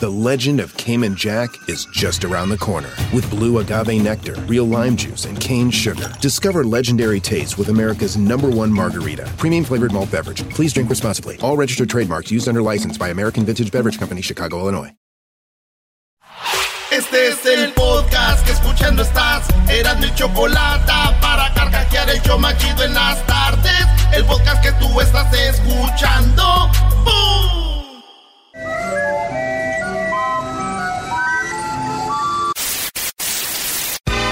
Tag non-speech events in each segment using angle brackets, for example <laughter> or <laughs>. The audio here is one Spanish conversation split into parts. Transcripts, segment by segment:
The legend of Cayman Jack is just around the corner. With blue agave nectar, real lime juice, and cane sugar. Discover legendary taste with America's number one margarita. Premium flavored malt beverage. Please drink responsibly. All registered trademarks used under license by American Vintage Beverage Company, Chicago, Illinois. Este es el podcast que escuchando estás. Eran mi chocolate para carcajear el yo machido en las tardes. El podcast que tú estás escuchando. ¡Bum!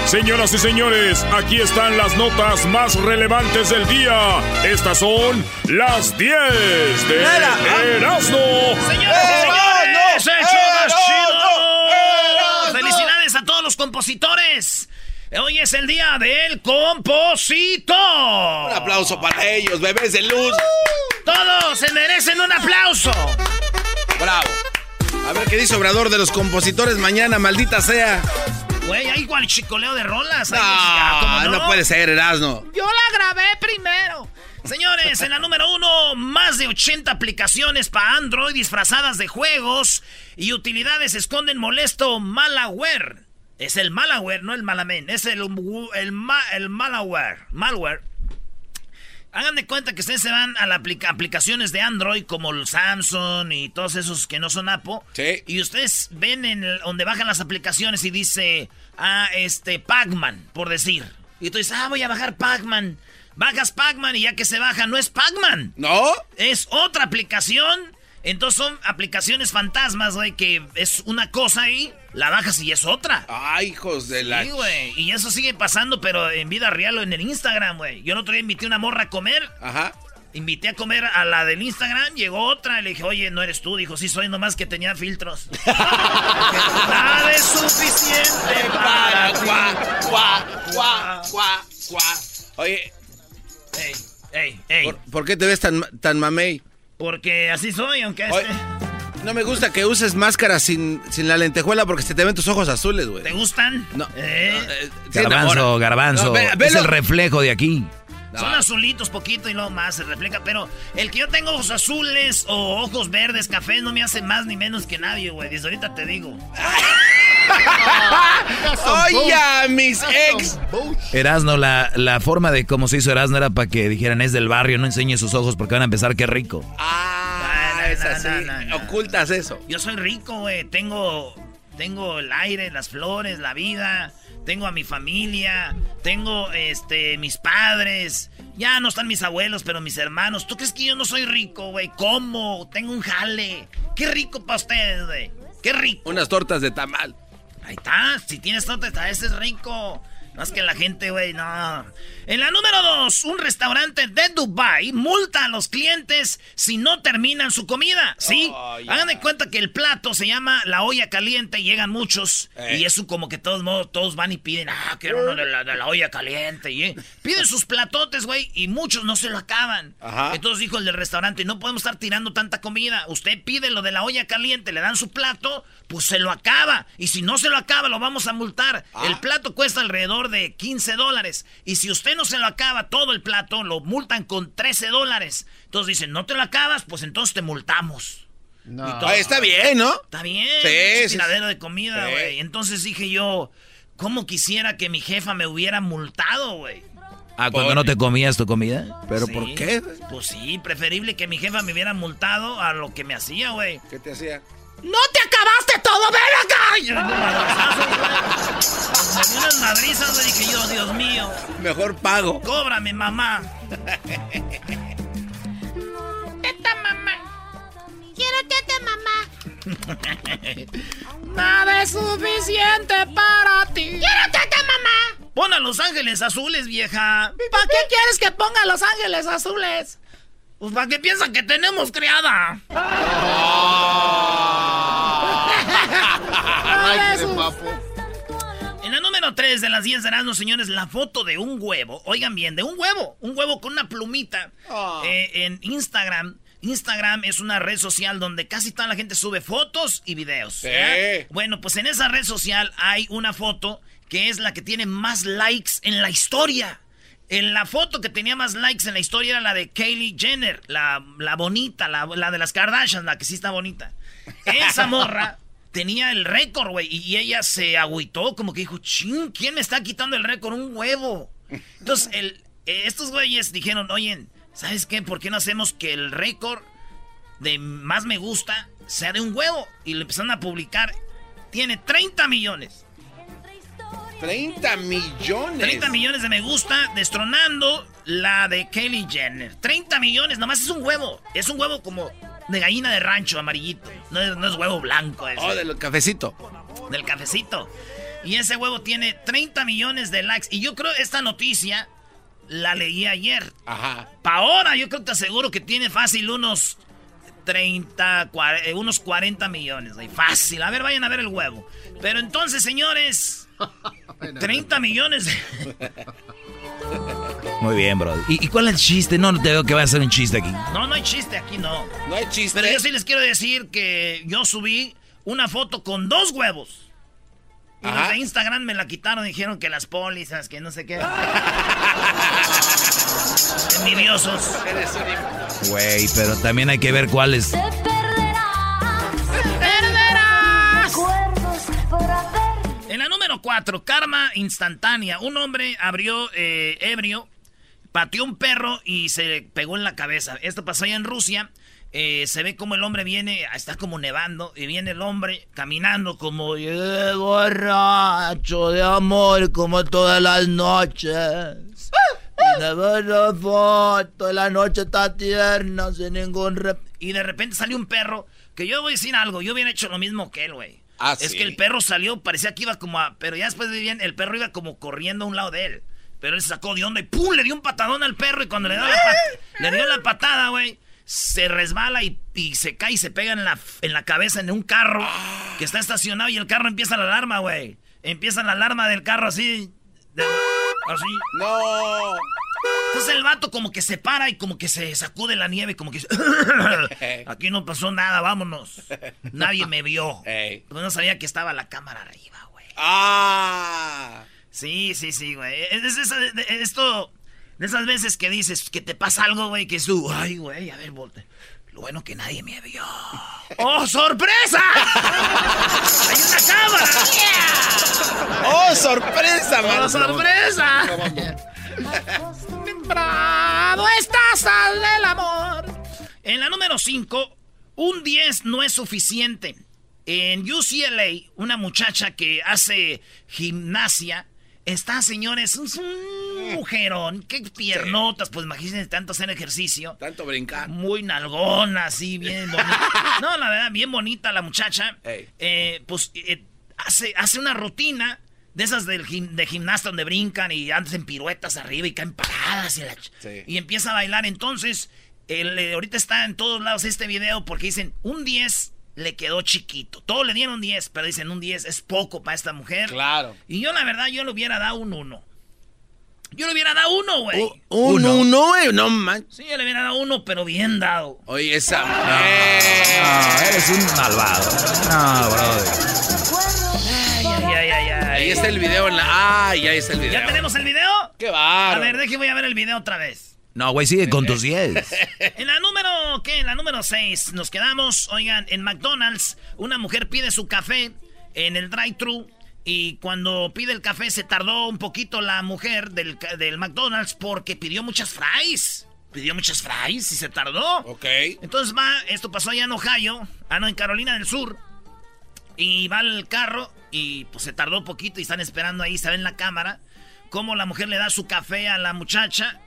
Señoras y señores, aquí están las notas más relevantes del día. Estas son las 10 de Erasmo. Señoras y señores, el show más chido. Felicidades a todos los compositores. Hoy es el día del compositor. Un aplauso para ellos, bebés de luz. Todos se merecen un aplauso. Bravo. A ver qué dice Obrador de los compositores mañana, maldita sea. Güey, hay igual chicoleo de rolas. No, Ahí, ¿cómo no puede ser, Erasmo. Yo la grabé primero. Señores, en la número uno, más de 80 aplicaciones para Android disfrazadas de juegos y utilidades esconden molesto malware. Es el malware, no el malamen. Es el, el, ma- el malware. Malware. Hagan de cuenta que ustedes se van a las aplicaciones de Android como el Samsung y todos esos que no son Apple. Sí. Y ustedes ven en el- donde bajan las aplicaciones y dice, ah, este, Pac-Man, por decir. Y tú dices, ah, voy a bajar Pac-Man. Bajas Pac-Man y ya que se baja, no es Pac-Man. ¿No? Es otra aplicación. Entonces son aplicaciones fantasmas, güey, que es una cosa ahí, la bajas y es otra. Ay, hijos de la... Sí, güey. Y eso sigue pasando, pero en vida real o en el Instagram, güey. Yo el otro día invité a una morra a comer. Ajá. Invité a comer a la del Instagram, llegó otra, y le dije, oye, no eres tú. Dijo, sí, soy nomás que tenía filtros. <laughs> Nada es suficiente para ti. Guá, guá, guá, guá, guá. Oye, Ey, ey, ey. ¿por, por qué te ves tan, tan mamey? Porque así soy, aunque este... no me gusta que uses máscara sin, sin la lentejuela porque se te ven tus ojos azules, güey. ¿Te gustan? No. ¿Eh? no, eh, sí, Garbanzo, garbanzo. No, ve- es el reflejo de aquí. No. Son azulitos poquito y luego más se refleja, pero el que yo tengo ojos azules o ojos verdes, cafés, no me hace más ni menos que nadie, güey. Desde ahorita te digo. <laughs> Oye, mis ex. Erasno, la, la forma de cómo se hizo Erasno era para que dijeran es del barrio, no enseñe sus ojos porque van a empezar qué rico. Ah, No, no, es no, así. no, no, no. Ocultas eso. Yo soy rico, güey. Tengo, tengo el aire, las flores, la vida. Tengo a mi familia. Tengo, este, mis padres. Ya no están mis abuelos, pero mis hermanos. ¿Tú crees que yo no soy rico, güey? ¿Cómo? Tengo un jale. Qué rico para ustedes, güey. Qué rico. Unas tortas de tamal. Ahí está, si tienes torta, ese es rico. Es que la gente, güey, no. En la número dos, un restaurante de Dubai multa a los clientes si no terminan su comida. Sí, Oh, hagan de cuenta que el plato se llama la olla caliente y llegan muchos. Eh. Y eso como que todos modos, todos van y piden, ah, quiero uno de la, de la olla caliente. Y, eh, piden sus platotes, güey, y muchos no se lo acaban. Ajá. Entonces dijo el del restaurante, no podemos estar tirando tanta comida. Usted pide lo de la olla caliente, le dan su plato, pues se lo acaba. Y si no se lo acaba, lo vamos a multar. Ah. El plato cuesta alrededor de 15 dólares. Y si usted no se lo acaba todo el plato, lo multan con 13 dólares. Entonces dicen, no te lo acabas, pues entonces te multamos. Y todo. Ah, está bien, ¿no? Está bien, Sí, pinche sí, tiradero de comida, sí. güey. Entonces dije yo, ¿cómo quisiera que mi jefa me hubiera multado, güey? Ah, cuando no te comías tu comida. ¿Pero Sí. por qué? Pues sí, preferible que mi jefa me hubiera multado a lo que me hacía, güey. ¿Qué te hacía? ¡No te acabaste todo! ¡Ven acá! Me dio unas madrizas, güey. Dije yo, Dios mío, Mejor pago. cóbrame, mamá. Teta, mamá. Quiero teta, mamá. Nada es suficiente para ti. Quiero teta, mamá. Pon a Los Ángeles Azules, vieja. ¿Para qué quieres que ponga Los Ángeles Azules? Pues para que piensan que tenemos criada. En la número 3 de las 10 de Erasmus, señores, la foto de un huevo. Oigan bien, de un huevo. Un huevo con una plumita. Ah. eh, en Instagram. Instagram es una red social donde casi toda la gente sube fotos y videos. ¿verdad? Bueno, pues en esa red social hay una foto que es la que tiene más likes en la historia. En la foto que tenía más likes en la historia era la de Kylie Jenner, la, la bonita, la, la de las Kardashians, la que sí está bonita. <laughs> Esa morra tenía el récord, güey, y ella se agüitó, como que dijo, ching, ¿quién me está quitando el récord? Un huevo. Entonces, el, eh, estos güeyes dijeron, oye, ¿sabes qué? ¿Por qué no hacemos que el récord de más me gusta sea de un huevo? Y lo empezaron a publicar. Tiene 30 millones. 30 millones. 30 millones de me gusta, destronando la de Kylie Jenner. 30 millones, nomás es un huevo. Es un huevo como de gallina de rancho, amarillito. No es, no es huevo blanco ese. Oh, del cafecito. Del cafecito. Y ese huevo tiene 30 millones de likes. Y yo creo esta noticia la leí ayer. Ajá. Pa' ahora yo creo que te aseguro que tiene fácil unos 30, cua- eh, unos 40 millones. güey. Fácil. A ver, vayan a ver el huevo. Pero entonces, señores, <laughs> 30 millones de... <laughs> Muy bien, bro. ¿Y, y cuál es el chiste? No, no te veo que va a ser un chiste aquí. No, no hay chiste aquí, no. No hay chiste. Pero yo sí les quiero decir que yo subí una foto con dos huevos. Y los Ajá. de Instagram me la quitaron, dijeron que las pólizas, que no sé qué. <laughs> Envidiosos. Eres un im- Güey, pero también hay que ver cuál número 4, karma instantánea. Un hombre abrió eh, ebrio, pateó un perro y se pegó en la cabeza. Esto pasó allá en Rusia. Eh, se ve como el hombre viene, está como nevando, y viene el hombre caminando como "Eh, borracho de amor como todas las noches. Y de ver la foto, la noche está tierna, sin ningún rep- Y de repente salió un perro, que yo voy a decir algo, yo hubiera hecho lo mismo que él, güey. Ah, es sí. que el perro salió, parecía que iba como a... Pero ya después de bien, el perro iba como corriendo a un lado de él. Pero él se sacó de onda y ¡pum! Le dio un patadón al perro y cuando le, da la pat- le dio la patada, güey, se resbala y, y se cae y se pega en la, en la cabeza en un carro que está estacionado y el carro empieza la alarma, güey. Empieza la alarma del carro así... de- así. No. Entonces el vato como que se para y como que se sacude la nieve, como que... <laughs> Aquí no pasó nada, vámonos. Nadie me vio. Pero no sabía que estaba la cámara arriba, güey. Ah. Sí, sí, sí, güey. Es, esto, de esas veces que dices que te pasa algo, güey, que es tú, ay, güey, a ver, volte. Lo bueno que nadie me vio. <laughs> ¡Oh, sorpresa! <laughs> ¡Hay una cámara! ¡Oh, sorpresa, ¡Oh, man! sorpresa! Temprano estás al del amor. En la número 5, un 10 no es suficiente. En UCLA, una muchacha que hace gimnasia está, señores, es un mujerón. Qué piernotas, pues imagínense tanto hacer ejercicio. Tanto brincar. Muy nalgona, así, bien bonita. No, la verdad, bien bonita la muchacha. Eh, pues eh, hace, hace una rutina de esas del gim- de gimnasta donde brincan y andan en piruetas arriba y caen paradas y, la ch- Sí. y empieza a bailar. Entonces, el, eh, ahorita está en todos lados este video porque dicen un 10 le quedó chiquito. Todos le dieron 10, pero dicen un 10 es poco para esta mujer. Claro. Y yo, la verdad, yo le hubiera dado un 1. Yo le hubiera dado uno, güey. Un uno, güey. No manches. Sí, yo le hubiera dado uno, pero bien dado. Oye, esa. No, eres un malvado. No, brother. Ahí está el video en la. Ay, ahí está el video. ¿Ya tenemos el video? ¡Qué A bárbaro! ver, déjeme voy a ver el video otra vez. No, güey, sigue con tus 10. En la número, ¿qué? En la número 6 nos quedamos, oigan, en McDonald's, una mujer pide su café en el drive-thru y cuando pide el café se tardó un poquito la mujer del, del McDonald's porque pidió muchas fries. Pidió muchas fries y se tardó. Ok. Entonces va, esto pasó allá en Ohio, ah no, en Carolina del Sur. Y va el carro y pues se tardó poquito y están esperando ahí, se ve en la cámara, cómo la mujer le da su café a la muchacha,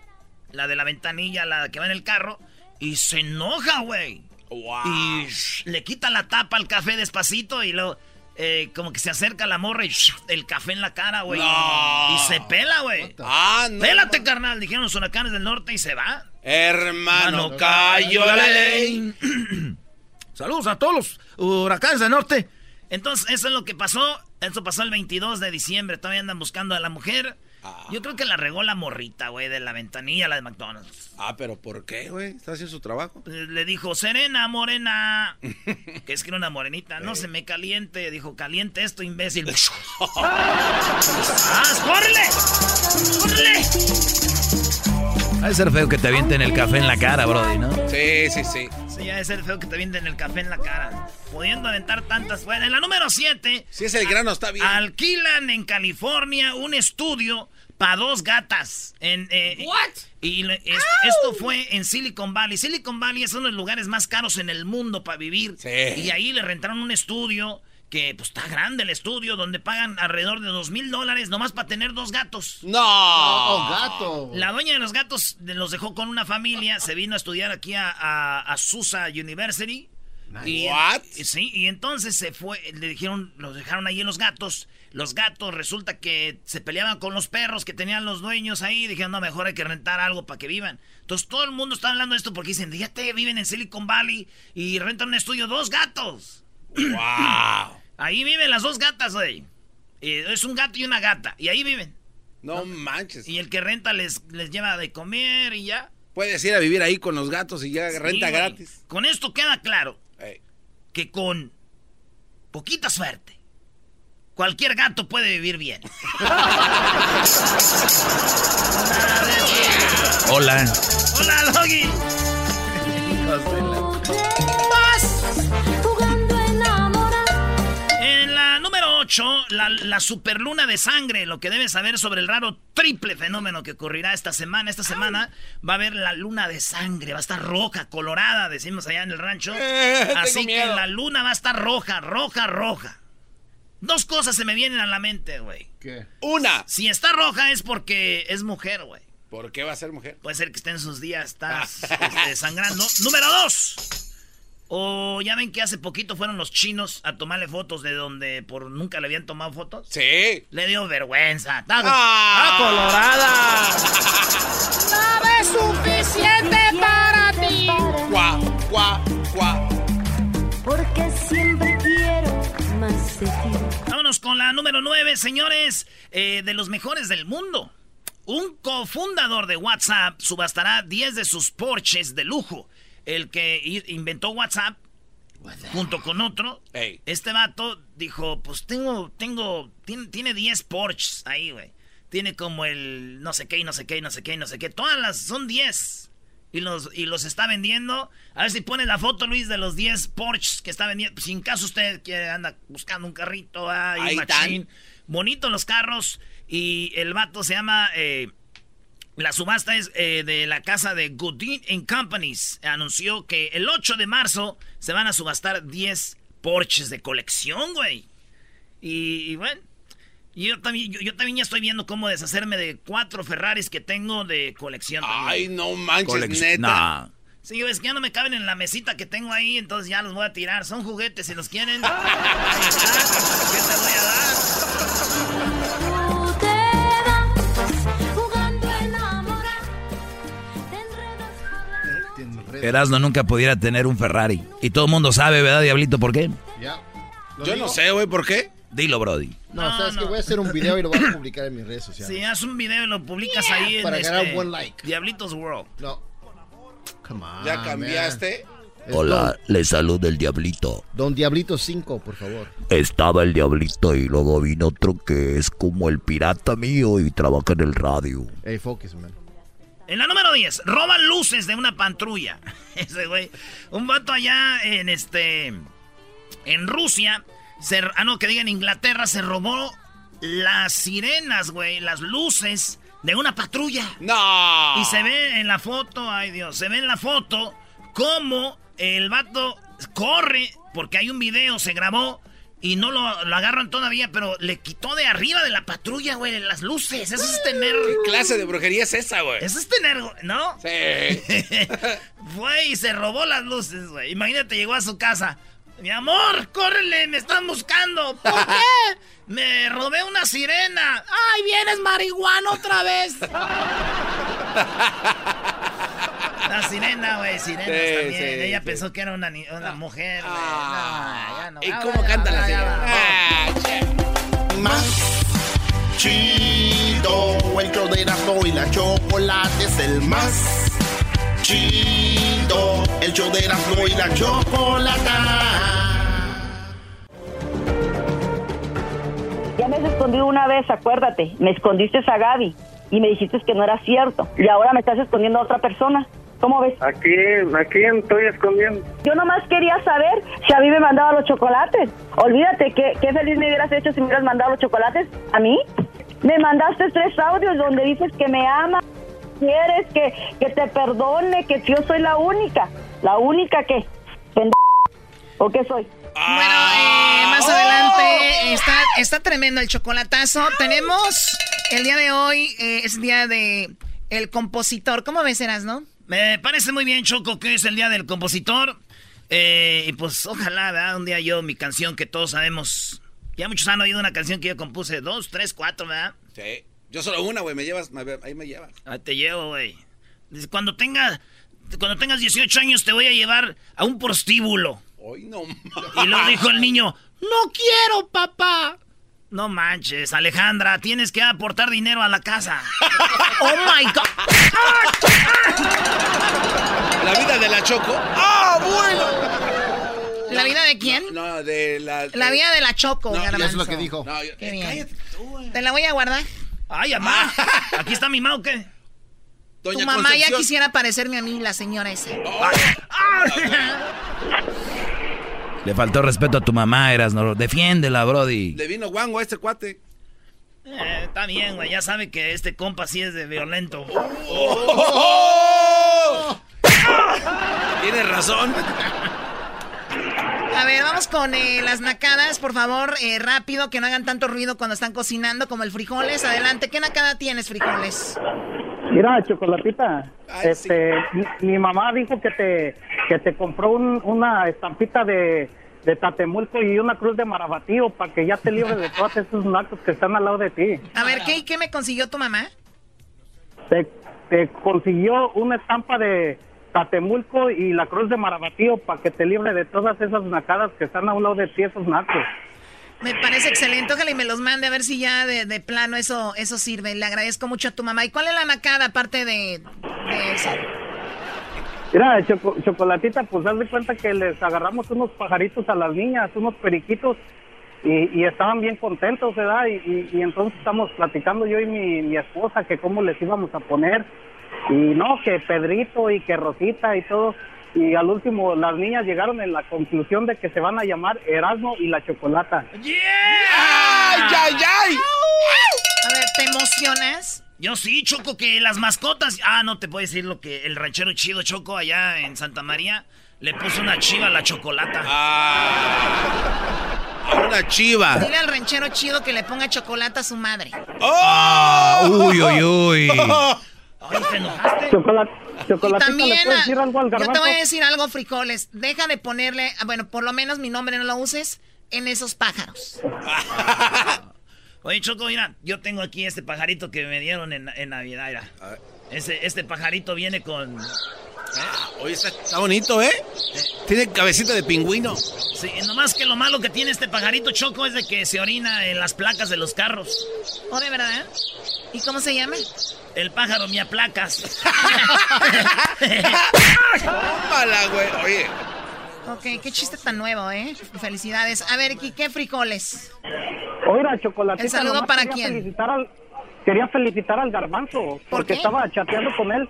la de la ventanilla, la que va en el carro, y se enoja, güey. Wow. Y shh, le quita la tapa al café despacito y luego eh, como que se acerca a la morra y shh, el café en la cara, güey. No. Y se pela, güey. Ah, no. Pélate, carnal, dijeron los huracanes del norte y se va. Hermano, Mano, cayó la ley. <clears throat> Saludos a todos los huracanes del norte. Entonces, eso es lo que pasó. Eso pasó el 22 de diciembre. Todavía andan buscando a la mujer. Yo creo que la regó la morrita, güey, de la ventanilla, la de McDonald's. Ah, pero ¿por qué, güey? ¿Está haciendo su trabajo? Pues, le dijo, Serena, morena. <laughs> que es que era una morenita. No se me caliente. Dijo, caliente esto, imbécil. <laughs> ¡Ah, córrele! ¡Córrele! Ha de ser feo que te avienten el café en la cara, Brody, ¿no? Sí, sí, sí. Sí, ha de ser feo que te avienten el café en la cara. Pudiendo aventar tantas fuera. En la número 7. Si es el grano, está bien. Alquilan en California un estudio para dos gatas. En, eh, What? Y esto, esto fue en Silicon Valley. Silicon Valley es uno de los lugares más caros en el mundo para vivir. Sí. Y ahí le rentaron un estudio que pues está grande el estudio, donde pagan alrededor de dos mil dólares nomás para tener dos gatos. ¡No! Oh, gato. La dueña de los gatos de- los dejó con una familia, se vino a estudiar aquí a, a, a Susa University. Y, What? Sí, y entonces se fue, le dijeron, los dejaron ahí en los gatos. Los gatos resulta que se peleaban con los perros que tenían los dueños ahí. Dijeron, no, mejor hay que rentar algo para que vivan. Entonces todo el mundo está hablando de esto porque dicen, fíjate, viven en Silicon Valley y rentan un estudio dos gatos. ¡Wow! Ahí viven las dos gatas, güey. Eh, es un gato y una gata. Y ahí viven. No manches. Y el que renta les, les lleva de comer y ya. Puedes ir a vivir ahí con los gatos y ya Sí, renta güey. gratis. Con esto queda claro que con poquita suerte, cualquier gato puede vivir bien. Hola. <laughs> Hola, Doggy. <laughs> 8, la, la superluna de sangre, lo que debes saber sobre el raro triple fenómeno que ocurrirá esta semana. Esta semana va a haber la luna de sangre, va a estar roja, colorada, decimos allá en el rancho. <laughs> Eh, Así que miedo. la luna va a estar roja, roja, roja. Dos cosas se me vienen a la mente, güey. ¿Qué? Una. Si está roja es porque es mujer, güey. ¿Por qué va a ser mujer? Puede ser que esté en sus días, está este, sangrando. <laughs> Número dos. O ya ven que hace poquito fueron los chinos a tomarle fotos de donde por nunca le habían tomado fotos. Sí. Le dio vergüenza. Está, ¡Ah! colorada. es suficiente para ti. ¡Cuá, cuá, cuá! Porque siempre quiero más de ti. Vámonos con la número nueve, señores, eh, de los mejores del mundo. Un cofundador de WhatsApp subastará 10 de sus Porsches de lujo. El que inventó WhatsApp, junto con otro, Ey. este vato dijo, pues tengo, tengo, tiene, tiene 10 Porsches ahí, güey. Tiene como el no sé qué y no sé qué y no sé qué y no sé qué. Todas las son 10. Y los, y los está vendiendo. A ver si pone la foto, Luis, de los 10 Porsches que está vendiendo. Sin caso usted que anda buscando un carrito, ah, Ahí. Bonitos los carros. Y el vato se llama... eh, la subasta es eh, de la casa de Goodin Companies. Anunció que el 8 de marzo se van a subastar 10 Porsches de colección, güey. Y, y bueno, yo también, yo, yo también ya estoy viendo cómo deshacerme de cuatro Ferraris que tengo de colección. también. Ay, no manches, Colección- neta. Nah. Sí, es que ya no me caben en la mesita que tengo ahí, entonces ya los voy a tirar. Son juguetes, si los quieren. <laughs> ¿Qué te voy a dar? Erasmo nunca pudiera tener un Ferrari. Y todo el mundo sabe, ¿verdad, Diablito? ¿Por qué? Ya. ¿Lo Yo digo? no sé, güey, ¿por qué? Dilo, Brody. No, No, sabes no. que voy a hacer un video y lo voy a publicar en mis redes sociales. Si haz un video y lo publicas ahí en Para ganar este, un buen like. Diablitos World. No. Come on, ¿Ya cambiaste? Don, le saluda el Diablito. Don Diablito 5, por favor. Estaba el Diablito y luego vino otro que es como el pirata mío y trabaja en el radio. Hey, focus, man. En la número 10, roban luces de una patrulla. <laughs> Ese güey. Un vato allá en este. En Rusia. Se, ah, no, que diga en Inglaterra, se robó las sirenas, güey. Las luces de una patrulla. No. Y se ve en la foto, ay Dios, se ve en la foto cómo el vato corre, porque hay un video, se grabó y no lo, lo agarran todavía, pero le quitó de arriba de la patrulla, güey, las luces. Eso es tener. ¿Qué clase de brujería es esa, güey? Eso es tener, ¿no? Sí. <laughs> Fue y se robó las luces, güey. Imagínate, llegó a su casa. Mi amor, córrele, me están buscando. ¿Por <laughs> qué? Me robé una sirena. ¡Ay, vienes marihuana otra vez! <laughs> Sirena, güey, Sirena Sí, también. sí, Ella sí. pensó que era una, una mujer, güey. Ah. No, ya no. ¿Y Ah, cómo canta la ya. Ah, che. Más chido, el show de Erasmo y la chocolate es el más chido. El show de Erasmo y la chocolata. Ya me has escondido una vez, acuérdate. Me escondiste a Gaby y me dijiste que no era cierto. Y ahora me estás escondiendo a otra persona. ¿Cómo ves? Aquí, aquí estoy escondiendo. Yo nomás quería saber si a mí me mandaba los chocolates. Olvídate, que qué feliz me hubieras hecho si me hubieras mandado los chocolates a mí. Me mandaste tres audios donde dices que me amas, quieres que, que te perdone, que yo soy la única. ¿La única qué? ¿Pende- ¿O qué soy? Bueno, eh, más adelante está, está tremendo el chocolatazo. Tenemos el día de hoy, eh, es día de el compositor. ¿Cómo ves, Eras, no? Me parece muy bien, Choco, que es el día del compositor. Eh, y pues ojalá, ¿verdad? Un día yo, mi canción que todos sabemos. Ya muchos han oído una canción que yo compuse. Dos, tres, cuatro, ¿verdad? Sí. Yo solo una, güey. Me llevas, me- ahí me llevas. Ahí te llevo, güey. Cuando tenga, cuando tengas 18 años te voy a llevar a un prostíbulo. Hoy no Y lo dijo el niño, no quiero, papá. No manches, Alejandra, tienes que aportar dinero a la casa. <laughs> oh my God. La vida de la Choco. ¡Ah, bueno! ¿La vida de quién? No, de la. La vida de la Choco, No, Garbanzo. ya es lo que dijo. No, yo- Qué bien. cállate Te la voy a guardar. Ay, mamá. Aquí está mi mamá, ¿o qué? Doña tu mamá Concepción. ya quisiera parecerme a mí, la señora esa. Le faltó respeto a tu mamá, eras, no. Defiéndela, Brody. Le vino guango a este cuate. Eh, está bien, güey. Ya sabe que este compa sí es de violento. <laughs> Tienes razón. A ver, vamos con eh, las nacadas, por favor, eh, rápido, que no hagan tanto ruido cuando están cocinando como el frijoles. Adelante, ¿qué nacada tienes, frijoles? Mira, chocolatita, este, mi, mi mamá dijo que te, que te compró un- una estampita de, de Tatemulco y una cruz de Marabatío para que ya te libres de todos esos nacos que están al lado de ti. A ver, ¿qué, qué me consiguió tu mamá? Te, te consiguió una estampa de Tatemulco y la cruz de Marabatío para que te libre de todas esas nacadas que están a un lado de ti, esos nacos. Me parece excelente, ojalá y me los mande a ver si ya de, de plano eso, eso sirve. Le agradezco mucho a tu mamá. ¿Y cuál es la nacada aparte de, de eso? Mira, Choco- chocolatita, pues haz de cuenta que les agarramos unos pajaritos a las niñas, unos periquitos, y, y estaban bien contentos, ¿verdad? Y, y- y entonces estamos platicando yo y mi esposa que cómo les íbamos a poner, y no, que Pedrito y que Rosita y todo, y al último las niñas llegaron en la conclusión de que se van a llamar Erasmo y la Chocolata. ¡Ay, ay, ay! A ver, ¿te emocionas? Yo sí, Choco, que las mascotas... Ah, no te puedo decir lo que el ranchero chido Choco allá en Santa María le puso una chiva a la chocolata. A una chiva. Dile al ranchero chido que le ponga chocolate a su madre. Ah, uy, uy, uy. Ay, ¿te enojaste? Chocolat Y Chocolatita, también, ¿le puedes decir algo al yo te voy a decir algo, frijoles. Deja de ponerle, ah, bueno, por lo menos mi nombre no lo uses en esos pájaros. <laughs> Oye, Choco, mira, yo tengo aquí este pajarito que me dieron en, en Navidad. mira. Ese, este pajarito viene con... Oye, está, está bonito, ¿eh? Tiene cabecita de pingüino. Sí, nomás que lo malo que tiene este pajarito Choco es de que se orina en las placas de los carros. ¿Oh, de verdad? ¿Y cómo se llama? El pájaro mía placas. Mala, güey. Oye. ok, qué chiste tan nuevo, ¿eh? Felicidades. A ver, ¿y qué frijoles? Oiga, Chocolatita. ¿El saludo para quería quién? Felicitar al, quería felicitar al garbanzo, porque qué? estaba chateando con él.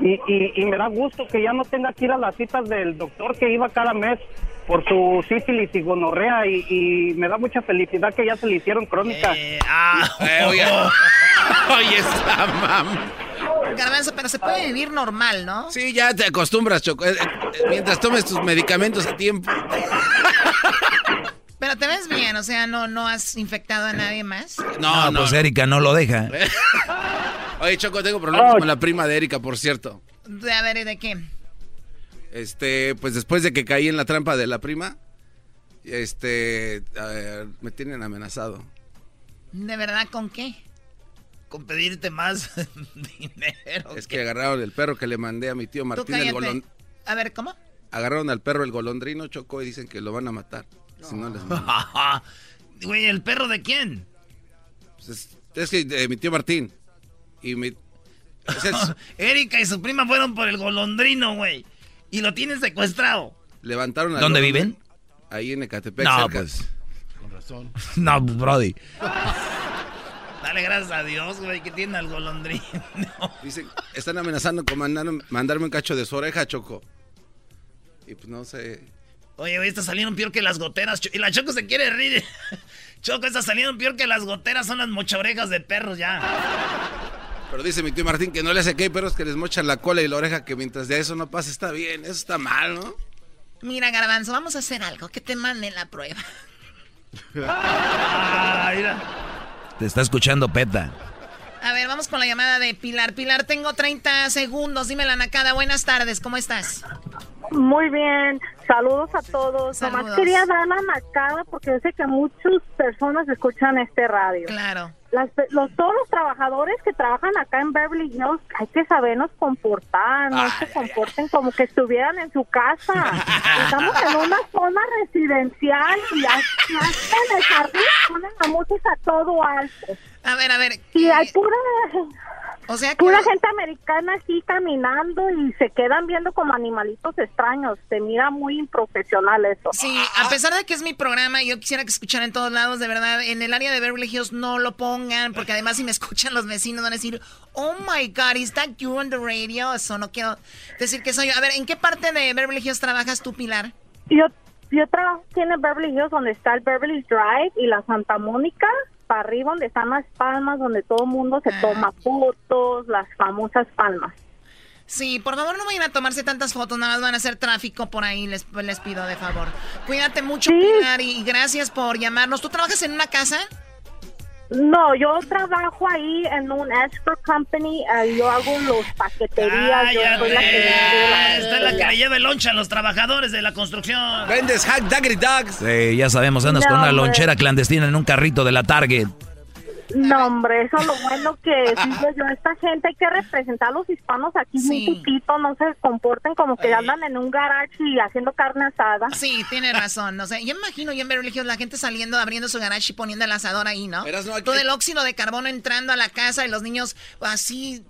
Y, y, y me da gusto que ya no tenga que ir a las citas del doctor que iba cada mes por su sífilis y gonorrea. Y, y me da mucha felicidad que ya se le hicieron crónicas. ah, Eh, <laughs> <laughs> oye. Esa mam. Garbanzo, pero se puede vivir normal, ¿no? Sí, ya te acostumbras, Choco. Eh, eh, Mientras tomes tus medicamentos a tiempo. <laughs> Pero te ves bien, o sea, no, no has infectado a nadie más. No, no. Pues Erika no lo deja. <laughs> Oye, Choco, tengo problemas Oh. con la prima de Erika, por cierto. De- A ver, ¿de qué? Este, pues después de que caí en la trampa de la prima, este, eh, me tienen amenazado. ¿De verdad con qué? Con pedirte más <laughs> dinero. Es que agarraron el perro que le mandé a mi tío Martín el golón. A ver, ¿cómo? Agarraron al perro el golondrino, Choco, y dicen que lo van a matar. Si no les <laughs> Güey, ¿el perro de quién? Pues es, que de mi tío Martín. Y mi... <laughs> Erika y su prima fueron por el golondrino, güey. Y lo tienen secuestrado. Levantaron al ¿Dónde viven? Ahí en Ecatepec, no, cerca. Pues. Con razón. No, Brody. Dale gracias a Dios, güey, que tiene al golondrino. <laughs> Dicen, están amenazando con mandarme un cacho de su oreja, Choco. Y pues no sé. Oye, güey, está saliendo peor que las goteras. Y la Choco se quiere rir. <laughs> Choco está saliendo peor que las goteras, son las mochorejas de perros ya. Pero dice mi tío Martín que no le hace que hay perros que les mochan la cola y la oreja, que mientras de eso no pase está bien. Eso está mal, ¿no? Mira, Garbanzo, vamos a hacer algo. Que te manden la prueba. <laughs> ah, mira. Te está escuchando Peta. A ver, vamos con la llamada de Pilar. Pilar, tengo 30 segundos. Dime la nacada. Buenas tardes, ¿cómo estás? Muy bien, saludos a todos. Nomás quería dar la macada porque yo sé que muchas personas escuchan este radio. Claro. Las, los, todos los trabajadores que trabajan acá en Beverly Hills hay que sabernos comportar, no se comporten como que estuvieran en su casa. Estamos en una zona residencial y hasta en el jardín ponen la música todo alto. A ver, a ver. Y hay pura o sea, pura gente americana aquí caminando y se quedan viendo como animalitos extraños. Se mira muy improfesional eso. Sí, a pesar de que es mi programa y yo quisiera que escucharan en todos lados, de verdad, en el área de Beverly Hills no lo pongan, porque además si me escuchan los vecinos van a decir, oh my God, is that you on the radio? Eso no quiero decir que soy yo. A ver, ¿en qué parte de Beverly Hills trabajas tú, Pilar? Yo, yo trabajo aquí en el Beverly Hills, donde está el Beverly Drive y la Santa Mónica para arriba donde están las palmas, donde todo el mundo se toma ah. fotos, las famosas palmas. Sí, por favor no vayan a tomarse tantas fotos, nada más van a hacer tráfico por ahí, les, les pido de favor. Cuídate mucho, Pilar, y gracias por llamarnos. ¿Tú trabajas en una casa? No, yo trabajo ahí en un expert company, eh, yo hago los paqueterías, yo soy la que... Esta es la que le lleva el loncha a los trabajadores de la construcción. Vendes hack daggery dogs. Sí, ya sabemos, andas con una lonchera clandestina en un carrito de la Target. No, hombre, eso es lo bueno que digo yo. Esta gente hay que representar a los hispanos aquí muy poquito, no se comporten como que andan en un garage y haciendo carne asada. Sí, tiene razón. No sé, yo imagino yo en Beverly la gente saliendo, abriendo su garage y poniendo el asador ahí, ¿no? Todo el óxido de carbono entrando a la casa y los niños así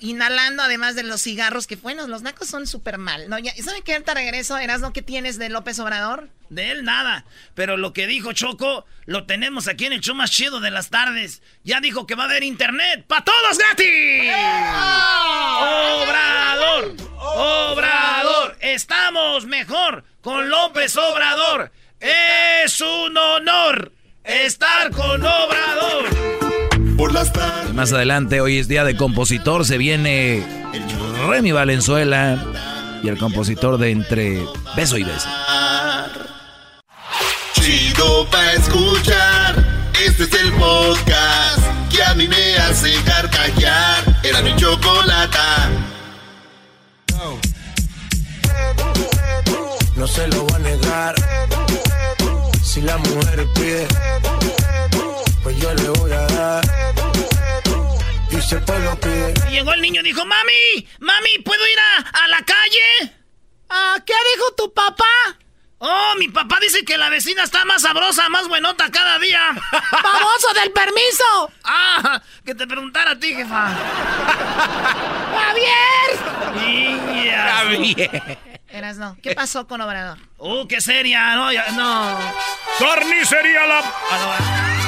inhalando además de los cigarros, que bueno, los nacos son súper mal, ¿no? Ya, ¿Saben qué? Ahorita regreso, ¿no? ¿qué tienes de López Obrador? De él nada, pero lo que dijo Choco, lo tenemos aquí en el show más chido de las tardes. Ya dijo que va a haber internet para todos gratis. ¡Obrador! ¡Obrador! Estamos mejor con López Obrador. Es un honor estar con Obrador. Más adelante, hoy es día de compositor, se viene Remy Valenzuela y el compositor de Entre Beso y Beso. Chido pa' escuchar, este es el podcast que a mí me hace carcajear. Era mi chocolata. No se lo va a negar. Si la mujer pide, pues yo le voy a dar llegó el niño y dijo, mami, mami, ¿puedo ir a, la calle? ¿Ah, ¿Qué dijo tu papá? Oh, mi papá dice que la vecina está más sabrosa, más buenota cada día. <laughs> ¡Famoso del permiso! Ah, que te preguntara a ti, jefa. ¡Javier! ¡Javier! Eras no. ¿Qué pasó con Obrador? ¡Uh, qué seria! No, ya, no. ¡Carnicería la...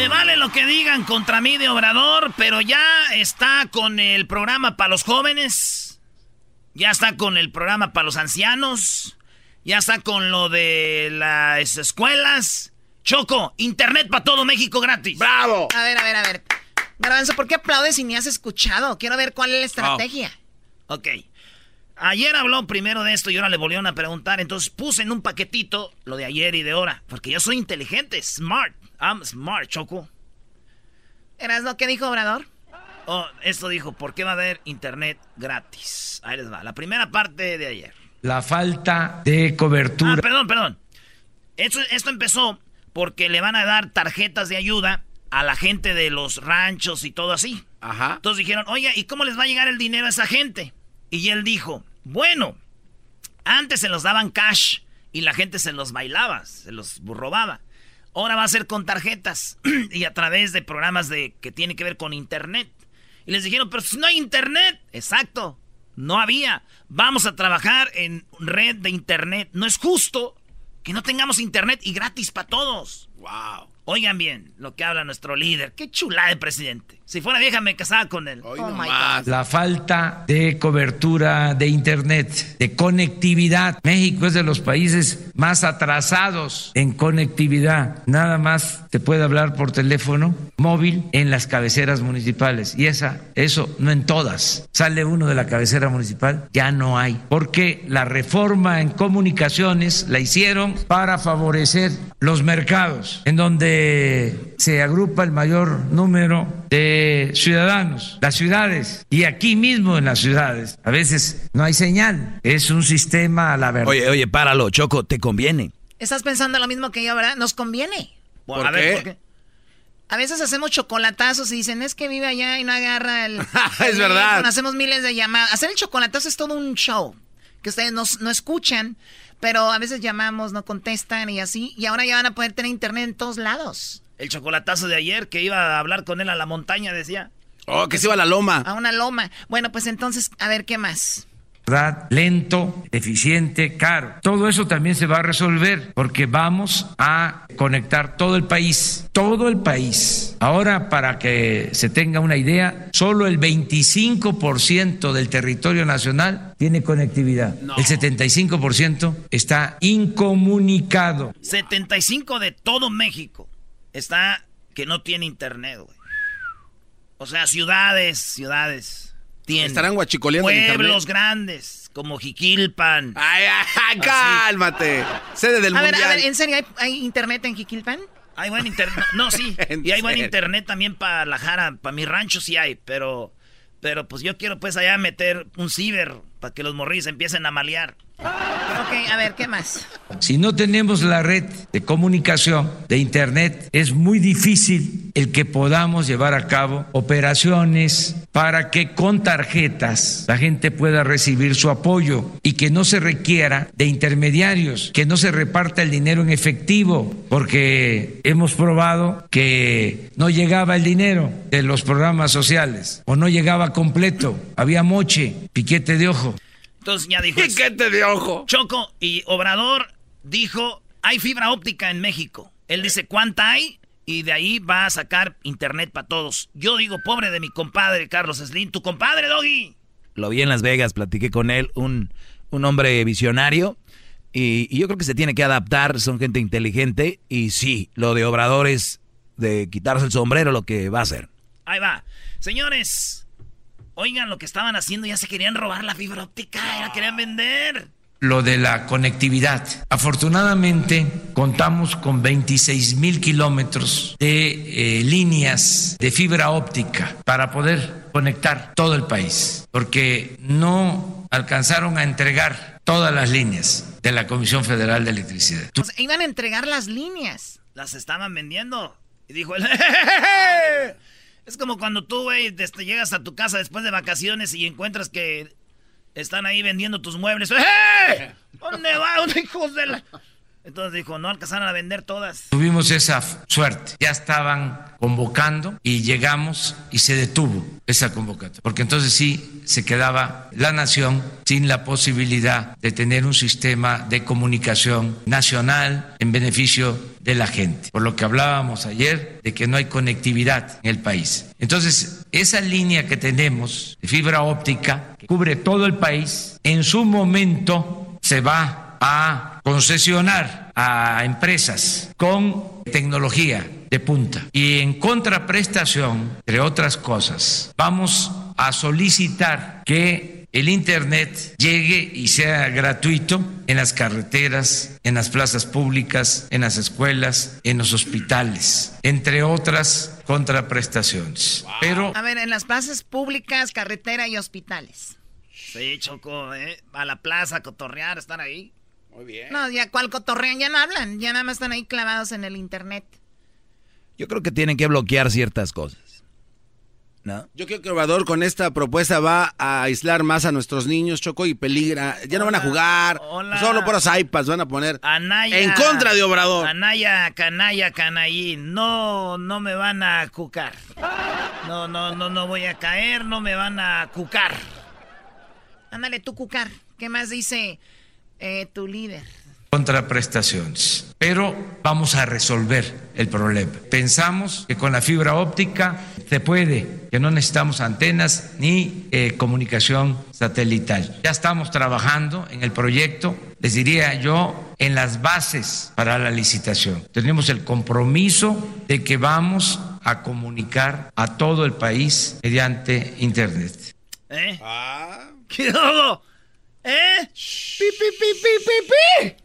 Me vale lo que digan contra mí de Obrador, pero ya está con el programa para los jóvenes, ya está con el programa para los ancianos, ya está con lo de las escuelas. Choco, internet para todo México gratis. ¡Bravo! A ver, a ver, a ver. Garbanzo, ¿por qué aplaudes si ni has escuchado? Quiero ver cuál es la estrategia. Ok. Ayer habló primero de esto y ahora le volvieron a preguntar. Entonces puse en un paquetito lo de ayer y de ahora. Porque yo soy inteligente, smart. I'm smart, Choco. ¿Eras lo que dijo Obrador? Oh, esto dijo, ¿por qué va a haber internet gratis? Ahí les va. La primera parte de ayer. La falta de cobertura. Ah, perdón, perdón. Esto, esto empezó porque le van a dar tarjetas de ayuda a la gente de los ranchos y todo así. Ajá. Entonces dijeron, oye, ¿y cómo les va a llegar el dinero a esa gente? Y él dijo, bueno, antes se los daban cash y la gente se los bailaba, se los robaba. Ahora va a ser con tarjetas <clears throat> y a través de programas de que tiene que ver con internet. Y les dijeron, pero si no hay internet, exacto, no había. Vamos a trabajar en red de internet. No es justo que no tengamos internet y gratis para todos. Wow. Oigan bien lo que habla nuestro líder. Qué chula de presidente. Si fuera vieja me casaba con él. Oh no my. God. La falta de cobertura de Internet, de conectividad. México es de los países más atrasados en conectividad. Nada más te puede hablar por teléfono móvil en las cabeceras municipales. Y esa, eso no en todas. Sale uno de la cabecera municipal, ya no hay. Porque la reforma en comunicaciones la hicieron para favorecer los mercados, en donde se agrupa el mayor número de ciudadanos, las ciudades, y aquí mismo en las ciudades. A veces no hay señal, es un sistema a la verdad. Oye, oye, páralo, Choco, te conviene. Estás pensando lo mismo que yo, ¿verdad? Nos conviene. ¿Por a ver, qué? ¿por qué? A veces hacemos chocolatazos y dicen, es que vive allá y no agarra el... <laughs> Es verdad. teléfono". Hacemos miles de llamadas. Hacer el chocolatazo es todo un show que ustedes no, no escuchan, pero a veces llamamos, no contestan y así. Y ahora ya van a poder tener internet en todos lados. El chocolatazo de ayer que iba a hablar con él a la montaña decía. Oh, que se iba a la loma. A una loma. Bueno, pues entonces, a ver, ¿qué más? ¿verdad? lento, eficiente, caro. Todo eso también se va a resolver porque vamos a conectar todo el país, todo el país. Ahora, para que se tenga una idea, solo el 25% del territorio nacional tiene conectividad. El 75% está incomunicado. 75 de todo México está que no tiene internet, güey. O sea, ciudades, ciudades. Tienen. Estarán guachicoleando en Pueblos internet. grandes, como Jiquilpan. Ay, ay, cálmate. Sede del A ver, mundial. a ver, ¿en serio hay, hay internet en Jiquilpan? Hay buen internet. No, sí. <laughs> Y hay buen internet también para la Jara. Para mi rancho sí hay, pero... Pero pues yo quiero pues allá meter un ciber para que los morrillos empiecen a malear. Ok, a ver, ¿qué más? Si no tenemos la red de comunicación de Internet, es muy difícil el que podamos llevar a cabo operaciones para que con tarjetas la gente pueda recibir su apoyo y que no se requiera de intermediarios, que no se reparta el dinero en efectivo, porque hemos probado que no llegaba el dinero de los programas sociales o no llegaba completo, había moche, piquete de ojo. Entonces ya dijo... Piquete de ojo. Choco y Obrador dijo, hay fibra óptica en México. Él dice, ¿cuánta hay? Y de ahí va a sacar internet para todos. Yo digo, pobre de mi compadre Carlos Slim, tu compadre Doggy. Lo vi en Las Vegas, platiqué con él, un, un hombre visionario. Y, y yo creo que se tiene que adaptar, son gente inteligente. Y sí, lo de Obrador es de quitarse el sombrero lo que va a hacer. Ahí va. Señores, oigan lo que estaban haciendo, ya se querían robar la fibra óptica, ya la querían vender. lo de la conectividad. Afortunadamente contamos con 26 mil kilómetros de eh, líneas de fibra óptica para poder conectar todo el país, porque no alcanzaron a entregar todas las líneas de la Comisión Federal de Electricidad. O sea, iban a entregar las líneas. Las estaban vendiendo. Y dijo él, <laughs> es como cuando tú, güey, este, llegas a tu casa después de vacaciones y encuentras que están ahí vendiendo tus muebles. <laughs> ¡Eh! ¿Dónde va? ¿Dónde <laughs> hijos de la...? Entonces dijo, no alcanzaron a vender todas. Tuvimos esa suerte. Ya estaban convocando y llegamos y se detuvo esa convocatoria. Porque entonces sí se quedaba la nación sin la posibilidad de tener un sistema de comunicación nacional en beneficio de la gente. Por lo que hablábamos ayer de que no hay conectividad en el país. Entonces, esa línea que tenemos de fibra óptica que cubre todo el país, en su momento se va a concesionar a empresas con tecnología de punta. Y en contraprestación, entre otras cosas, vamos a solicitar que el Internet llegue y sea gratuito en las carreteras, en las plazas públicas, en las escuelas, en los hospitales, entre otras contraprestaciones. Pero A ver, en las plazas públicas, carretera y hospitales. Sí, Choco, ¿eh? A la plaza, a cotorrear, estar ahí. Muy bien. No, ya cuál cotorrean, ya no hablan, ya nada más están ahí clavados en el internet. Yo creo que tienen que bloquear ciertas cosas. ¿No? Yo creo que Obrador con esta propuesta va a aislar más a nuestros niños, Choco, y peligra. Ya no van a jugar. Solo por los iPads van a poner Anaya. en contra de Obrador. Anaya, canalla, canaí. No, no me van a cucar. No, no, no, no voy a caer, no me van a cucar. Ándale, tú, Cucar. ¿Qué más dice eh, tu líder? contraprestaciones. Pero vamos a resolver el problema. Pensamos que con la fibra óptica se puede, que no necesitamos antenas ni eh, comunicación satelital. Ya estamos trabajando en el proyecto, les diría yo, en las bases para la licitación. Tenemos el compromiso de que vamos a comunicar a todo el país mediante Internet. ¿Eh? ¿Qué hago? ¿Eh? ¡Pi, pi, pi, pi, pi, pi!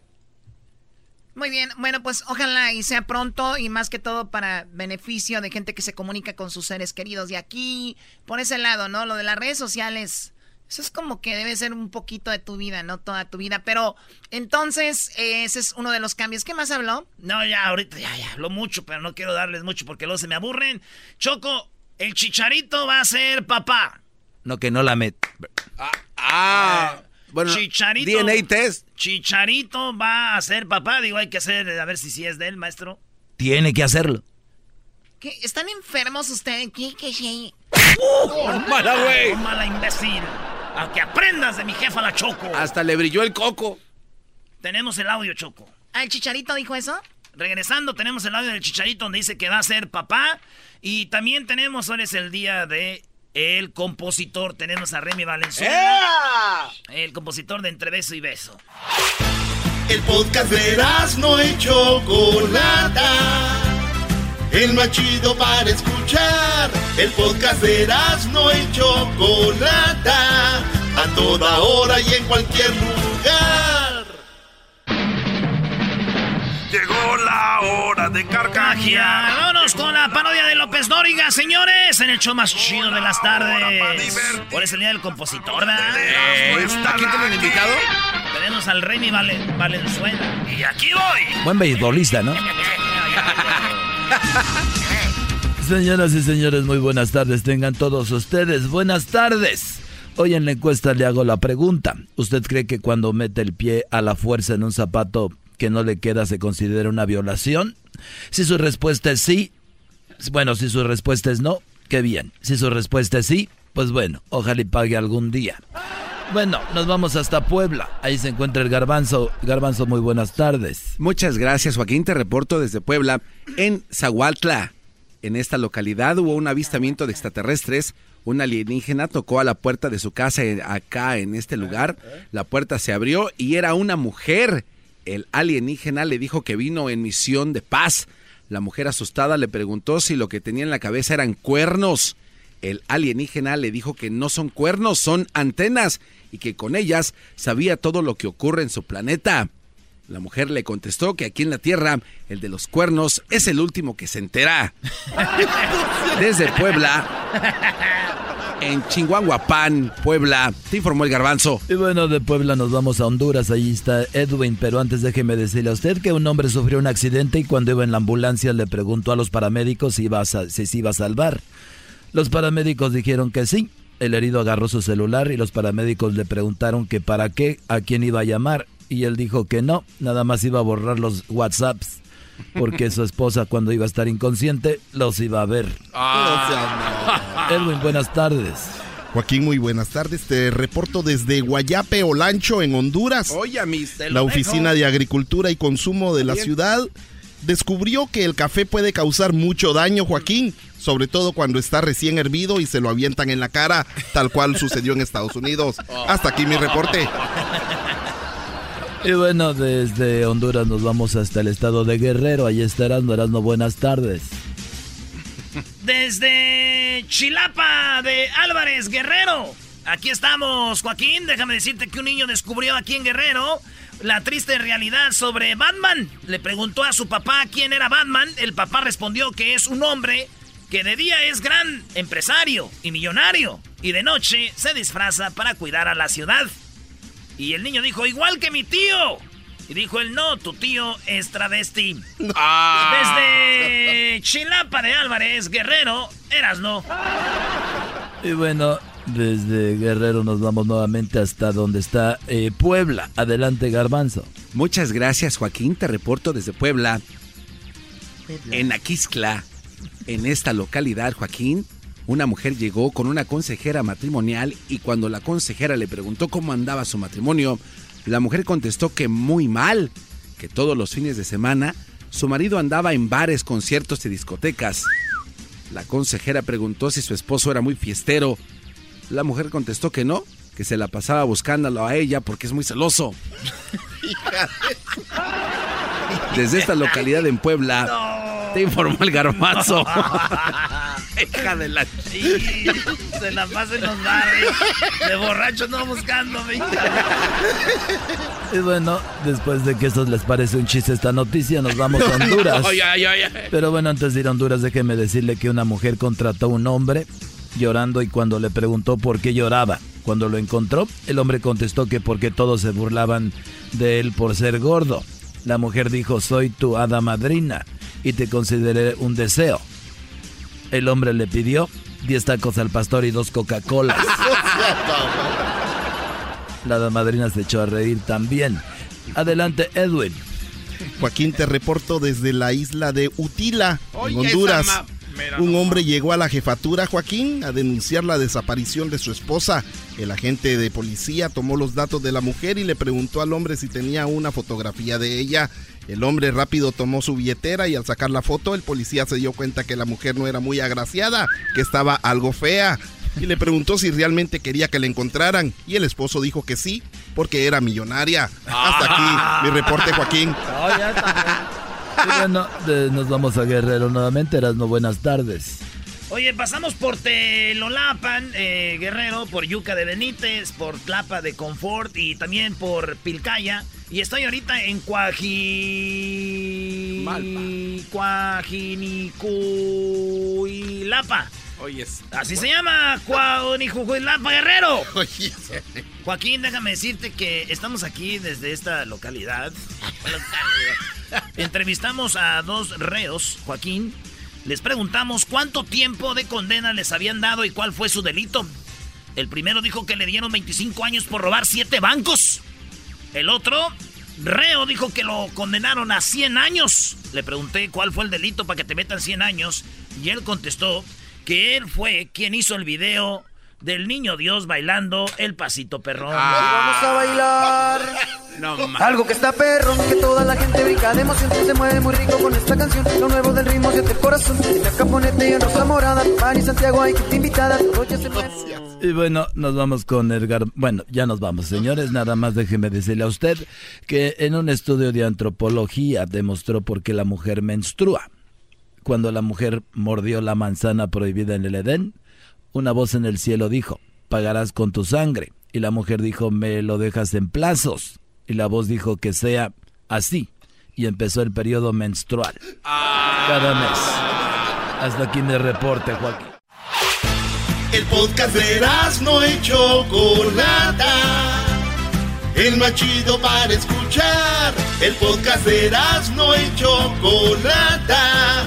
Muy bien, bueno, pues ojalá y sea pronto y más que todo para beneficio de gente que se comunica con sus seres queridos. Y aquí, por ese lado, ¿no? Lo de las redes sociales, eso es como que debe ser un poquito de tu vida, no toda tu vida. Pero entonces, eh, ese es uno de los cambios. ¿Qué más habló? No, ya, ahorita ya, ya, habló mucho, pero no quiero darles mucho porque luego se me aburren. Choco, el chicharito va a ser papá. No, que no la met. Ah, bueno, Chicharito. DNA test. Chicharito va a ser papá. Digo, hay que hacer, a ver si sí es de él, maestro. Tiene que hacerlo. ¿Qué? ¿Están enfermos ustedes? ¿Qué? ¿Qué? qué? mala, güey. Oh, mala imbécil. A que aprendas de mi jefa la Choco. Hasta le brilló el coco. Tenemos el audio, Choco. ¿Ah, el chicharito dijo eso? Regresando, tenemos el audio del Chicharito donde dice que va a ser papá. Y también tenemos, hoy es el día de el compositor. Tenemos a Remy Valenzuela. El compositor de Entre Beso y Beso. El podcast de no y Chocolata. El más chido para escuchar. El podcast de no y Chocolata. A toda hora y en cualquier lugar. Llegó la hora de carcajear. Vámonos con la parodia de López Dóriga, señores, en el show más chido de las tardes. Por es el día del compositor, ¿verdad? Eh, ¿A quién tienen invitado? Tenemos al Remy Valen- Valenzuela. Y aquí voy. Buen beisbolista, ¿no? <laughs> Señoras y señores, muy buenas tardes. Tengan todos ustedes buenas tardes. Hoy en la encuesta le hago la pregunta. ¿Usted cree que cuando mete el pie a la fuerza en un zapato que no le queda se considera una violación? Si su respuesta es sí, bueno, si su respuesta es no, qué bien. Si su respuesta es sí, pues bueno, ojalá y pague algún día. Bueno, nos vamos hasta Puebla. Ahí se encuentra el garbanzo. Garbanzo, muy buenas tardes. Muchas gracias, Joaquín. Te reporto desde Puebla. En Zahualtla, en esta localidad, hubo un avistamiento de extraterrestres. Un alienígena tocó a la puerta de su casa en- acá en este lugar. La puerta se abrió y era una mujer. El alienígena le dijo que vino en misión de paz. La mujer asustada le preguntó si lo que tenía en la cabeza eran cuernos. El alienígena le dijo que no son cuernos, son antenas y que con ellas sabía todo lo que ocurre en su planeta. La mujer le contestó que aquí en la Tierra el de los cuernos es el último que se entera. <laughs> Desde Puebla, en Chinguanguapán, Puebla, te informó el garbanzo. Y bueno, de Puebla nos vamos a Honduras, allí está Edwin, pero antes déjeme decirle a usted que un hombre sufrió un accidente y cuando iba en la ambulancia le preguntó a los paramédicos si, iba a si se iba a salvar. Los paramédicos dijeron que sí. El herido agarró su celular y los paramédicos le preguntaron que para qué, a quién iba a llamar. Y él dijo que no, nada más iba a borrar los WhatsApps, porque su esposa cuando iba a estar inconsciente los iba a ver. Edwin, buenas tardes. Joaquín, muy buenas tardes. Te reporto desde Guayape, Olancho, en Honduras. Oye, mis. La Oficina de Agricultura y Consumo de la Bien. ciudad descubrió que el café puede causar mucho daño, Joaquín, sobre todo cuando está recién hervido y se lo avientan en la cara, tal cual sucedió en Estados Unidos. Hasta aquí mi reporte. Y bueno, desde Honduras nos vamos hasta el estado de Guerrero. Allí está Erasmo. Erasmo, buenas tardes. Desde Chilapa de Álvarez Guerrero. Aquí estamos, Joaquín. Déjame decirte que un niño descubrió aquí en Guerrero la triste realidad sobre Batman. Le preguntó a su papá quién era Batman. El papá respondió que es un hombre que de día es gran empresario y millonario y de noche se disfraza para cuidar a la ciudad. Y el niño dijo, igual que mi tío. Y dijo él, no, tu tío es travesti. Ah. Desde <laughs> Chilapa de Álvarez, Guerrero, eras no. Y bueno, desde Guerrero nos vamos nuevamente hasta donde está eh, Puebla. Adelante, Garbanzo. Muchas gracias, Joaquín. Te reporto desde Puebla. En Aquiscla, en esta localidad, Joaquín, una mujer llegó con una consejera matrimonial y cuando la consejera le preguntó cómo andaba su matrimonio, la mujer contestó que muy mal, que todos los fines de semana su marido andaba en bares, conciertos y discotecas. La consejera preguntó si su esposo era muy fiestero. La mujer contestó que no, que se la pasaba buscándolo a ella porque es muy celoso. <laughs> Desde esta localidad en Puebla, te informó el garbazo. <laughs> Hija de la Sí, se la pasa en los bares. De borracho no buscándome. Y bueno, después de que esto les parece un chiste esta noticia, nos vamos a Honduras. <laughs> Ay, ay, ay, ay. Pero bueno, antes de ir a Honduras, déjeme decirle que una mujer contrató a un hombre llorando y cuando le preguntó por qué lloraba, cuando lo encontró, el hombre contestó que porque todos se burlaban de él por ser gordo. La mujer dijo, soy tu hada madrina y te consideré un deseo. El hombre le pidió 10 tacos al pastor y dos Coca-Colas. <laughs> La hada madrina se echó a reír también. Adelante, Edwin. Joaquín, te reporto desde la isla de Utila, en Oye, Honduras. Mira, Un hombre llegó a la jefatura, Joaquín, a denunciar la desaparición de su esposa. El agente de policía tomó los datos de la mujer y le preguntó al hombre si tenía una fotografía de ella. El hombre rápido tomó su billetera y al sacar la foto, el policía se dio cuenta que la mujer no era muy agraciada, que estaba algo fea. Y le preguntó si realmente quería que la encontraran. Y el esposo dijo que sí, porque era millonaria. Hasta aquí mi reporte, Joaquín. Bueno, de- nos vamos a Guerrero nuevamente. Erasmo, buenas tardes. Oye, pasamos por Telolapan, eh, Guerrero, por Yuca de Benítez, por Tlapa de Confort y también por Pilcaya. Y estoy ahorita en Cuaji... Cuajinicuilapa. Oye, Así se llama, Cuajinicuilapa, Guerrero. <laughs> Joaquín, déjame decirte que estamos aquí desde esta localidad. Localidad. Entrevistamos a dos reos, Joaquín. Les preguntamos cuánto tiempo de condena les habían dado y cuál fue su delito. El primero dijo que le dieron 25 años por robar 7 bancos. El otro, reo, dijo que lo condenaron a 100 años. Le pregunté cuál fue el delito para que te metan 100 años. Y él contestó que él fue quien hizo el video del niño Dios bailando el pasito perrón. Vamos a bailar. No, Algo que está perro, que toda la gente brinca de emoción, se mueve muy rico con esta canción. Lo nuevo del ritmo siente el corazón. En la caponete y en rosa morada, Pani Santiago hay que te invitada. Y bueno, nos vamos con Edgar. Bueno, ya nos vamos, señores. Nada más déjeme decirle a usted que en un estudio de antropología demostró por qué la mujer menstrua. Cuando la mujer mordió la manzana prohibida en el Edén, una voz en el cielo dijo, pagarás con tu sangre. Y la mujer dijo, me lo dejas en plazos. Y la voz dijo que sea así. Y empezó el periodo menstrual. Cada mes. Hasta aquí mi reporte, Joaquín. El podcast no y Chocolata. El más chido para escuchar. El podcast no y Chocolata.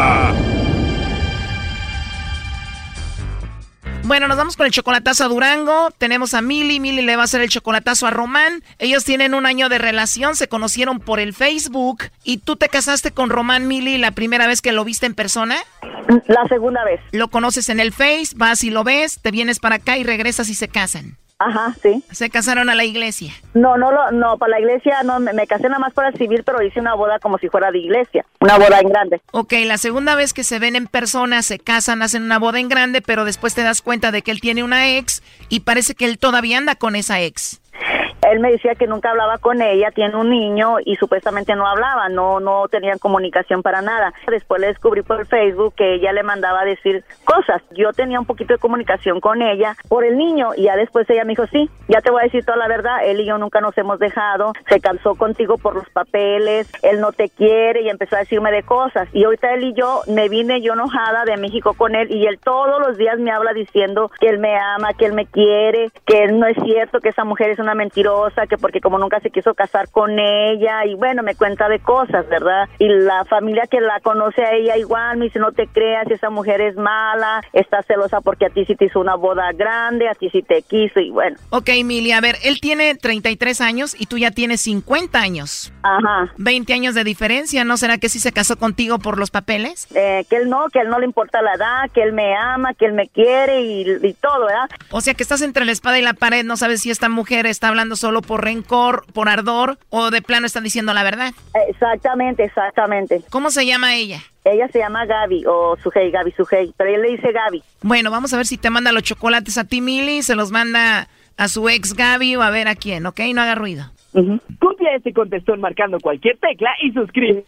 Bueno, nos vamos con el chocolatazo a Durango. Tenemos a Mili. Mili le va a hacer el chocolatazo a Román. Ellos tienen un año de relación, se conocieron por el Facebook. ¿Y tú te casaste con Román Mili la primera vez que lo viste en persona? La segunda vez. Lo conoces en el Face, vas y lo ves, te vienes para acá y regresas y se casan. Ajá, sí. Se casaron a la iglesia. No, no, lo- no, para la iglesia no, me, me casé nada más para civil, pero hice una boda como si fuera de iglesia, una boda en grande. Ok, la segunda vez que se ven en persona, se casan, hacen una boda en grande, pero después te das cuenta de que él tiene una ex y parece que él todavía anda con esa ex. Él me decía que nunca hablaba con ella, tiene un niño y supuestamente no hablaba, no no tenían comunicación para nada. Después le descubrí por Facebook que ella le mandaba a decir cosas. Yo tenía un poquito de comunicación con ella por el niño y ya después ella me dijo, sí, ya te voy a decir toda la verdad, él y yo nunca nos hemos dejado, se casó contigo por los papeles, él no te quiere y empezó a decirme de cosas. Y ahorita él y yo me vine yo enojada de México con él y él todos los días me habla diciendo que él me ama, que él me quiere, que no es cierto, que esa mujer es una que porque como nunca se quiso casar con ella y bueno, me cuenta de cosas, ¿verdad? Y la familia que la conoce a ella igual me dice, no te creas, esa mujer es mala, está celosa porque a ti sí te hizo una boda grande, a ti sí te quiso y bueno. Ok, Mili, a ver, él tiene 33 años y tú ya tienes 50 años. Ajá. 20 años de diferencia, ¿no será que sí se casó contigo por los papeles? Eh, que él no, que él no le importa la edad, que él me ama, que él me quiere y, y todo, ¿verdad? O sea que estás entre la espada y la pared, no sabes si esta mujer está hablando solo por rencor, por ardor o de plano están diciendo la verdad. Exactamente, exactamente. ¿Cómo se llama ella? Ella se llama Gaby o Sujei, Gaby Sujei, pero él le dice Gaby. Bueno, vamos a ver si te manda los chocolates a ti, Mili, se los manda a su ex Gaby o a ver a quién, ¿ok? No haga ruido. Copia este contestón marcando cualquier tecla y suscribe.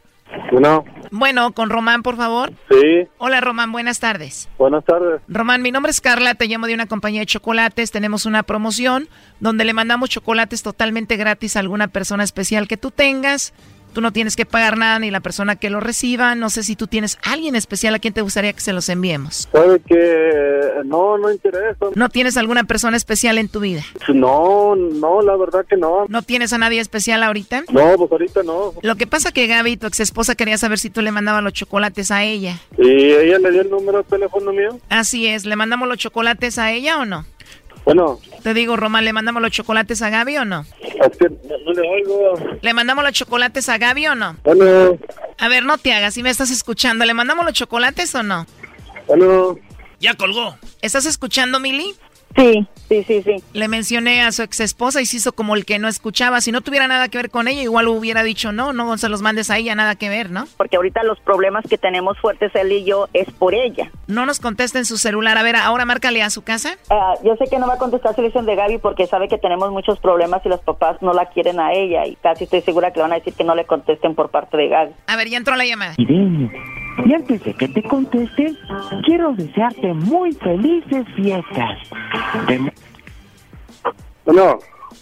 Bueno, Bueno, con Román, por favor. sí, Hola, Román, buenas tardes. buenas tardes. Román, mi nombre es Carla, te llamo de una compañía de chocolates. Tenemos una promoción donde le mandamos chocolates totalmente gratis a alguna persona especial que tú tengas. Tú no tienes que pagar nada ni la persona que lo reciba. No sé si tú tienes alguien especial a quien te gustaría que se los enviemos. ¿Sabe que No, no interesa. ¿No tienes alguna persona especial en tu vida? No, no, la verdad que no. ¿No tienes a nadie especial ahorita? No, pues ahorita no. Lo que pasa que Gaby, tu ex esposa, quería saber si tú le mandabas los chocolates a ella. ¿Y ella le dio el número de teléfono mío? Así es, ¿le mandamos los chocolates a ella o no? Bueno, Te digo, Román, ¿le mandamos los chocolates a Gaby o no? es que no le oigo. ¿Le mandamos los chocolates a Gaby o no? Bueno, A ver, no te hagas, si me estás escuchando, ¿le mandamos los chocolates o no? bueno. Ya colgó. ¿Estás escuchando, Mili? Sí, sí, sí, sí. Le mencioné a su ex esposa y se hizo como el que no escuchaba. Si no tuviera nada que ver con ella, igual hubiera dicho no, no se los mandes a ella, nada que ver, ¿no? Porque ahorita los problemas que tenemos fuertes él y yo es por ella. No nos contesta en su celular. A ver, ahora márcale a su casa. Ah, yo sé que no va a contestar su elección de Gaby porque sabe que tenemos muchos problemas y los papás no la quieren a ella y casi estoy segura que le van a decir que no le contesten por parte de Gaby. A ver, ya entró la llamada. Irene, y antes de que te contesten, quiero desearte muy felices fiestas. De-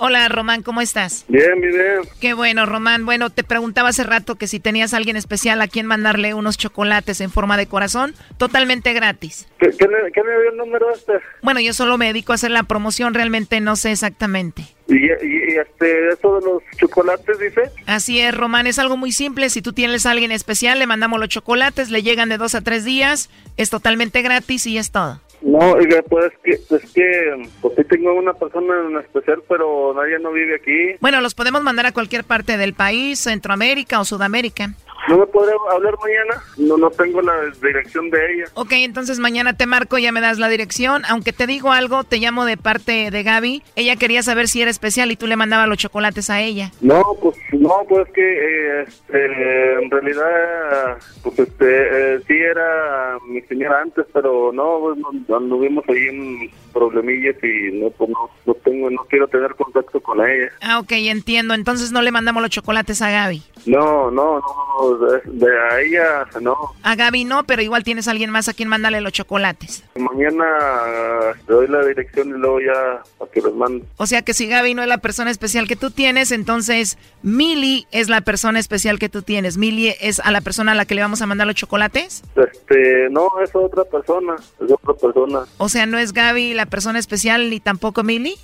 Hola, Román, ¿cómo estás? bien, bien. Qué bueno, Román. Bueno, te preguntaba hace rato que si tenías a alguien especial a quien mandarle unos chocolates en forma de corazón, totalmente gratis. ¿Qué, qué le, qué le dio el número este? Bueno, yo solo me dedico a hacer la promoción, realmente no sé exactamente. Y, y, y, este, eso de los chocolates, dice. Así es, Román, es algo muy simple. Si tú tienes a alguien especial, le mandamos los chocolates, le llegan de dos a tres días, es totalmente gratis y es todo. No, pues que, es que, pues sí tengo una persona en especial, pero nadie no vive aquí. Bueno, los podemos mandar a cualquier parte del país, Centroamérica o Sudamérica. ¿No me podré hablar mañana? No, no tengo la dirección de ella. Ok, entonces mañana te marco, ya me das la dirección. Aunque te digo algo, te llamo de parte de Gaby. Ella quería saber si era especial y tú le mandabas los chocolates a ella. No, pues no, pues que eh, este, en realidad, pues este, eh, sí era mi señora antes, pero no, pues, anduvimos ahí en problemillas y no, pues no, no tengo, no quiero tener contacto con ella. Ah, ok, entiendo. Entonces no le mandamos los chocolates a Gaby. No, no, no, de, de a ella no. A Gaby no, pero igual tienes a alguien más a quien mandarle los chocolates. Mañana eh, te doy la dirección y luego ya para que los mande. O sea que si Gaby no es la persona especial que tú tienes, entonces Mili es la persona especial que tú tienes. Mili es a la persona a la que le vamos a mandar los chocolates. Este, no, es otra persona, es otra persona, O sea, no es Gaby la persona especial ni tampoco Mili.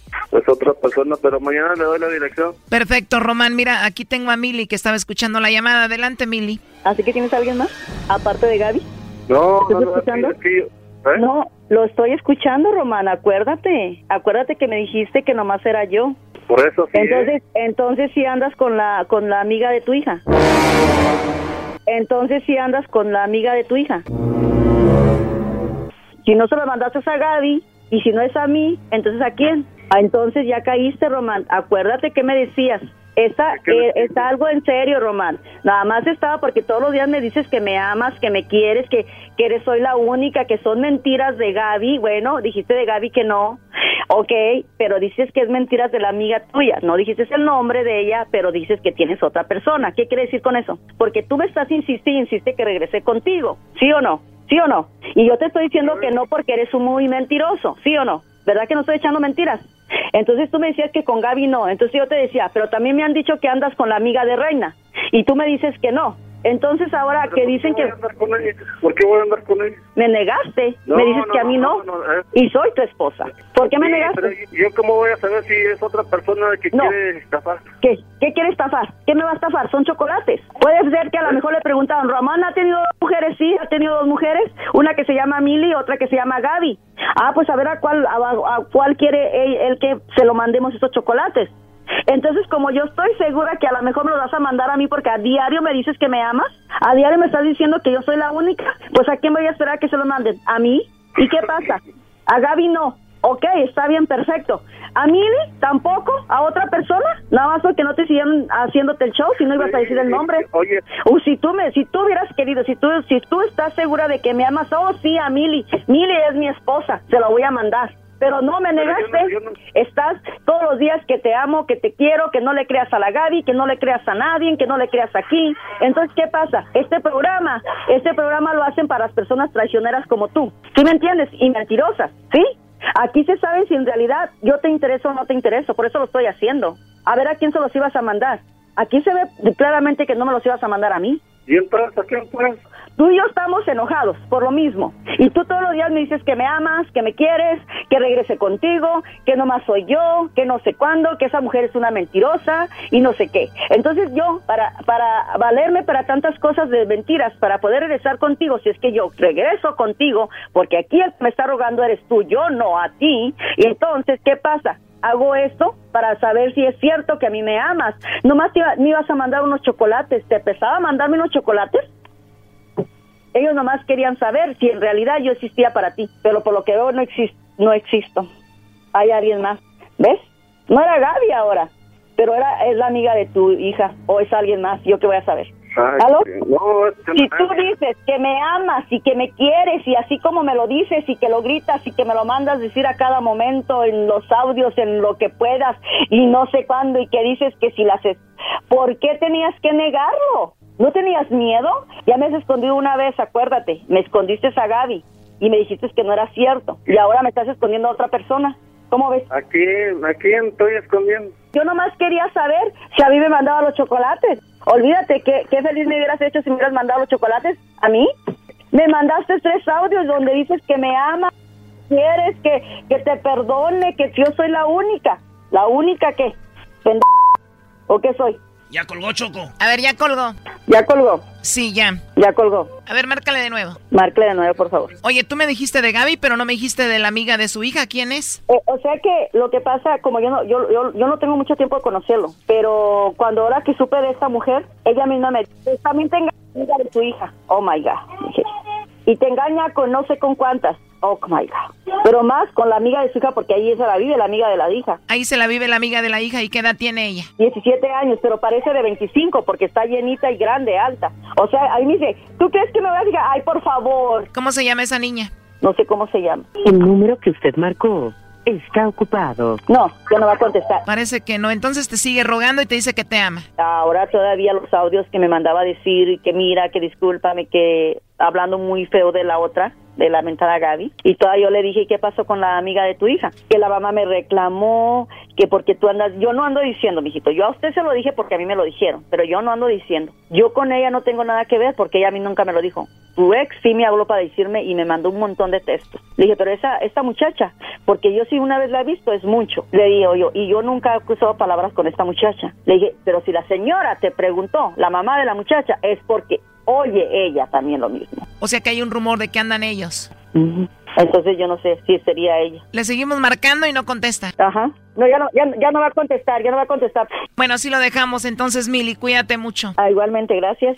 Es otra persona, pero mañana le doy la dirección. Perfecto, Román. Mira, aquí tengo a Mili que estaba escuchando la llamada. Adelante, Mili. ¿Así que tienes a alguien más? Aparte de Gaby. No, ¿Estás no, no, escuchando? es que yo- ¿Eh? No, lo estoy escuchando, Román, acuérdate. Acuérdate que me dijiste que nomás era yo. Por eso sí. Entonces, entonces sí andas con la con la amiga de tu hija. Entonces sí andas con la amiga de tu hija. Si no se lo mandaste a Gaby y si no es a mí, entonces a quién? Ah, entonces ya caíste, Román. Acuérdate que me decías. Está, eh, está algo en serio, Román. Nada más estaba porque todos los días me dices que me amas, que me quieres, que, que eres soy la única, que son mentiras de Gaby. Bueno, dijiste de Gaby que no. Ok, pero dices que es mentiras de la amiga tuya. No dijiste el nombre de ella, pero dices que tienes otra persona. ¿Qué quiere decir con eso? Porque tú me estás insiste y insiste que regrese contigo. ¿Sí o no? ¿Sí o no? Y yo te estoy diciendo que no porque eres un muy mentiroso. ¿Sí o no? ¿Verdad que no estoy echando mentiras? Entonces tú me decías que con Gaby no. Entonces yo te decía, pero también me han dicho que andas con la amiga de Reina. Y tú me dices que no. Entonces ahora que dicen que... ¿Por qué voy a andar con ella? Me negaste. No, me dices no, que a mí no. eh. Y soy tu esposa. ¿Por qué me Sí, negaste? yo cómo voy a saber si es otra persona que quiere estafar. ¿Qué? ¿Qué quiere estafar? ¿Qué me va a estafar? Son chocolates. Puede ser que a lo mejor le preguntaron, Román ha tenido dos mujeres, sí, ha tenido dos mujeres, una que se llama Mili y otra que se llama Gaby. Ah, pues a ver a cuál, a, a cuál quiere él, él que se lo mandemos esos chocolates. Entonces, como yo estoy segura que a lo mejor me lo vas a mandar a mí porque a diario me dices que me amas, a diario me estás diciendo que yo soy la única, pues ¿a quién voy a esperar que se lo manden? ¿A mí? ¿Y qué pasa? A Gaby no. Ok, está bien, perfecto. ¿A Mili tampoco? ¿A otra persona? Nada más porque no te siguen haciéndote el show, si no ibas a decir el nombre. Oye, Uh, si tú me, si tú hubieras querido, si tú, si tú estás segura de que me amas, oh sí, a Mili. Mili es mi esposa, se lo voy a mandar. Pero no me negaste. Estás todos los días que te amo, que te quiero, que no le creas a la Gaby, que no le creas a nadie, que no le creas aquí. Entonces, ¿qué pasa? Este programa, este programa lo hacen para las personas traicioneras como tú. ¿Sí me entiendes? Y mentirosas, ¿sí? Aquí se sabe si en realidad yo te intereso o no te intereso, por eso lo estoy haciendo. A ver a quién se los ibas a mandar. Aquí se ve claramente que no me los ibas a mandar a mí. ¿y entonces a quién pues? Tú y yo estamos enojados por lo mismo. Y tú todos los días me dices que me amas, que me quieres, que regrese contigo, que nomás soy yo, que no sé cuándo, que esa mujer es una mentirosa y no sé qué. Entonces yo, para, para valerme para tantas cosas de mentiras, para poder regresar contigo, si es que yo regreso contigo, porque aquí el que me está rogando eres tú, yo no a ti. Y entonces, ¿qué pasa? Hago esto para saber si es cierto que a mí me amas. Nomás te iba- me ibas a mandar unos chocolates. ¿Te pesaba mandarme unos chocolates? Ellos nomás querían saber si en realidad yo existía para ti, pero por lo que veo no existo, no existo. Hay alguien más, ¿ves? No era Gaby ahora, pero era es la amiga de tu hija o es alguien más. Yo qué voy a saber. Ay, ¿Aló? No, es que Si tú dices que me amas y que me quieres y así como me lo dices y que lo gritas y que me lo mandas decir a cada momento en los audios, en lo que puedas y no sé cuándo y que dices que si las... ¿Por qué tenías que negarlo? ¿No tenías miedo? Ya me has escondido una vez, acuérdate. Me escondiste a Gaby y me dijiste que no era cierto. Y ahora me estás escondiendo a otra persona. ¿Cómo ves? Aquí, aquí estoy escondiendo. Yo nomás quería saber si a mí me mandaba los chocolates. Olvídate, que qué feliz me hubieras hecho si me hubieras mandado los chocolates. ¿A mí? Me mandaste tres audios donde dices que me amas, quieres que, que te perdone, que yo soy la única. ¿La única qué? ¿O qué soy? Ya colgó Choco. A ver, ya colgó. ¿Ya colgó? Sí, ya. Ya colgó. A ver, márcale de nuevo. Márcale de nuevo, por favor. Oye, tú me dijiste de Gaby, pero no me dijiste de la amiga de su hija. ¿Quién es? Eh, o sea que lo que pasa, como yo no, yo, yo, yo no tengo mucho tiempo de conocerlo, pero cuando ahora que supe de esta mujer, ella misma me dice, también te engaña de tu hija. Oh my God. Y te engaña con no sé con cuántas. Oh my God. Pero más con la amiga de su hija, porque ahí se la vive la amiga de la hija. Ahí se la vive la amiga de la hija. ¿Y qué edad tiene ella? 17 años, pero parece de 25 porque está llenita y grande, alta. O sea, ahí me dice, ¿tú crees que me vas a decir, ay, por favor? ¿Cómo se llama esa niña? No sé cómo se llama. El número que usted marcó está ocupado. No, ya no va a contestar. Parece que no. Entonces te sigue rogando y te dice que te ama. Ahora todavía los audios que me mandaba decir que mira, que discúlpame, que hablando muy feo de la otra, de la mentada Gaby. Y todavía yo le dije, ¿y qué pasó con la amiga de tu hija? Que la mamá me reclamó, que porque tú andas, yo no ando diciendo, mijito, yo a usted se lo dije porque a mí me lo dijeron, pero yo no ando diciendo. Yo con ella no tengo nada que ver porque ella a mí nunca me lo dijo. Tu ex sí me habló para decirme y me mandó un montón de textos. Le dije, pero esa, esta muchacha, porque yo sí una vez la he visto, es mucho. Le digo yo, y yo nunca he usado palabras con esta muchacha. Le dije, pero si la señora te preguntó, la mamá de la muchacha, es porque oye ella también lo mismo. O sea que hay un rumor de que andan ellos. Entonces yo no sé si sería ella. Le seguimos marcando y no contesta. Ajá. No, ya no, ya, ya no va a contestar, ya no va a contestar. Bueno, así lo dejamos entonces, Mili. Cuídate mucho. Ah, igualmente, gracias.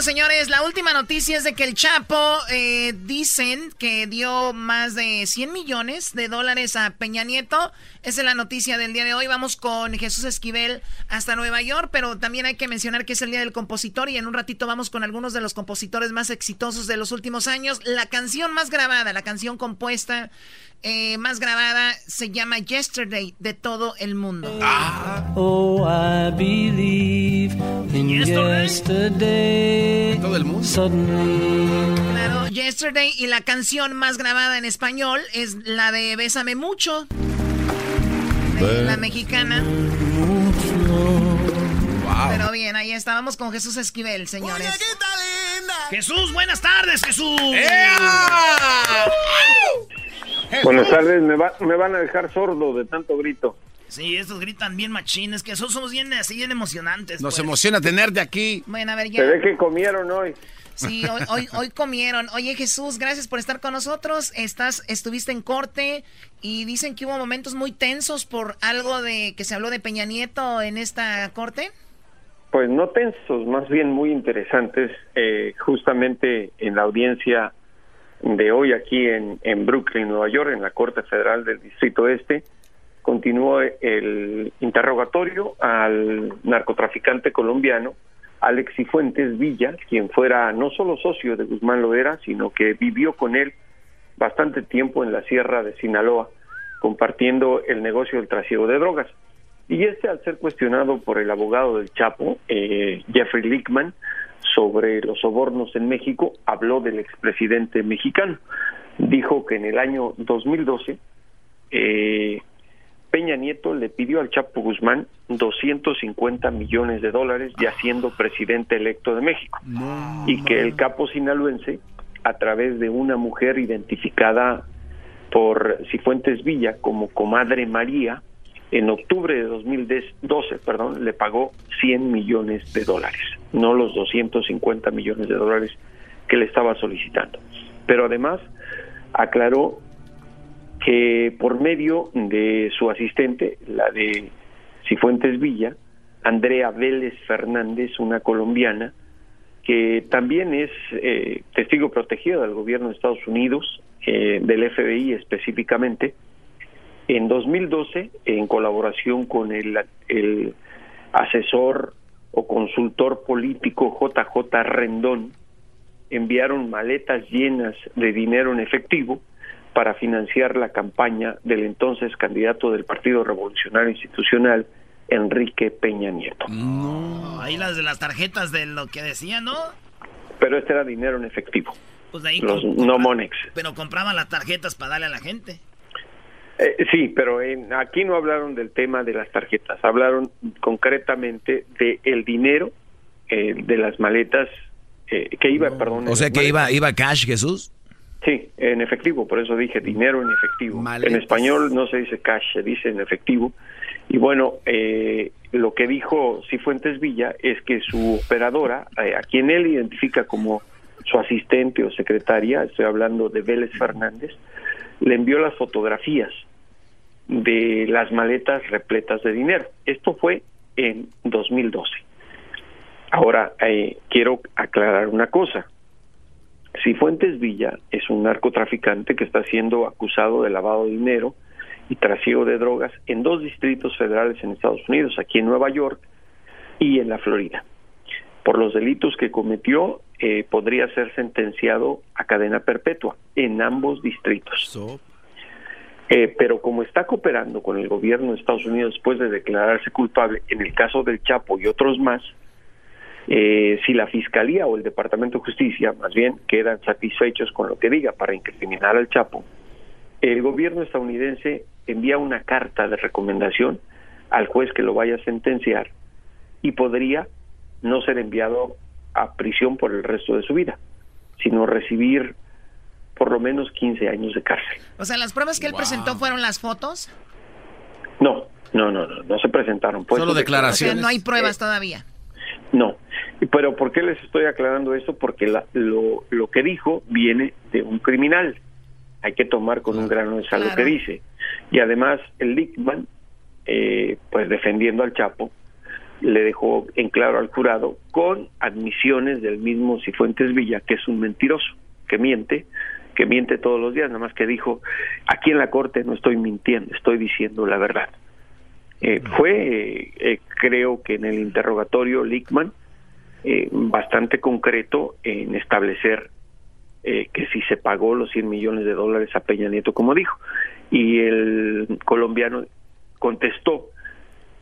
Señores, la última noticia es de que el Chapo eh, dicen que dio más de 100 millones de dólares a Peña Nieto. Esa es la noticia del día de hoy. Vamos con Jesús Esquivel hasta Nueva York, pero también hay que mencionar que es el Día del Compositor y en un ratito vamos con algunos de los compositores más exitosos de los últimos años. La canción más grabada, la canción compuesta eh, más grabada se llama Yesterday de todo el mundo. Oh, I believe in yesterday. Todo el mundo. Claro, Yesterday y la canción más grabada en español es la de Bésame mucho. De la mexicana. Pero bien, ahí estábamos con Jesús Esquivel, señores. Jesús, buenas tardes, Jesús. Buenas tardes, me, va- me van a dejar sordo de tanto grito. Sí, estos gritan bien machines, que son, somos bien así, bien emocionantes. Nos pues. emociona tenerte aquí. Bueno, a ver, ya. Se ve que comieron hoy. Sí, hoy, hoy, hoy comieron. Oye, Jesús, gracias por estar con nosotros. Estás, estuviste en corte y dicen que hubo momentos muy tensos por algo de que se habló de Peña Nieto en esta corte. Pues no tensos, más bien muy interesantes. Eh, justamente en la audiencia de hoy aquí en, en Brooklyn, Nueva York, en la Corte Federal del Distrito Este, continuó el interrogatorio al narcotraficante colombiano Alex Cifuentes Villa, quien fuera no solo socio de Guzmán Loera, sino que vivió con él bastante tiempo en la Sierra de Sinaloa, compartiendo el negocio del trasiego de drogas. Y este, al ser cuestionado por el abogado del Chapo, eh, Jeffrey Lickman, sobre los sobornos en México, habló del expresidente mexicano. Dijo que en el año 2012 eh, Peña Nieto le pidió al Chapo Guzmán 250 millones de dólares ya siendo presidente electo de México y que el capo sinaloense a través de una mujer identificada por Cifuentes Villa como comadre María en octubre de 2012, perdón, le pagó 100 millones de dólares, no los 250 millones de dólares que le estaba solicitando. Pero además aclaró que por medio de su asistente, la de Cifuentes Villa, Andrea Vélez Fernández, una colombiana, que también es eh, testigo protegido del gobierno de Estados Unidos, eh, del FBI específicamente, en 2012, en colaboración con el, el asesor o consultor político JJ Rendón, enviaron maletas llenas de dinero en efectivo para financiar la campaña del entonces candidato del Partido Revolucionario Institucional, Enrique Peña Nieto. No, ahí las de las tarjetas de lo que decía, ¿no? Pero este era dinero en efectivo, Pues de ahí los no Monex. Pero compraban las tarjetas para darle a la gente. Eh, sí, pero en- aquí no hablaron del tema de las tarjetas, hablaron concretamente de el dinero eh, de las maletas eh, que iba, perdón. O sea que maletas. iba, iba cash, Jesús. Sí, en efectivo, por eso dije dinero en efectivo. En español no se dice cash, se dice en efectivo. Y bueno, eh, lo que dijo Cifuentes Villa es que su operadora, eh, a quien él identifica como su asistente o secretaria, estoy hablando de Vélez Fernández, le envió las fotografías de las maletas repletas de dinero. Esto fue en 2012. Ahora, eh, quiero aclarar una cosa. Cifuentes Villa es un narcotraficante que está siendo acusado de lavado de dinero y trasiego de drogas en dos distritos federales en Estados Unidos, aquí en Nueva York y en la Florida. Por los delitos que cometió, eh, podría ser sentenciado a cadena perpetua en ambos distritos. Eh, pero como está cooperando con el gobierno de Estados Unidos después de declararse culpable en el caso del Chapo y otros más, eh, si la Fiscalía o el Departamento de Justicia, más bien, quedan satisfechos con lo que diga para incriminar al Chapo, el gobierno estadounidense envía una carta de recomendación al juez que lo vaya a sentenciar y podría no ser enviado a prisión por el resto de su vida, sino recibir por lo menos 15 años de cárcel. O sea, las pruebas que él presentó fueron las fotos. No, no, no, no, no se presentaron. Fue Solo declaraciones. O sea, no hay pruebas todavía. No. Pero ¿por qué les estoy aclarando esto? Porque la- lo, lo que dijo viene de un criminal. Hay que tomar con un grano de sal lo que dice. Y además el Lickman, eh, pues defendiendo al Chapo, le dejó en claro al jurado con admisiones del mismo Cifuentes Villa, que es un mentiroso, que miente, que miente todos los días, nada más que dijo, aquí en la corte no estoy mintiendo, estoy diciendo la verdad. Eh, fue, eh, eh, creo que en el interrogatorio Lickman, eh, bastante concreto en establecer que si se pagó los 100 millones de dólares a Peña Nieto, como dijo. Y el colombiano contestó,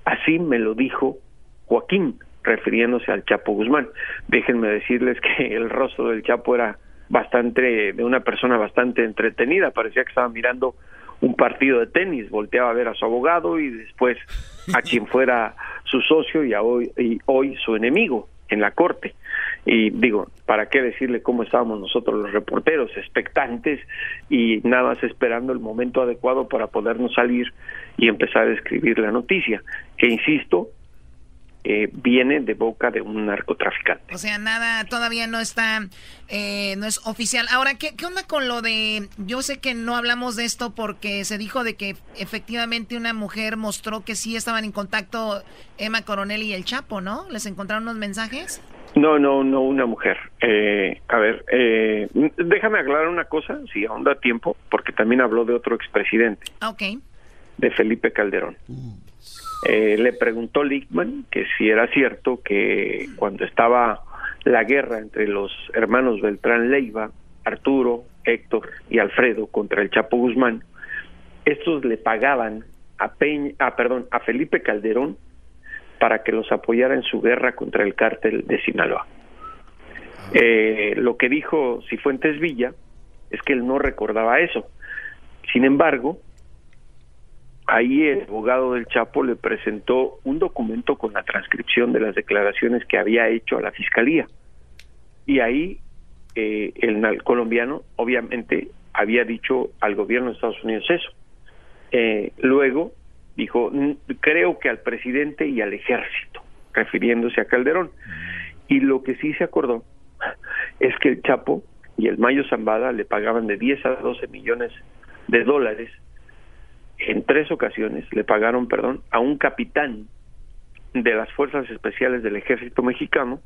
así me lo dijo Joaquín, refiriéndose al Chapo Guzmán. Déjenme decirles que <laughs> el rostro del Chapo era bastante, de una persona bastante entretenida, parecía que estaba mirando un partido de tenis, volteaba a ver a su abogado y después a quien <laughs> fuera su socio y, a hoy, y hoy su enemigo en la corte. Y digo, ¿para qué decirle cómo estábamos nosotros los reporteros, expectantes y nada más esperando el momento adecuado para podernos salir y empezar a escribir la noticia? Que insisto, eh, viene de boca de un narcotraficante. O sea, nada, todavía no está, eh, no es oficial. Ahora, ¿qué, ¿qué onda con lo de, yo sé que no hablamos de esto porque se dijo de que efectivamente una mujer mostró que sí estaban en contacto Emma Coronel y el Chapo, ¿no? ¿Les encontraron unos mensajes? No, no, no, una mujer. Eh, a ver, eh, déjame aclarar una cosa, si aún da tiempo, porque también habló de otro expresidente, Ah, Ok. de Felipe Calderón. Eh, le preguntó Lickman que si era cierto que cuando estaba la guerra entre los hermanos Beltrán Leiva, Arturo, Héctor y Alfredo contra el Chapo Guzmán, estos le pagaban a Peña, ah, perdón, a Felipe Calderón para que los apoyara en su guerra contra el cártel de Sinaloa. Eh, lo que dijo Cifuentes Villa es que él no recordaba eso. Sin embargo, ahí el abogado del Chapo le presentó un documento con la transcripción de las declaraciones que había hecho a la fiscalía. Y ahí eh, el colombiano obviamente había dicho al gobierno de Estados Unidos eso. Eh, luego dijo, "Mm, creo que al presidente y al ejército, refiriéndose a Calderón. Y lo que sí se acordó es que el Chapo y el Mayo Zambada le pagaban de 10 a 12 millones de dólares en tres ocasiones le pagaron, perdón, a un capitán de las fuerzas especiales del ejército mexicano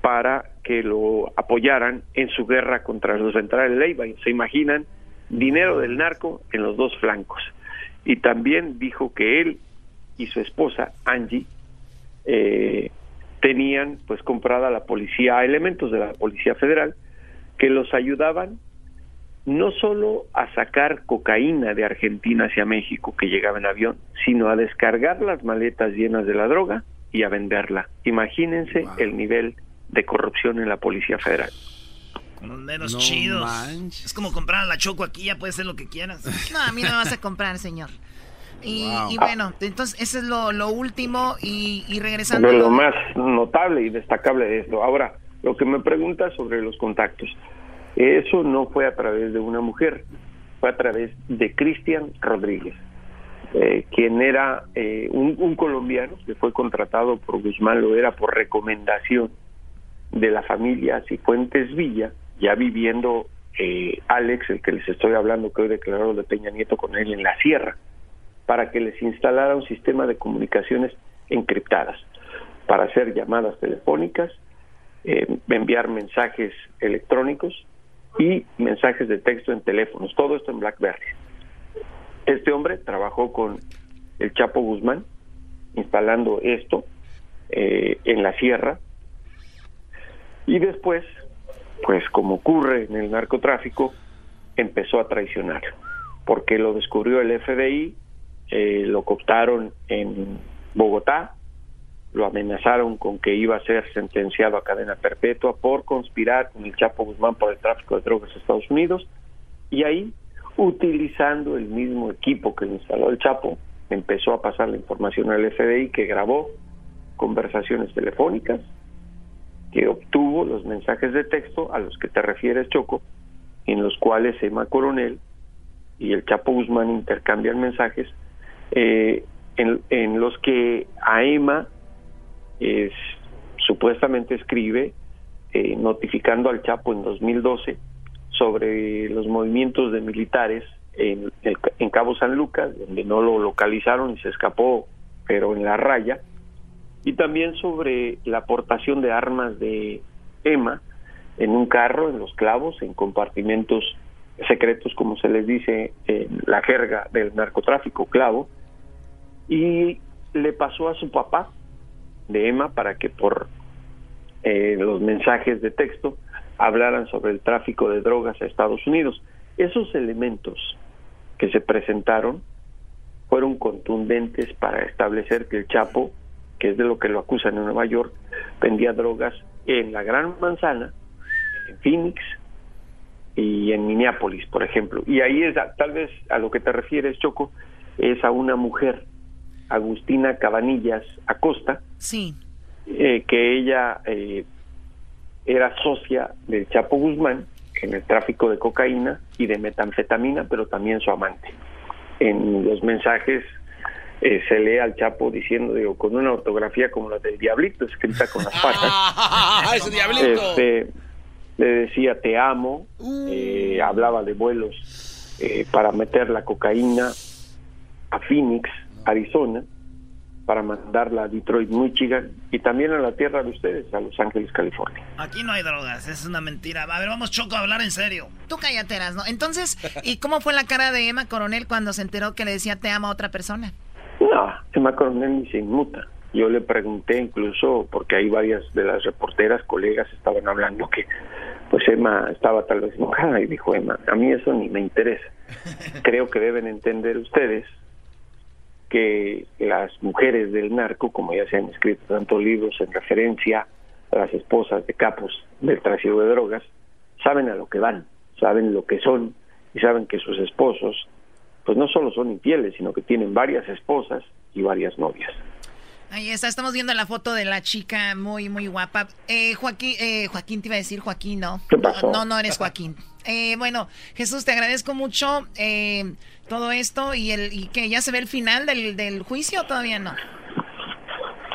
para que lo apoyaran en su guerra contra los centrales Leiva. Se imaginan dinero del narco en los dos flancos. Y también dijo que él y su esposa Angie eh, tenían pues comprada la policía, elementos de la policía federal que los ayudaban no solo a sacar cocaína de Argentina hacia México que llegaba en avión, sino a descargar las maletas llenas de la droga y a venderla. Imagínense el nivel de corrupción en la Policía Federal. Con los dedos No chidos. Es como comprar a la choco aquí, ya puedes hacer lo que quieras. <laughs> No, a mí no me vas a comprar, señor. Y, Wow. y bueno, entonces eso es lo, lo último y, y regresando... lo lo- más notable y destacable de esto. Ahora, lo que me pregunta sobre los contactos, eso no fue a través de una mujer, fue a través de Cristian Rodríguez, eh, quien era eh, un, colombiano que fue contratado por Guzmán, lo era por recomendación de la familia Cifuentes Villa, ya viviendo eh, Alex, el que les estoy hablando, que hoy declaró de Peña Nieto con él en la sierra, para que les instalara un sistema de comunicaciones encriptadas, para hacer llamadas telefónicas, eh, enviar mensajes electrónicos y mensajes de texto en teléfonos, todo esto en BlackBerry. Este hombre trabajó con el Chapo Guzmán instalando esto eh, en la sierra y después, pues como ocurre en el narcotráfico, empezó a traicionar, porque lo descubrió el FBI, eh, lo cooptaron en Bogotá, lo amenazaron con que iba a ser sentenciado a cadena perpetua por conspirar con el Chapo Guzmán por el tráfico de drogas a Estados Unidos, y ahí utilizando el mismo equipo que instaló el Chapo, empezó a pasar la información al FBI que grabó conversaciones telefónicas, que obtuvo los mensajes de texto a los que te refieres, Choco, en los cuales Emma Coronel y el Chapo Guzmán intercambian mensajes eh, en, en, los que a Emma es, supuestamente escribe eh, notificando al Chapo en 2012 sobre los movimientos de militares en, en Cabo San Lucas, donde no lo localizaron y se escapó, pero en la raya, y también sobre la aportación de armas de EMA en un carro, en los clavos, en compartimentos secretos, como se les dice en la jerga del narcotráfico, clavo, y le pasó a su papá de Emma para que por eh, los mensajes de texto hablaran sobre el tráfico de drogas a Estados Unidos. Esos elementos que se presentaron fueron contundentes para establecer que el Chapo, que es de lo que lo acusan en Nueva York, vendía drogas en la Gran Manzana, en Phoenix y en Minneapolis, por ejemplo. Y ahí es tal vez a lo que te refieres, Choco, es a una mujer, Agustina Cabanillas Acosta, sí. Eh, que ella eh, era socia del Chapo Guzmán en el tráfico de cocaína y de metanfetamina, pero también su amante. En los mensajes eh, se lee al Chapo diciendo, digo, con una ortografía como la del Diablito, escrita con las patas. <laughs> ¡Ese Diablito! Este, le decía te amo, eh, hablaba de vuelos eh, para meter la cocaína a Phoenix, Arizona, para mandarla a Detroit, Michigan y también a la tierra de ustedes, a Los Ángeles, California. Aquí no hay drogas, es una mentira. A ver, vamos Choco a hablar en serio. Tú cállateras, ¿no? Entonces, ¿y cómo fue la cara de Emma Coronel cuando se enteró que le decía te amo a otra persona? No, Emma Coronel ni se inmuta. Yo le pregunté incluso, porque hay varias de las reporteras, colegas, estaban hablando que pues Emma estaba tal vez enojada y dijo Emma, a mí eso ni me interesa. <laughs> Creo que deben entender ustedes que las mujeres del narco, como ya se han escrito tantos libros en referencia a las esposas de capos del tráfico de drogas, saben a lo que van, saben lo que son y saben que sus esposos pues no solo son infieles, sino que tienen varias esposas y varias novias. Ahí está, estamos viendo la foto de la chica muy, muy guapa. Eh, Joaquín, eh, Joaquín te iba a decir Joaquín, ¿no? ¿Qué pasó? No, no eres Joaquín. Eh, bueno, Jesús, te agradezco mucho eh, todo esto y el y que ya se ve el final del, del juicio, todavía no.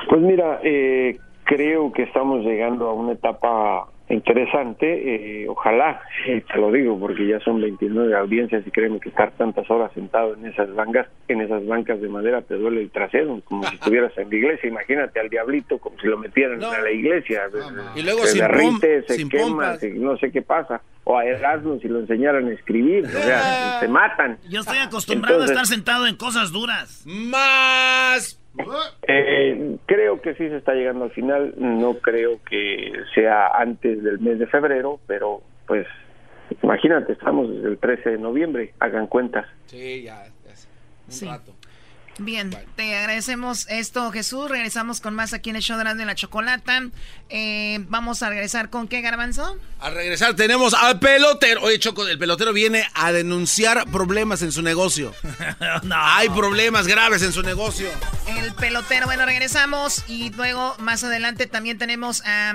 Pues mira, eh, creo que estamos llegando a una etapa interesante, eh, ojalá, <laughs> te lo digo, porque ya son 29 audiencias y créeme que estar tantas horas sentado en esas bancas, en esas bancas de madera te duele el trasero, como si <laughs> estuvieras en la iglesia, imagínate al diablito como si lo metieran No. a la iglesia, Y luego se sin derrite, pom- se sin quema, se- no sé qué pasa, o a Erasmus si lo enseñaran a escribir, o sea, se matan. Yo estoy acostumbrado Entonces- a estar sentado en cosas duras. Más. Eh, creo que sí se está llegando al final, no creo que sea antes del mes de febrero, pero pues imagínate, estamos desde el 13 de noviembre, hagan cuentas. Sí, ya. ya. Un Sí. rato. Bien, te agradecemos esto, Jesús. Regresamos con más aquí en el show de Grande la Chocolata. Eh, vamos a regresar con qué, Garbanzo. Al regresar tenemos al pelotero. Oye, Choco, el pelotero viene a denunciar problemas en su negocio. <laughs> Hay problemas graves en su negocio. El pelotero, bueno, regresamos y luego más adelante también tenemos a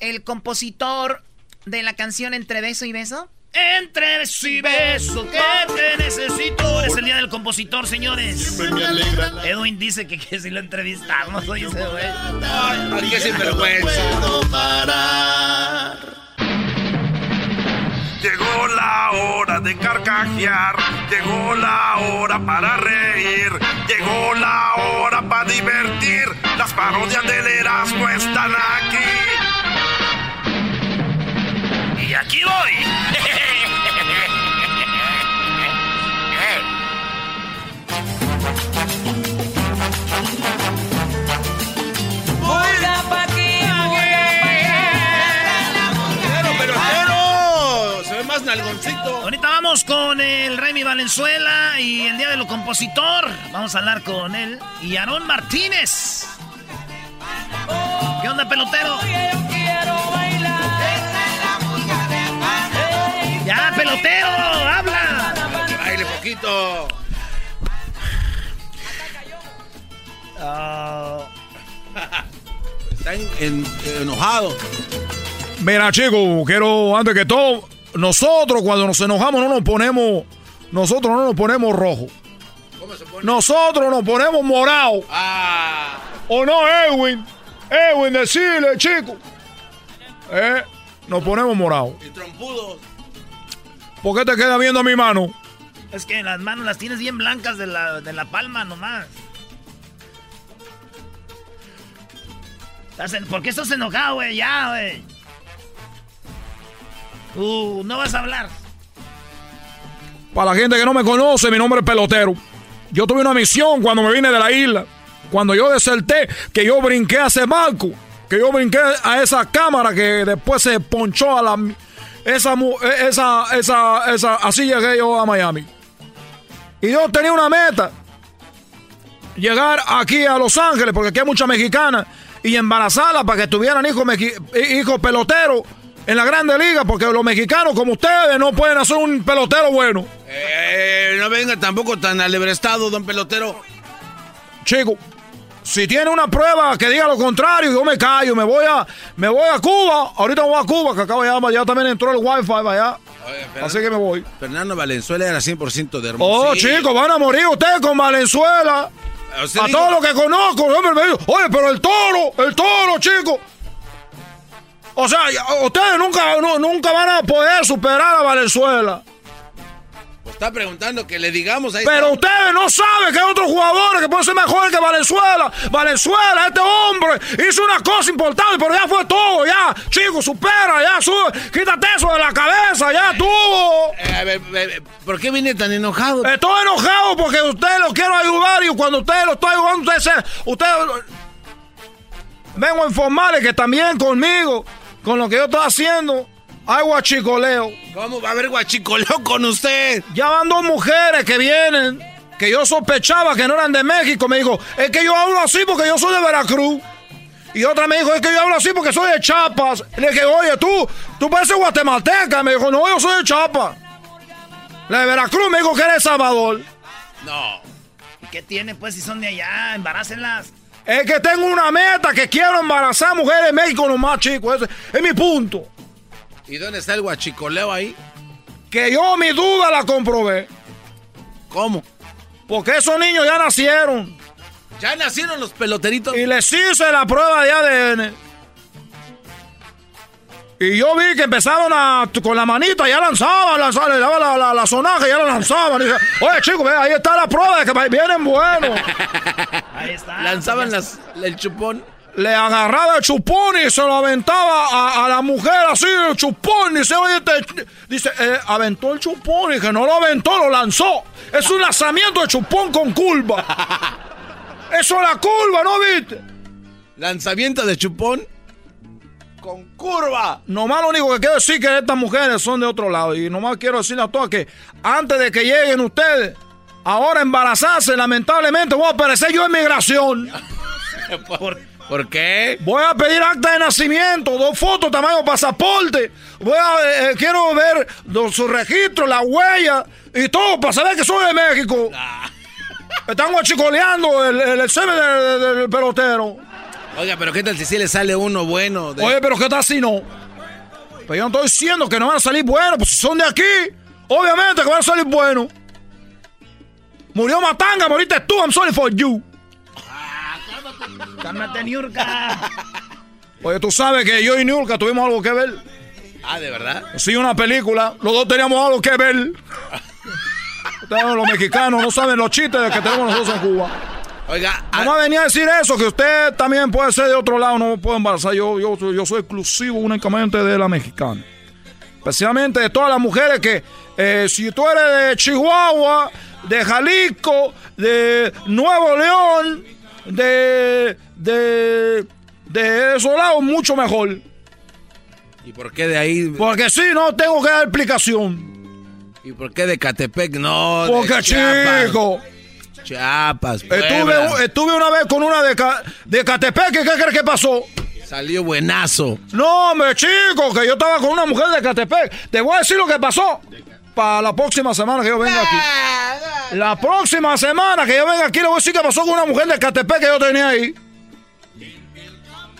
el compositor de la canción Entre Beso y Beso. Entre beso y beso que te necesito. Es el día del compositor, señores. Edwin dice que, que si lo entrevistamos, oye ese güey. Ay, qué sinvergüenza. Llegó la hora de carcajear, llegó la hora para reír, llegó la hora para divertir. Las parodias del Erasmo están aquí. Y aquí voy. Pa' Pero, pelotero. Se ve más nalgoncito. Ahorita vamos con el Remy Valenzuela y el día de lo compositor. Vamos a hablar con él y Aarón Martínez. ¿Qué onda, pelotero? ¡Ya, pelotero! ¡Habla! ¡Que poquito! Ah. Uh... Está en, enojado. Mira, chicos, quiero, antes que todo, nosotros cuando nos enojamos no nos ponemos, nosotros no nos ponemos rojo. ¿Cómo se pone? Nosotros nos ponemos morado. Ah. ¿O no, Edwin? Edwin, decirle, chico. Eh, nos ponemos morado. Y trompudos. ¿Por qué te queda viendo mi mano? Es que las manos las tienes bien blancas de la, de la palma nomás. ¿Por qué estás enojado, güey? Ya, güey. Uh, no vas a hablar. Para la gente que no me conoce, mi nombre es Pelotero. Yo tuve una misión cuando me vine de la isla. Cuando yo deserté, que yo brinqué a ese barco. Que yo brinqué a esa cámara que después se ponchó a la... Esa, eh, esa, esa, esa, así llegué yo a Miami. Y yo tenía una meta. Llegar aquí a Los Ángeles, porque aquí hay muchas mexicanas. Y embarazarlas para que tuvieran hijos, hijos peloteros en la Grande Liga. Porque los mexicanos como ustedes no pueden hacer un pelotero bueno. Eh, no venga tampoco tan alebrestado, don pelotero. Chico, si tiene una prueba que diga lo contrario, yo me callo, me voy a, me voy a Cuba. Ahorita voy a Cuba, que acabo ya, ya también entró el wifi allá. Así que me voy. Fernando Valenzuela era 100% de hermoso. Oh, chicos, van a morir ustedes con Valenzuela. A dijo- todos los que conozco, hombre, me dijo, oye, pero el toro, el toro, chico. O sea, ustedes nunca, nu- nunca van a poder superar a Valenzuela. Está preguntando que le digamos ahí. Pero está. ustedes no saben que hay otros jugadores que pueden ser mejores que Valenzuela. Valenzuela, este hombre, hizo una cosa importante, pero ya fue todo, ya. Chicos, supera, ya, sube, quítate eso de la cabeza, ya tuvo. Eh, ver, eh, ¿Por qué viene tan enojado? Estoy enojado porque ustedes lo quiero ayudar y cuando ustedes lo estoy ayudando, ustedes, se- ustedes vengo a informarles que también conmigo, con lo que yo estoy haciendo, hay guachicoleo. ¿Cómo va a haber guachicoleo con usted? Ya van dos mujeres que vienen, que yo sospechaba que no eran de México. Me dijo, es que yo hablo así porque yo soy de Veracruz. Y otra me dijo, es que yo hablo así porque soy de Chiapas. Le dije, oye, tú, tú pareces guatemalteca. Me dijo, no, yo soy de Chiapas. La de Veracruz me dijo que de Salvador. No. ¿Y qué tiene, pues, si son de allá? Embarácenlas. Es que tengo una meta que quiero embarazar mujeres de México nomás, chicos. Ese es mi punto. ¿Y dónde está el guachicoleo ahí? Que yo mi duda la comprobé. ¿Cómo? Porque esos niños ya nacieron. Ya nacieron los peloteritos. Y les hice la prueba de ADN. Y yo vi que empezaron a, con la manita, ya lanzaban, lanzaban, le daba la, la, la sonaja, ya la lanzaban. Y dije, oye, chicos, ahí está la prueba de que vienen buenos. <laughs> Ahí está. Lanzaban las, el chupón. Le agarraba el chupón y se lo aventaba a, a la mujer así, el chupón. Dice, oye, te- dice, eh, aventó el chupón. Y que no lo aventó, lo lanzó. Es un lanzamiento de chupón con curva. <laughs> Eso es la curva, ¿no viste? Lanzamiento de chupón con curva. Nomás lo único que quiero decir que estas mujeres son de otro lado. Y nomás quiero decirle a todas que antes de que lleguen ustedes, ahora embarazarse, lamentablemente voy a aparecer yo en migración. <laughs> ¿Por, ¿Por qué? Voy a pedir acta de nacimiento, dos fotos, tamaño pasaporte. Voy a, eh, eh, quiero ver los- su registro, la huella y todo para saber que soy de México. Están guachicoleando el, el, el semen del, del- del pelotero. Oiga, pero ¿qué tal si sí le sale uno bueno? de- Oye, pero ¿qué tal si no? Pero yo no estoy diciendo que no van a salir buenos, pues si son de aquí, obviamente que van a salir buenos. Murió Matanga, moriste tú, I'm sorry for you. Cálmate, Niurka. Oye, tú sabes que yo y Niurka tuvimos algo que ver. Ah, ¿de verdad? Sí, una película. Los dos teníamos algo que ver. Ustedes, los mexicanos no saben los chistes que tenemos nosotros en Cuba. Oiga, No me venía a decir eso, que usted también puede ser de otro lado, no puedo embarazar. Yo, yo, yo soy exclusivo únicamente de la mexicana. Especialmente de todas las mujeres que, eh, si tú eres de Chihuahua, de Jalisco, de Nuevo León, de, de, de esos lados, mucho mejor. ¿Y por qué de ahí? Porque si no, tengo que dar explicación. ¿Y por qué de Catepec no? de Porque, Chiapas? chico, Chiapas, estuve, Puebla. estuve una vez con una de, de Catepec, ¿qué crees que pasó? Salió buenazo. No, hombre, chico, que yo estaba con una mujer de Catepec. Te voy a decir lo que pasó para la próxima semana que yo venga aquí. La próxima semana que yo venga aquí le voy a decir qué pasó con una mujer de Catepec que yo tenía ahí.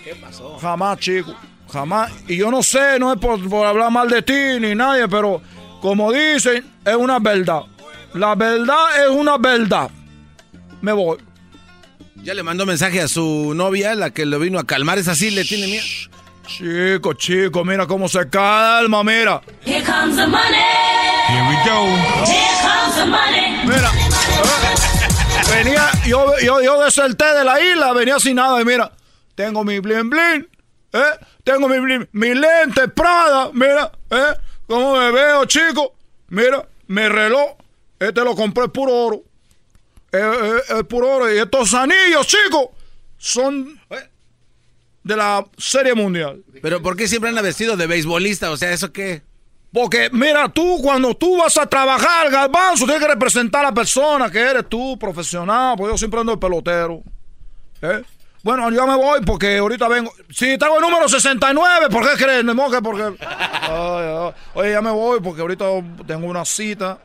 ¿Qué pasó? Jamás, chico. Jamás. Y yo no sé, no es por, por hablar mal de ti ni nadie, pero como dicen, es una verdad. La verdad es una verdad. Me voy. Ya le mandó mensaje a su novia, la que lo vino a calmar. Es así, le tiene miedo. Chico, chico, mira cómo se calma, mira. Here comes the money. Money. Mira. Venía, yo, yo, yo deserté de la isla, venía sin nada y mira, tengo mi blin blin, ¿eh? Tengo mi blin, mi lente Prada, mira, ¿eh? ¿Cómo me veo, chico? Mira, mi reloj, este lo compré puro oro. Es, es- es puro oro. Y estos anillos, chicos, son de la Serie Mundial. Pero ¿por qué siempre anda vestido de beisbolista? O sea, ¿eso qué? Porque, mira, tú cuando tú vas a trabajar, Galvanzo, tienes que representar a la persona que eres tú, profesional, porque yo siempre ando de pelotero. ¿Eh? Bueno, ya me voy porque ahorita vengo. Si tengo el número 69, ¿por qué crees? No, que porque... Ay, ay. Oye, ya me voy porque ahorita tengo una cita.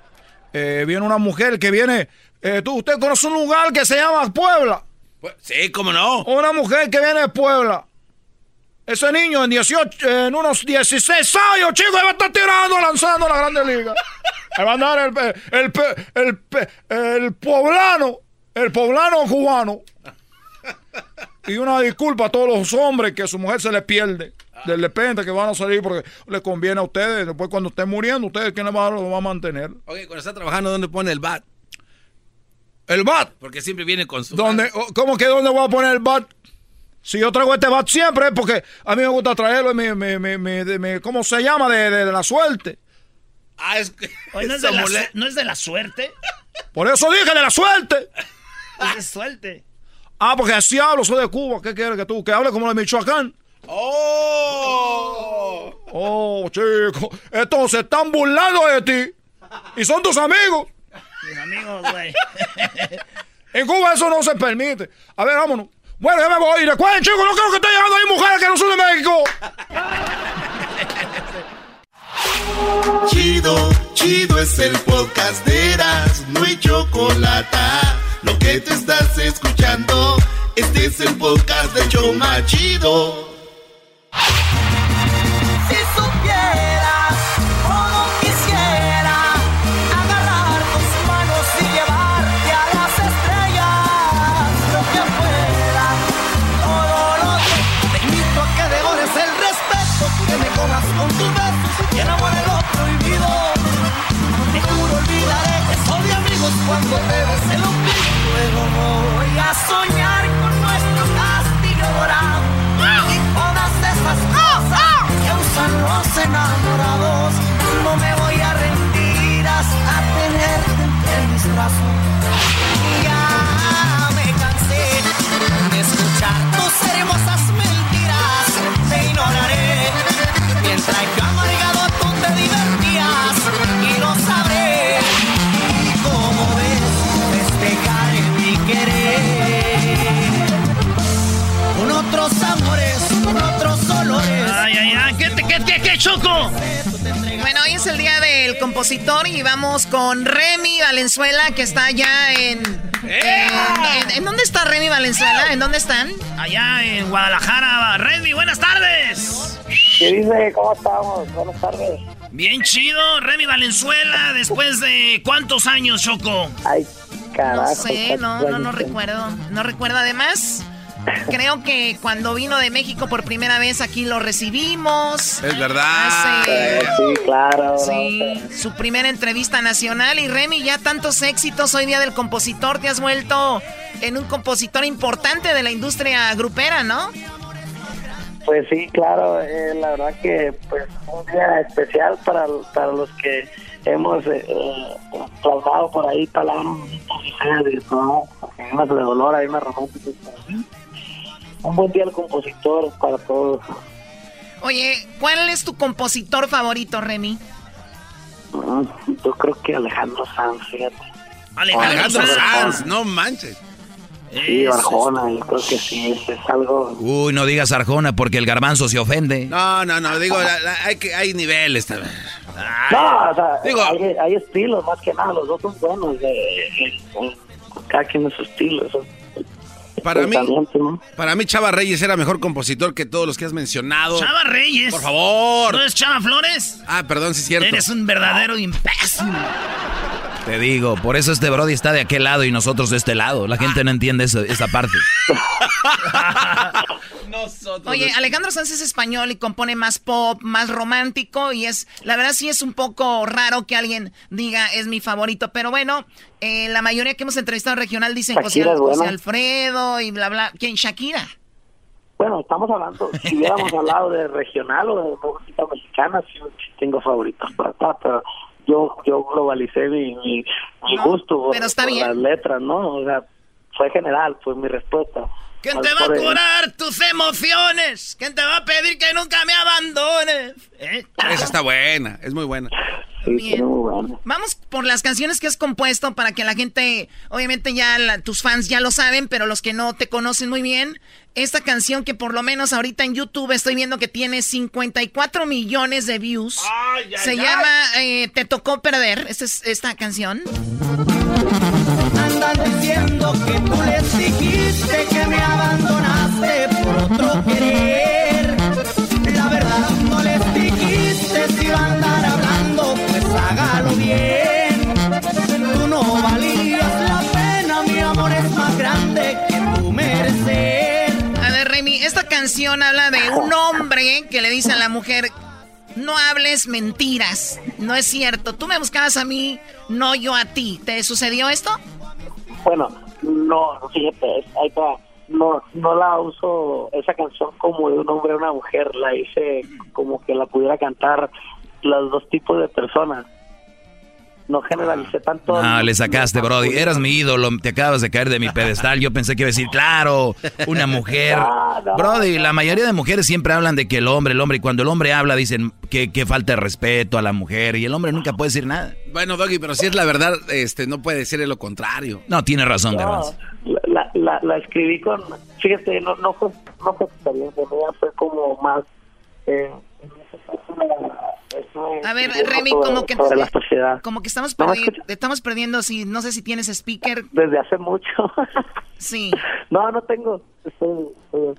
Eh, viene una mujer que viene... eh, tú, usted conoce un lugar que se llama Puebla. Sí, ¿cómo no? Una mujer que viene de Puebla. Ese niño en 18, en unos 16 años, chico, va a estar tirando, lanzando a la Grande Liga. Ahí va a andar el, el, el, pe- el poblano, el poblano cubano. Y una disculpa a todos los hombres que su mujer se le pierde. De repente que van a salir porque le conviene a ustedes. Después cuando estén muriendo, ustedes quién les va, a- lo va a mantener. Oye, cuando está trabajando, ¿dónde pone el bat? El bat. Porque siempre viene con su... ¿Dónde, ¿Cómo que dónde voy a poner el bat? Si yo traigo este bat siempre es porque a mí me gusta traerlo, mi, mi, mi, mi- de- mi- ¿cómo se llama? De, de- de la suerte. Ah, es que... <laughs> Oye, ¿no, es de la, su- ¿no es de la suerte? Por eso dije de la suerte. <laughs> Es de suerte. Ah, porque así hablo, soy de Cuba. ¿Qué quieres que tú? Que hable como de Michoacán. ¡Oh! Oh, chico. Entonces están burlando de ti. Y son tus amigos. Mis amigos, güey. En Cuba eso no se permite. A ver, vámonos. Bueno, ya me voy. Recuerden, chicos, no creo que estén llegando ahí mujeres que no son de México. Chido, chido es el podcast de Eras, no hay chocolate. Lo que te estás escuchando, este es el podcast de Choma Chido. Choco? Bueno, hoy es el día del compositor y vamos con Remy Valenzuela que está allá en... en, en- ¿en dónde está Remy Valenzuela? ¿En dónde están? Allá en Guadalajara. Remy, buenas tardes. ¿Qué dice? ¿Cómo estamos? Buenas tardes. Bien chido, Remy Valenzuela, después de cuántos años, Choco. Ay, carajo. No sé, no, no, no recuerdo. No recuerdo. Además, creo que cuando vino de México por primera vez aquí lo recibimos. Es verdad. Eh, sí, claro. Sí, su primera entrevista nacional. Y Remy, ya tantos éxitos hoy día del compositor. Te has vuelto en un compositor importante de la industria grupera, ¿no? Pues sí, claro. eh, la verdad que pues un día especial para, para los que hemos eh, eh, plasmado por ahí palabras de dolor, unas románticas. Un buen día al compositor para todos. Oye, ¿cuál es tu compositor favorito, Remy? Mm, Yo creo que Alejandro Sanz, fíjate. Alejandro Sanz, no manches. Sí, Arjona, yo creo que sí, es, es algo... Uy, no digas Arjona porque el garbanzo se ofende. No, no, no, digo, la- la- hay, que, hay niveles también. no, o sea, hay, hay estilos, más que nada, los dos son buenos, de, de- de- cada quien es su estilo, eso. Para mí, para mí Chava Reyes era mejor compositor que todos los que has mencionado. Chava Reyes. Por favor. ¿No es Chava Flores? Ah, perdón, sí es cierto. Eres un verdadero imbécil. Te digo, por eso este Brody está de aquel lado y nosotros de este lado. La gente no entiende eso- esa parte. <laughs> Oye, Alejandro Sanz es español y compone más pop, más romántico y es, la verdad sí es un poco raro que alguien diga es mi favorito, pero bueno, eh, la mayoría que hemos entrevistado en regional dicen José. José Alfredo y bla bla. ¿Quién? Shakira. Bueno, estamos hablando, si hubiéramos hablado de regional o de música mexicana, sí, tengo favoritos para acá, pero yo, yo globalicé mi, mi, mi gusto por, pero está por bien. las letras, ¿no? O sea, fue general, fue mi respuesta. ¿Quién Al- te va a curar tus emociones? ¿Quién te va a pedir que nunca me abandones? ¿Eh? Esa está buena, es muy buena. Bien. Vamos por las canciones que has compuesto para que la gente, obviamente ya la- tus fans ya lo saben, pero los que no te conocen muy bien, esta canción que por lo menos ahorita en YouTube estoy viendo que tiene 54 millones de views, se ay. llama eh, Te tocó perder, esta es esta canción. Andan diciendo que tú les dijiste que me abandonaste por otro querer. Habla de un hombre que le dice a la mujer, no hables mentiras, no es cierto, tú me buscabas a mí, no yo a ti. ¿Te sucedió esto? Bueno, no, fíjate. No, no la uso esa canción como de un hombre a una mujer, la hice como que la pudiera cantar los dos tipos de personas. No generalicé tanto. Ah, le sacaste, Brody. Eras mi ídolo. Te acabas de caer de mi <laughs> pedestal. Yo pensé que iba a decir, claro, una mujer. <laughs> Brody, la mayoría de mujeres siempre hablan de que el hombre, el hombre, y cuando el hombre habla dicen que, que falta de respeto a la mujer, y el hombre nunca puede decir nada. Bueno, Doggy, pero si es la verdad, este, no puede ser lo contrario. No, tiene razón, No, Garbanzo. la, la, la escribí con, fíjate, no, no fue, no fue experiencia fue como más, eh, en ese caso, A ver, Remy, como que, sobre la sociedad. como que estamos, ¿No me perdi- estamos perdiendo, si, no sé si tienes speaker. Desde hace mucho. Sí. <laughs> no, no tengo. Estoy, estoy-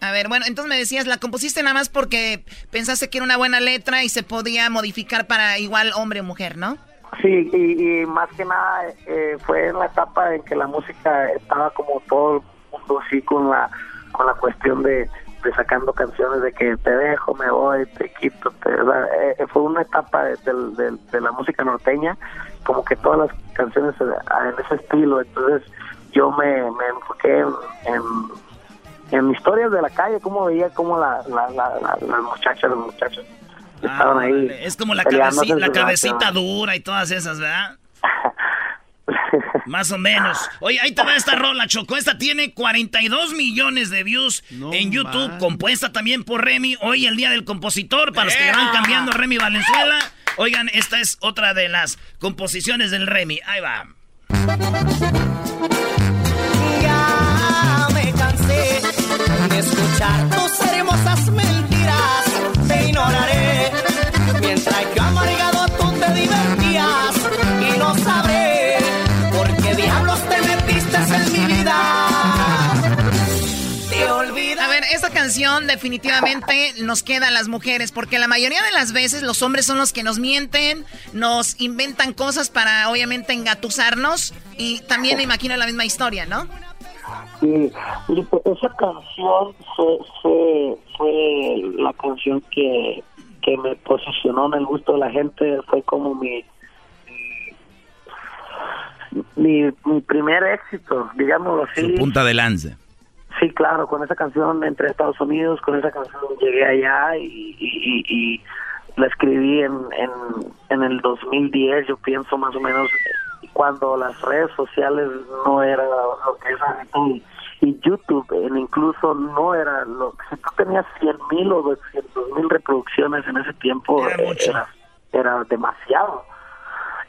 A ver, bueno, entonces me decías, la compusiste nada más porque pensaste que era una buena letra y se podía modificar para igual hombre o mujer, ¿no? Sí, y, y más que nada eh, fue en la etapa en que la música estaba como todo el mundo así con la con la cuestión de, de sacando canciones de que te dejo, me voy, te quito, te, sea, eh, fue una etapa de, la música norteña, como que todas las canciones eh, en ese estilo, entonces yo me, me enfoqué en, en, en historias de la calle, cómo veía cómo la, la, la, la- las muchachas, los muchachos estaban ahí. Ah, Es como la, peleándose cabeci- en la cabecita dura y todas esas, ¿verdad? <laughs> Más o menos. Oye, ahí te va esta rola, Choco. Esta tiene 42 millones de views en YouTube, man. compuesta también por Remy. Hoy el día del compositor, para los que van cambiando Remy Valenzuela. Oigan, esta es otra de las composiciones del Remy. Ahí va. Definitivamente nos queda a las mujeres, porque la mayoría de las veces los hombres son los que nos mienten, nos inventan cosas para obviamente engatusarnos y también me imagino la misma historia, ¿no? Sí, pues esa canción fue, fue, fue la canción que, que me posicionó en el gusto de la gente, fue como mi, mi, mi primer éxito, digámoslo así. Su punta de lanza. Sí, claro, con esa canción entré a Estados Unidos, con esa canción llegué allá y, y, y- y la escribí en, en, en el 2010, yo pienso más o menos, cuando las redes sociales no era lo que es y, YouTube en incluso no era lo si tú tenías 100 mil o 200 mil reproducciones en ese tiempo eh, era, era demasiado.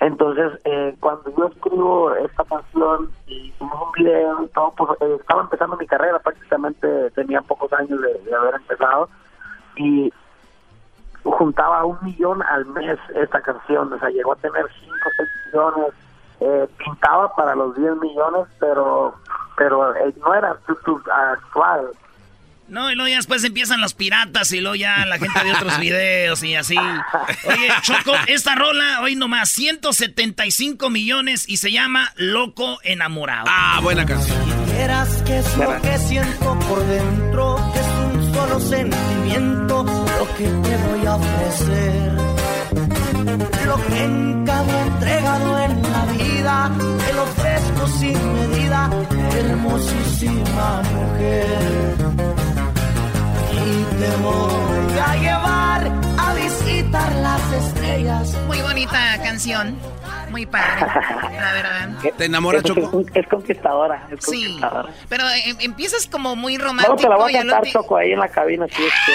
Entonces, eh, cuando yo escribo esta canción y hicimos un video y todo, pues eh, estaba empezando mi carrera, prácticamente tenía pocos años de, haber empezado y juntaba un millón al mes esta canción, o sea, llegó a tener 5 o 6 millones, eh, pintaba para los 10 millones, pero pero eh, no era YouTube actual. No, y luego ya después empiezan los piratas y luego ya la gente de otros videos y así. Oye, Choco, esta rola hoy nomás 175 millones y se llama Loco Enamorado. Ah, buena canción. Quieras que es lo que siento por dentro, que es un solo sentimiento, lo que te voy a ofrecer. Lo que en cada entregado en la vida, te lo ofrezco sin medida, hermosísima mujer. Y te voy a llevar a visitar las estrellas. Muy bonita canción. Muy padre, la verdad. ¿Te enamora, es, Choco? Es, es conquistadora, es Sí, conquistadora. pero eh, empiezas como muy romántico. te la voy a cantar, Choco, ahí en la cabina, si es que...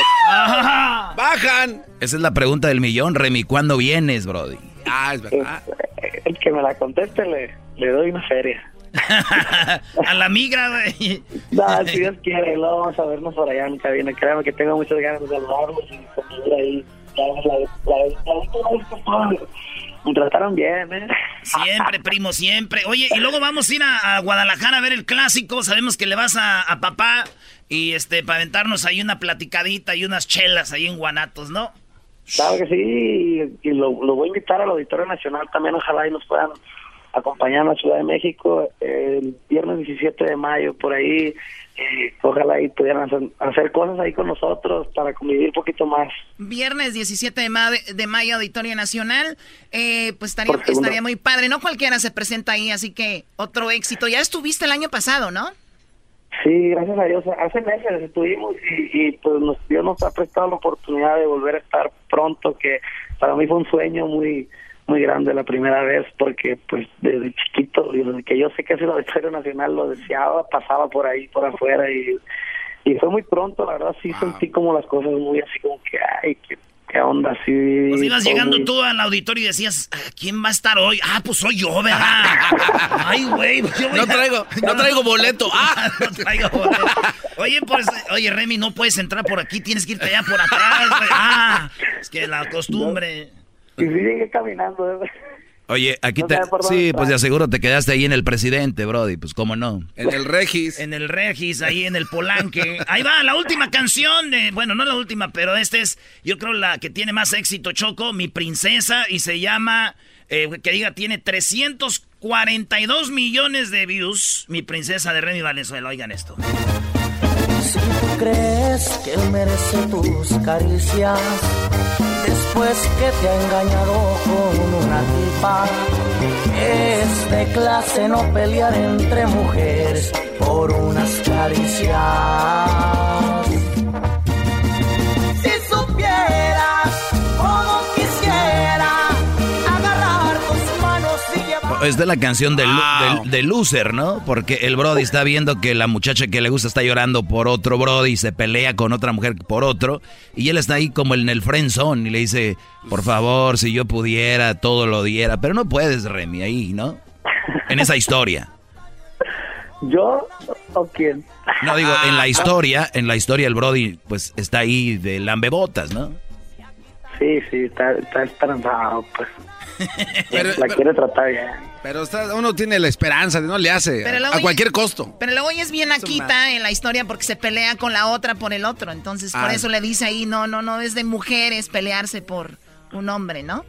¡Bajan! Esa es la pregunta del millón, Remy. ¿Cuándo vienes, Brody? Ah, es verdad. El que me la conteste le, le doy una feria. <laughs> A la migra, güey. No, si Dios quiere, luego vamos a vernos por allá en cabina. Créame que tengo muchas ganas de saludarlos y convivir ahí. Me trataron bien, ¿eh? Siempre, primo, siempre. Oye, y luego vamos a ir a, a Guadalajara a ver el clásico. Sabemos que le vas a, a papá y este para aventarnos ahí una platicadita y unas chelas ahí en Guanatos, ¿no? Claro que sí, y, y lo, lo voy a invitar al Auditorio Nacional también, ojalá y nos puedan acompañar a Ciudad de México el viernes 17 de mayo, por ahí, eh, ojalá y pudieran hacer, hacer cosas ahí con nosotros para convivir un poquito más. Viernes 17 de, ma- de mayo, Auditorio Nacional. Eh, pues estaría, estaría muy padre. No cualquiera se presenta ahí, así que otro éxito. Ya estuviste el año pasado, ¿no? Sí, gracias a Dios. Hace meses estuvimos y, y, pues nos, Dios nos ha prestado la oportunidad de volver a estar pronto, que para mí fue un sueño muy muy grande la primera vez porque pues desde chiquito, y desde que yo sé que es el Auditorio Nacional lo deseaba, pasaba por ahí, por afuera y, y fue muy pronto, la verdad sí sentí como las cosas muy así como que, ay, qué, qué onda, así. Pues ibas llegando muy- tú al auditorio y decías, "Ah, ¿quién va a estar hoy? Ah, pues soy yo, ¿verdad? <laughs> Ay, güey. pues yo No a- traigo, <laughs> no traigo boleto. <laughs> ¡Ah! no traigo boleto. Oye, pues, oye, Remy, no puedes entrar por aquí, tienes que irte allá por atrás, güey. Ah, es que la costumbre. Y sí llegué caminando. ¿eh? Oye, aquí No te... Sí, entrar. pues de aseguro te quedaste ahí en el presidente, Brody. Pues cómo no. En el Regis. En el Regis, ahí en el Polanque. Ahí va, la última canción. de- bueno, no la última, pero esta es, yo creo, la que tiene más éxito, Choco, Mi Princesa, y se llama, eh, que diga, tiene 342 millones de views. Mi Princesa de Remy Valenzuela, oigan esto. Crees que él merece tus caricias, después que te ha engañado con una tipa, es de clase no pelear entre mujeres por unas caricias. Llevar... Es de la canción de, Wow. de Loser, ¿no? Porque el Brody está viendo que la muchacha que le gusta está llorando por otro Brody y se pelea con otra mujer por otro. Y él está ahí como en el friend zone y le dice, por favor, si yo pudiera, todo lo diera. Pero no puedes, Remy, ahí, ¿no? En esa historia. ¿Yo o quién? No, digo, en la historia, en la historia el Brody pues está ahí de lambebotas, ¿no? Sí, sí, está, está esperanzado, pues. <laughs> Pero- la quiere tratar bien. Pero está- uno tiene la esperanza, no le hace Pero a- ya- cualquier costo. Pero luego ella es bien aquita en la historia porque se pelea con la otra por el otro. Entonces, por Ah. eso le dice ahí, no, no, no es de mujeres pelearse por un hombre, ¿no?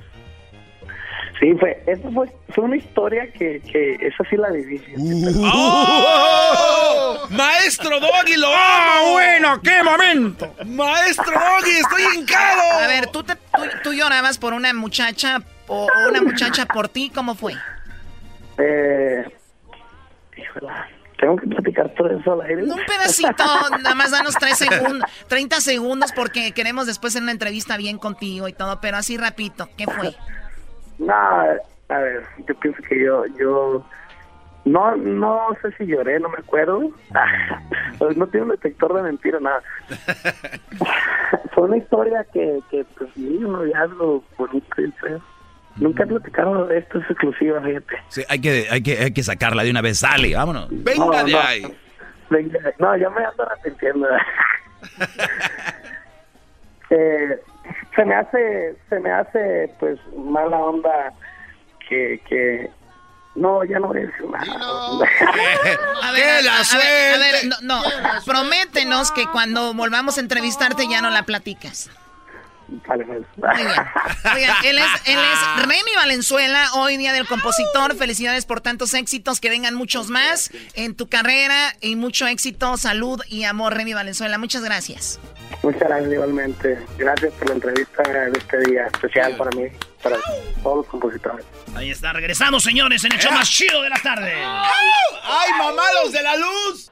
Sí, fue, eso fue, fue una historia que, que esa sí la viví. ¡Oh! ¡Maestro Doggy, lo ¡Ah, amo! bueno! ¡Qué momento! ¡Maestro Doggy, estoy hincado! A ver, ¿tú, te, tú, tú llorabas por una muchacha o una muchacha por ti? ¿Cómo fue? Eh, tengo que platicar todo eso al aire. Un pedacito, nada más danos tres segundos, 30 segundos porque queremos después hacer una entrevista bien contigo y todo, pero así rapidito, ¿qué fue? No, a ver, yo pienso que yo, yo, no, no sé si lloré, no me acuerdo. <laughs> No tiene un detector de mentira, nada. <laughs> Fue una historia que, que pues, sí, un noviazgo bonito y feo. Nunca he platicado de esto, es exclusiva, fíjate. Sí, hay que, hay que, hay que sacarla de una vez. Sale, vámonos. Venga No, de no. ahí. Venga, No, ya me ando arrepintiendo. <laughs> eh, se me hace, se me hace, pues, mala onda que, que, no, ya no voy a decir nada. A ver, a, a ver, a ver, no, no. prométenos que cuando volvamos a entrevistarte ya no la platicas. Muy bien. Oigan, él es, él es <laughs> Remy Valenzuela, hoy día del compositor. Felicidades por tantos éxitos, que vengan muchos más en tu carrera y mucho éxito, salud y amor, Remy Valenzuela. Muchas gracias. Muchas gracias igualmente. Gracias por la entrevista de este día especial para mí, para todos los compositores. Ahí está, regresamos, señores, en el show más chido de la tarde. ¡Ay, mamados de la luz!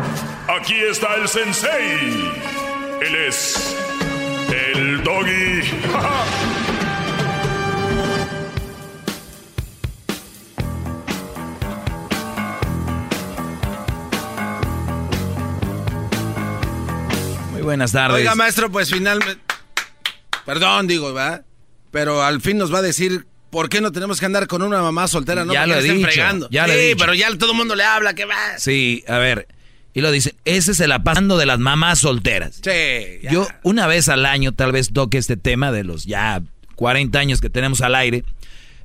Aquí está el sensei. Él es el doggy. <laughs> Muy buenas tardes. Oiga, maestro, pues finalmente. Perdón, digo, ¿verdad? Pero al fin nos va a decir por qué no tenemos que andar con una mamá soltera, ¿no? Ya Porque lo he dicho, fregando. ya lo he sí, dicho. pero ya todo el mundo le habla, que va. Sí, a ver. Y lo dicen, ese es el apasando de las mamás solteras. Sí, ya. Yo una vez al año tal vez toque este tema de los ya 40 años que tenemos al aire.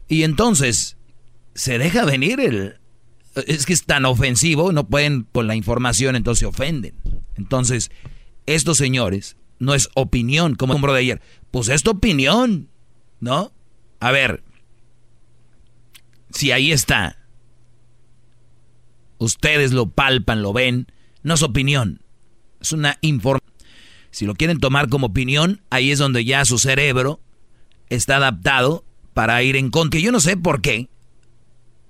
Y entonces, se deja venir el... Es que es tan ofensivo, no pueden con la información, entonces se ofenden. Entonces, estos señores, no es opinión, como el hombro de ayer. Pues es tu opinión, ¿no? A ver, si ahí está, ustedes lo palpan, lo ven, no es opinión, es una información. Si lo quieren tomar como opinión, ahí es donde ya su cerebro está adaptado para ir en contra. Y yo no sé por qué.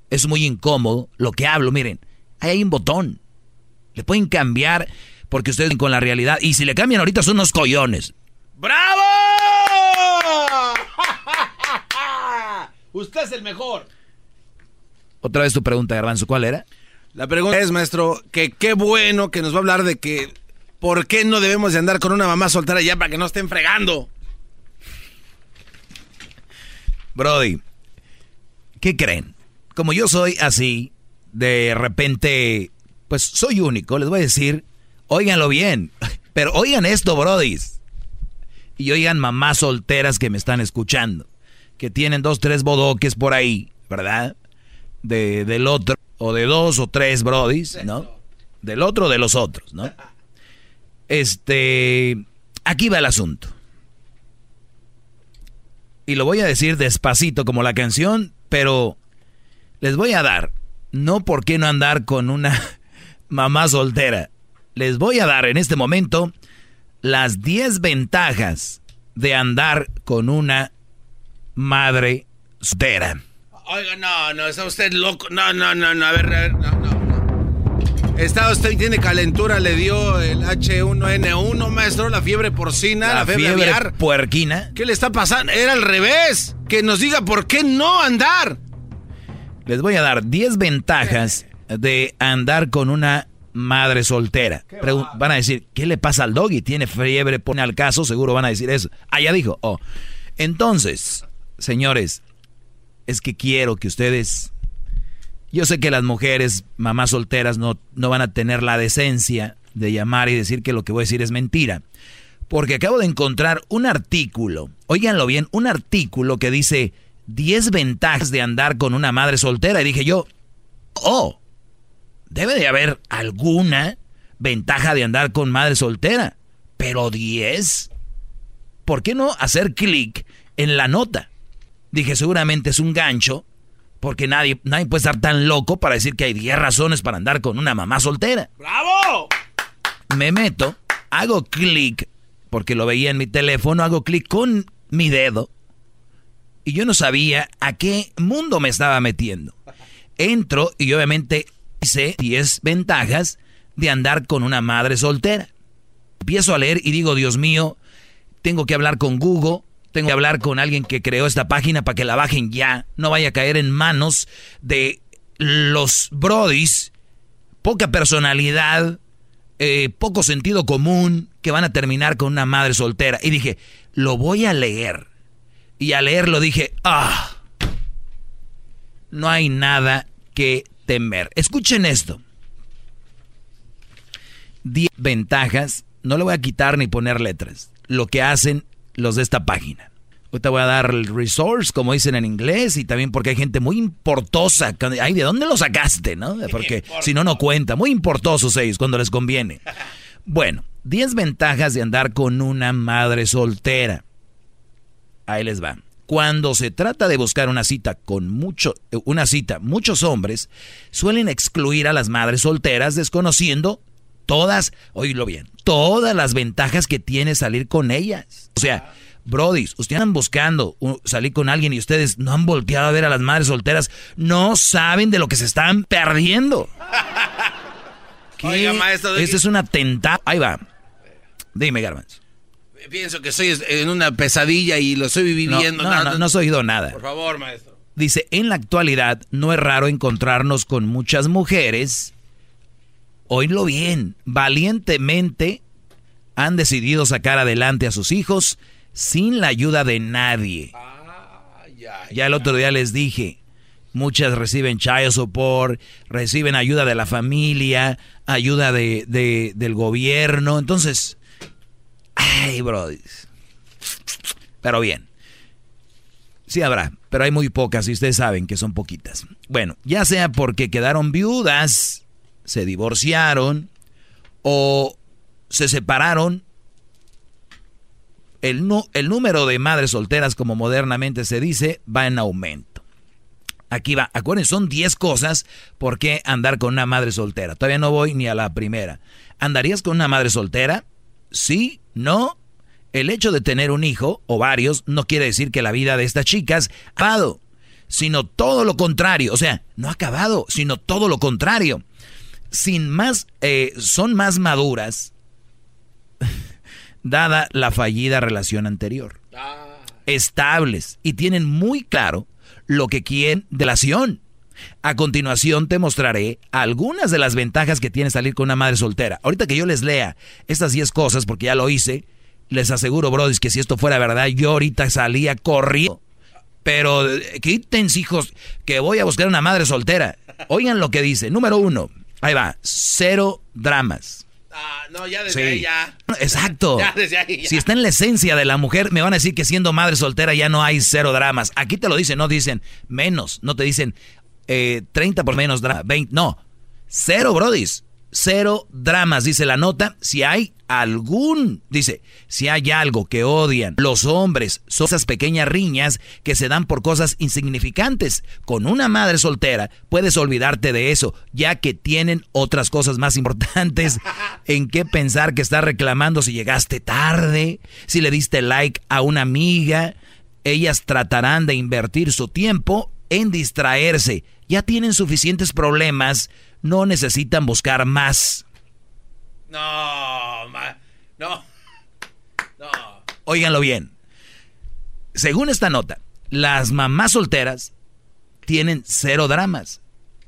Es muy incómodo lo que hablo. Miren, ahí hay un botón. Le pueden cambiar porque ustedes con la realidad. Y si le cambian ahorita son unos collones. ¡Bravo! <laughs> Usted es el mejor. Otra vez tu pregunta, Garbanzo, ¿cuál era? La pregunta es, maestro, que qué bueno que nos va a hablar de que por qué no debemos de andar con una mamá soltera ya para que no estén fregando. Brody, ¿qué creen? Como yo soy así, de repente, pues soy único, les voy a decir, óiganlo bien, <laughs> pero oigan esto, brodis. Y oigan mamás solteras que me están escuchando, que tienen dos, tres bodoques por ahí, ¿verdad? De, del otro, o de dos o tres brodis, ¿no? Del otro o de los otros, ¿no? Este, aquí va el asunto. Y lo voy a decir despacito como la canción, pero les voy a dar, no por qué no andar con una <laughs> mamá soltera. Les voy a dar en este momento las 10 ventajas de andar con una madre soltera. Oiga, no, no, está usted loco. No, no, no, no, a ver, a ver, no, no, no. Está usted, tiene calentura, le dio el H1N1, maestro, la fiebre porcina, la, fiebre, aviar. puerquina. ¿Qué le está pasando? Era al revés. Que nos diga por qué no andar. Les voy a dar 10 ventajas de andar con una madre soltera. Van a decir, ¿qué le pasa al doggy? ¿Tiene fiebre? Pone al caso, seguro van a decir eso. Ah, ya dijo. Oh. Entonces, señores, es que quiero que ustedes... Yo sé que las mujeres, mamás solteras, no, no van a tener la decencia de llamar y decir que lo que voy a decir es mentira. Porque acabo de encontrar un artículo, óiganlo bien, un artículo que dice 10 ventajas de andar con una madre soltera. Y dije yo, oh, debe de haber alguna ventaja de andar con madre soltera. Pero 10, ¿por qué no hacer clic en la nota? Dije, seguramente es un gancho, porque nadie, nadie puede estar tan loco para decir que hay 10 razones para andar con una mamá soltera. ¡Bravo! Me meto, hago clic, porque lo veía en mi teléfono, hago clic con mi dedo, y yo no sabía a qué mundo me estaba metiendo. Entro y obviamente hice 10 ventajas de andar con una madre soltera. Empiezo a leer y digo, Dios mío, tengo que hablar con Google, tengo que hablar con alguien que creó esta página para que la bajen ya. No vaya a caer en manos de los brodis, poca personalidad, eh, poco sentido común, que van a terminar con una madre soltera. Y dije, lo voy a leer. Y al leerlo dije, ah, no hay nada que temer. Escuchen esto. 10 ventajas, no le voy a quitar ni poner letras, lo que hacen los de esta página. Ahorita voy a dar el resource, como dicen en inglés, y también porque hay gente muy importosa. Ay, ¿de dónde lo sacaste, no? <laughs> Porque si no, no cuenta. Muy importosos ellos cuando les conviene. <laughs> Bueno, 10 ventajas de andar con una madre soltera. Ahí les va. Cuando se trata de buscar una cita con mucho, una cita, muchos hombres suelen excluir a las madres solteras desconociendo todas, oílo bien, todas las ventajas que tiene salir con ellas. O sea, Brody, ustedes están buscando salir con alguien y ustedes no han volteado a ver a las madres solteras, no saben de lo que se están perdiendo. <laughs> ¿Qué? maestro. Este es un atentado. Ahí va. Dime, Garbanzo. Pienso que estoy en una pesadilla y lo estoy viviendo. No, no, no, no, has oído nada. Por favor, maestro. Dice, en la actualidad no es raro encontrarnos con muchas mujeres, oílo bien, valientemente han decidido sacar adelante a sus hijos sin la ayuda de nadie. Ya el otro día les dije, muchas reciben child support, reciben ayuda de la familia, ayuda de, del gobierno. Entonces, ay, bro. Pero bien. Sí habrá, pero hay muy pocas y ustedes saben que son poquitas. Bueno, ya sea porque quedaron viudas, se divorciaron o se separaron el, el número de madres solteras, como modernamente se dice, va en aumento. Aquí va, acuérdense, son 10 cosas por qué andar con una madre soltera. Todavía no voy ni a la primera. ¿Andarías con una madre soltera? Sí, no. El hecho de tener un hijo o varios no quiere decir que la vida de estas chicas ha acabado, sino todo lo contrario. O sea, no ha acabado, sino todo lo contrario. Sin más, eh, son más maduras, <laughs> dada la fallida relación anterior. Estables y tienen muy claro lo que quieren de la acción. A continuación te mostraré algunas de las ventajas que tiene salir con una madre soltera. Ahorita que yo les lea estas 10 cosas, porque ya lo hice, les aseguro, brodis, que si esto fuera verdad, yo ahorita salía corriendo. Pero eh, quítense, hijos, que voy a buscar una madre soltera. Oigan lo que dice. Número uno, ahí va, cero dramas. Ah, no, ya desde ahí ya. Exacto. <laughs> Si está en la esencia de la mujer, me van a decir que siendo madre soltera ya no hay cero dramas. Aquí te lo dicen, no dicen menos, no te dicen eh, 30 por menos dramas, 20, no. Cero, brodis. Cero dramas, dice la nota. Si hay algún, dice, si hay algo que odian los hombres, son esas pequeñas riñas que se dan por cosas insignificantes. Con una madre soltera puedes olvidarte de eso, ya que tienen otras cosas más importantes <laughs> en qué pensar que estás reclamando si llegaste tarde, si le diste like a una amiga. Ellas tratarán de invertir su tiempo en distraerse. Ya tienen suficientes problemas, no necesitan buscar más. No, no, no. Óiganlo bien. Según esta nota, las mamás solteras tienen cero dramas.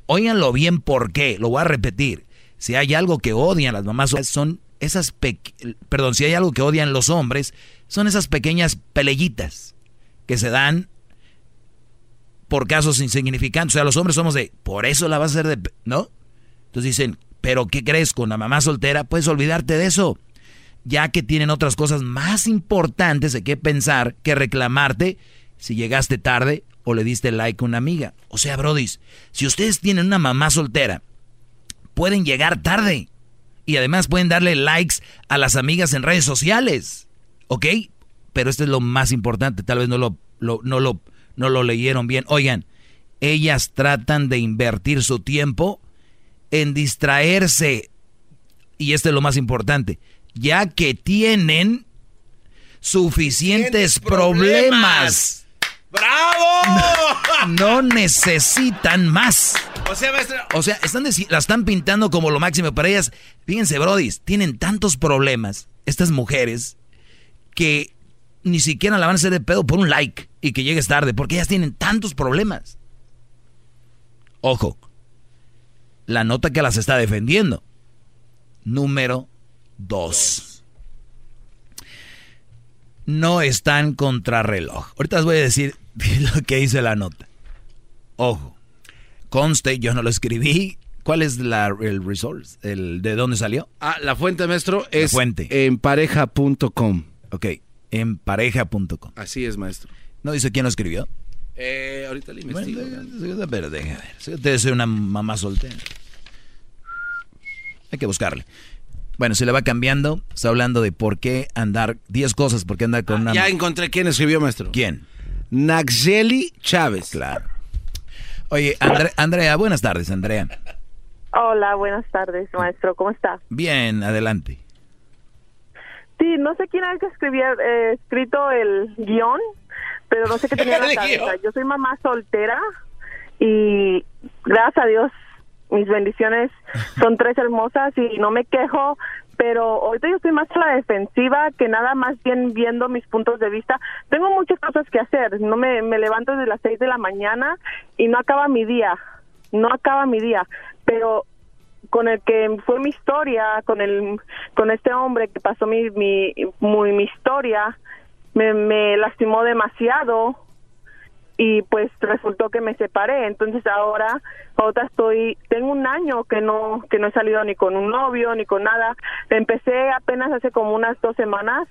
Óiganlo bien por qué. Lo voy a repetir. Si hay algo que odian las mamás solteras, son esas perdón, si hay algo que odian los hombres, son esas pequeñas pelellitas que se dan por casos insignificantes. O sea, los hombres somos de, por eso la vas a hacer de, ¿no? Entonces dicen, pero ¿qué crees? Con la mamá soltera puedes olvidarte de eso, ya que tienen otras cosas más importantes de qué pensar que reclamarte si llegaste tarde o le diste like a una amiga. O sea, brodis, si ustedes tienen una mamá soltera, pueden llegar tarde y además pueden darle likes a las amigas en redes sociales, ¿ok? Pero esto es lo más importante, tal vez no lo, no lo, no lo leyeron bien. Oigan, ellas tratan de invertir su tiempo en distraerse. Y esto es lo más importante, ya que tienen suficientes problemas. ¡Bravo! <laughs> No, necesitan más. O sea, O sea, están la están pintando como lo máximo para ellas. Fíjense, brodis, tienen tantos problemas, estas mujeres, que ni siquiera la van a hacer de pedo por un like y que llegues tarde, porque ellas tienen tantos problemas. Ojo, la nota que las está defendiendo. Número dos. No están contrarreloj. Ahorita les voy a decir <laughs> lo que dice la nota. Ojo, conste, yo no lo escribí. ¿Cuál es la, el resource? El, ¿De dónde salió? Ah, la fuente, maestro, es fuente. en pareja.com. Ok, en pareja.com. Así es, maestro. ¿No dice quién lo escribió? Eh, ahorita le investigo. Bueno, pero déjame ver. Usted soy una mamá soltera. Hay que buscarle. Bueno, se le va cambiando. Está hablando de por qué andar, 10 cosas, por qué andar con una... Ya encontré quién escribió, maestro. ¿Quién? Naxeli Chávez. Claro. Oye, Andre- Andrea, buenas tardes, Andrea. Hola, buenas tardes, maestro. ¿Cómo está? Bien, adelante. Sí, no sé quién era el que escribía, eh, escrito el guion, pero no sé qué <laughs> tenía en la cabeza. guion. Yo soy mamá soltera y gracias a Dios mis bendiciones son tres hermosas y no me quejo, pero ahorita yo estoy más a la defensiva que nada más bien viendo mis puntos de vista. Tengo muchas cosas que hacer, no me, me levanto desde las seis de la mañana y no acaba mi día, no acaba mi día, pero con el que fue mi historia, con el con este hombre que pasó mi mi muy, mi historia, me, me lastimó demasiado y pues resultó que me separé. Entonces ahora ahora estoy tengo un año que no que no he salido ni con un novio ni con nada. Empecé apenas hace como unas dos semanas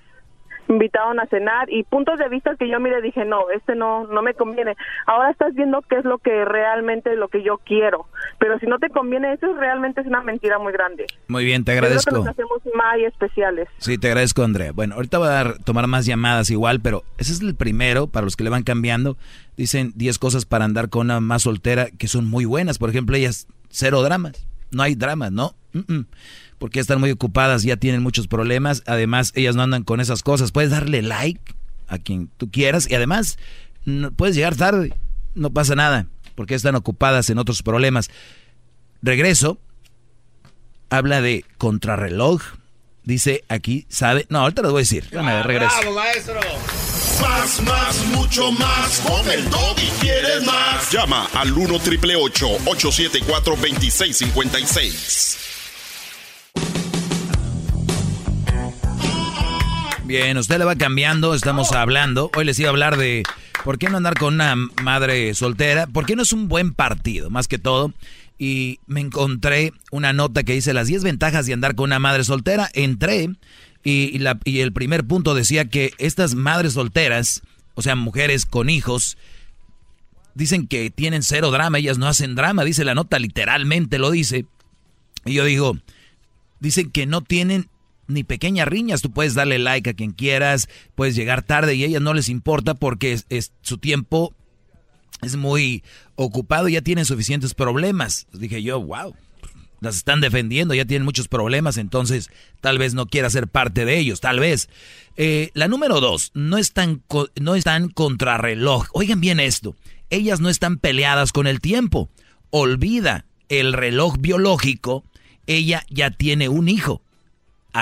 invitaron a cenar y puntos de vista que yo mire dije no este no no me conviene ahora estás viendo qué es lo que realmente lo que yo quiero pero si no te conviene eso realmente es una mentira muy grande Muy bien, te creo que agradezco. nos hacemos muy especiales Sí, te agradezco, Andrea. Bueno, ahorita voy a dar- tomar más llamadas igual, pero ese es el primero, para los que le van cambiando. Dicen 10 cosas para andar con una más soltera que son muy buenas. Por ejemplo, ellas, cero dramas. No hay dramas, ¿no? Mm, mm. Porque están muy ocupadas, ya tienen muchos problemas. Además, ellas no andan con esas cosas. Puedes darle like a quien tú quieras y además no- puedes llegar tarde. No pasa nada, porque están ocupadas en otros problemas. Regreso. Habla de contrarreloj. Dice aquí, ¿sabe? No, ahorita lo voy a decir. Déjame ver, regreso. maestro! Más, más, mucho más. Con el y quieres más. Llama al 1 triple 874 2656. Bien, usted le va cambiando, estamos hablando. Hoy les iba a hablar de por qué no andar con una madre soltera, por qué no es un buen partido, más que todo. Y me encontré una nota que dice las 10 ventajas de andar con una madre soltera. Entré y, la- y el primer punto decía que estas madres solteras, o sea, mujeres con hijos, dicen que tienen cero drama, ellas no hacen drama, dice la nota, literalmente lo dice. Y yo digo, dicen que no tienen ni pequeñas riñas, tú puedes darle like a quien quieras, puedes llegar tarde y a ellas no les importa porque es, su tiempo es muy ocupado ya tienen suficientes problemas. Dije yo, wow, las están defendiendo, ya tienen muchos problemas, entonces tal vez no quiera ser parte de ellos, tal vez. Eh, la número dos, no están, no están contrarreloj. Oigan bien esto, ellas no están peleadas con el tiempo. Olvida el reloj biológico, ella ya tiene un hijo.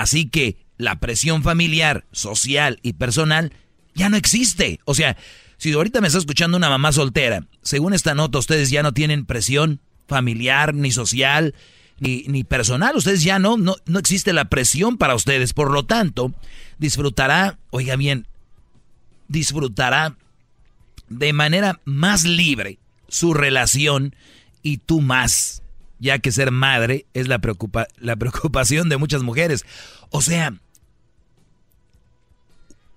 Así que la presión familiar, social y personal ya no existe. O sea, si ahorita me está escuchando una mamá soltera, según esta nota ustedes ya no tienen presión familiar, ni social, ni, ni personal. Ustedes ya no, no, no existe la presión para ustedes. Por lo tanto, disfrutará, oiga bien, disfrutará de manera más libre su relación y tú más, ya que ser madre es la, preocupa- la <laughs> preocupación de muchas mujeres. O sea,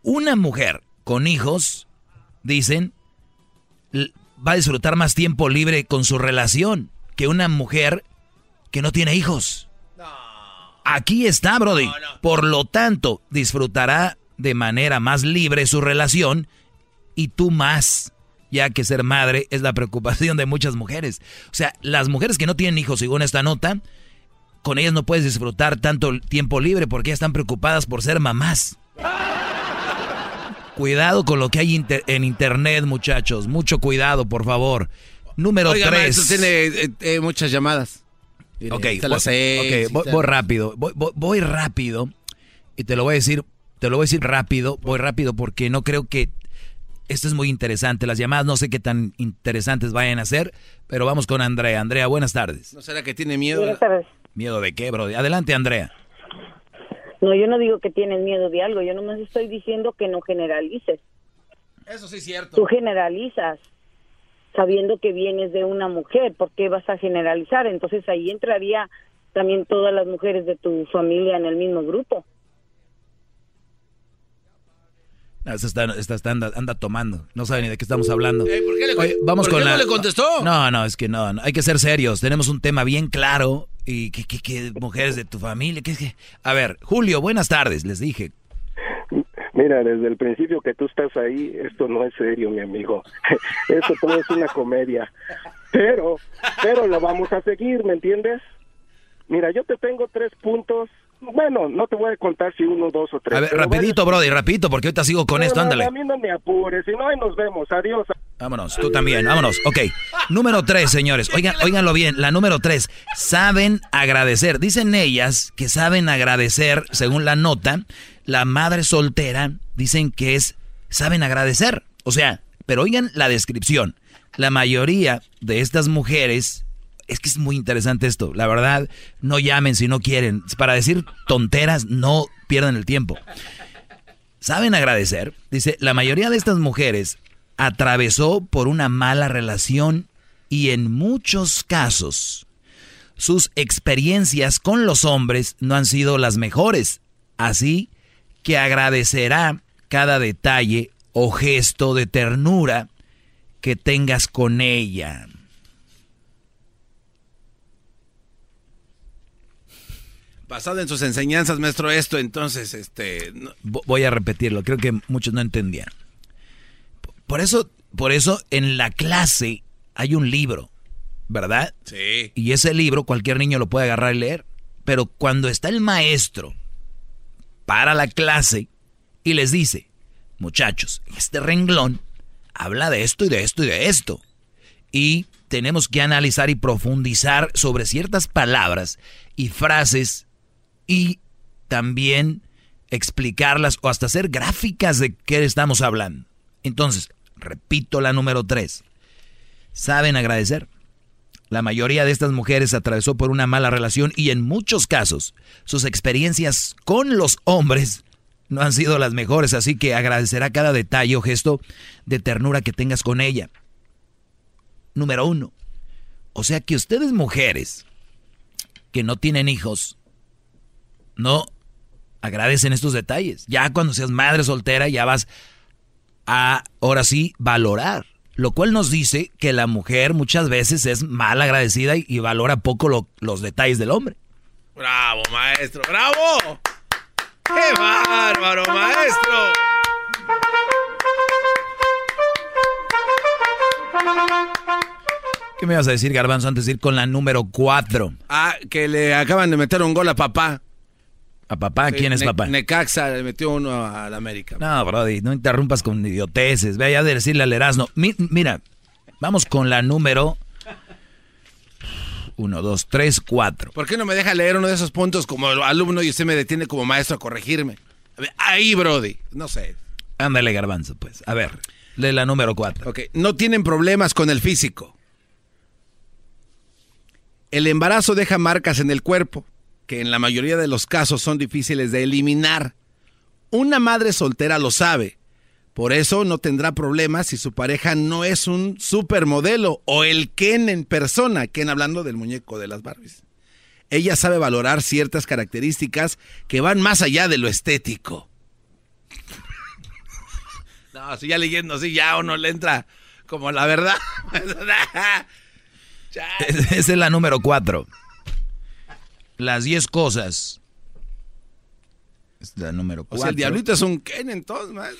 una mujer con hijos, dicen, va a disfrutar más tiempo libre con su relación que una mujer que no tiene hijos. Aquí está, Brody. Por lo tanto, disfrutará de manera más libre su relación y tú más, ya que ser madre es la preocupación de muchas mujeres. O sea, las mujeres que no tienen hijos, según esta nota, con ellas no puedes disfrutar tanto tiempo libre porque ellas están preocupadas por ser mamás. Cuidado con lo que hay inter- en internet, muchachos. Mucho cuidado, por favor. Número Oiga, 3. maestro, tiene eh, eh, muchas llamadas. Mire, Ok, voy, la seis ok, y voy- rápido, voy, voy- voy rápido y te lo voy a decir te lo voy a decir rápido, voy rápido porque no creo que esto es muy interesante. Las llamadas no sé qué tan interesantes vayan a ser, pero vamos con Andrea. Andrea, buenas tardes. ¿No será que tiene miedo? Buenas tardes. ¿Miedo de qué, bro? Adelante, Andrea. No, yo no digo que tienes miedo de algo, yo nomás estoy diciendo que no generalices. Eso sí es cierto. Tú generalizas sabiendo que vienes de una mujer, ¿por qué vas a generalizar? Entonces ahí entraría también todas las mujeres de tu familia en el mismo grupo. Esta, está, esta está- anda, anda tomando. No sabe ni de qué estamos hablando. Eh, ¿por qué le- Oye, vamos por con qué la. no le contestó? No, no, es que no, no, Hay que ser serios. Tenemos un tema bien claro. Y que, que, que mujeres de tu familia. Que, que... A ver, Julio, buenas tardes. Les dije. Mira, desde el principio que tú estás ahí, esto no es serio, mi amigo. <laughs> Esto todo es una comedia. Pero, pero lo vamos a seguir, ¿me entiendes? Mira, yo te tengo tres puntos. Bueno, no te voy a contar si uno, dos o tres. A ver, rapidito, Brody, rapidito, porque ahorita sigo con No, esto. no, Ándale. A mí no me apures, si no, ahí nos vemos. Adiós. Vámonos, tú también, vámonos. Ok, número tres, señores. Oigan, óiganlo bien, la número tres. Saben agradecer. Dicen ellas que saben agradecer, según la nota, la madre soltera, dicen que es, saben agradecer. O sea, pero oigan la descripción. La mayoría de estas mujeres, es que es muy interesante esto, la verdad, no llamen si no quieren. Para decir tonteras, no pierdan el tiempo. ¿Saben agradecer? Dice, la mayoría de estas mujeres atravesó por una mala relación y en muchos casos sus experiencias con los hombres no han sido las mejores. Así que agradecerá cada detalle o gesto de ternura que tengas con ella. Basado en sus enseñanzas, maestro, esto, entonces, este... no- Voy a repetirlo, creo que muchos no entendían. Por eso, por eso en la clase hay un libro, ¿verdad? Sí. Y ese libro cualquier niño lo puede agarrar y leer. Pero cuando está el maestro para la clase y les dice, muchachos, este renglón habla de esto y de esto y de esto. Y tenemos que analizar y profundizar sobre ciertas palabras y frases y también explicarlas o hasta hacer gráficas de qué estamos hablando. Entonces, repito la número tres. ¿Saben agradecer? La mayoría de estas mujeres atravesó por una mala relación y en muchos casos sus experiencias con los hombres no han sido las mejores, así que agradecerá cada detalle o gesto de ternura que tengas con ella. Número uno. O sea que ustedes mujeres que no tienen hijos, no agradecen estos detalles. Ya cuando seas madre soltera ya vas a, ahora sí, valorar. Lo cual nos dice que la mujer muchas veces es mal agradecida y, y valora poco lo- los detalles del hombre. Bravo, maestro, bravo. ¡Qué bárbaro, maestro! ¿Qué me vas a decir, Garbanzo, antes de ir con la número cuatro? Ah, que le acaban de meter un gol a papá. ¿A papá? ¿Quién es Ne- papá? Necaxa le metió uno al América. No, Brody, no interrumpas con idioteces. Ve allá de decirle al Erasmo. Mi- mira, vamos con la número... Uno, dos, tres, cuatro. ¿Por qué no me deja leer uno de esos puntos como alumno y usted me detiene como maestro a corregirme? A ver, ahí, Brody. No sé. Ándale, Garbanzo, pues. A ver, lee la número cuatro. Ok, no tienen problemas con el físico. El embarazo deja marcas en el cuerpo, que en la mayoría de los casos son difíciles de eliminar. Una madre soltera lo sabe. Por eso no tendrá problemas si su pareja no es un supermodelo o el Ken en persona, Ken hablando del muñeco de las Barbies. Ella sabe valorar ciertas características que van más allá de lo estético. <laughs> No, si ya leyendo así ya uno le entra como la verdad. <laughs> Esa es la número cuatro. Las diez cosas. Es la número O cuatro. sea, el diablito es un Ken entonces, man.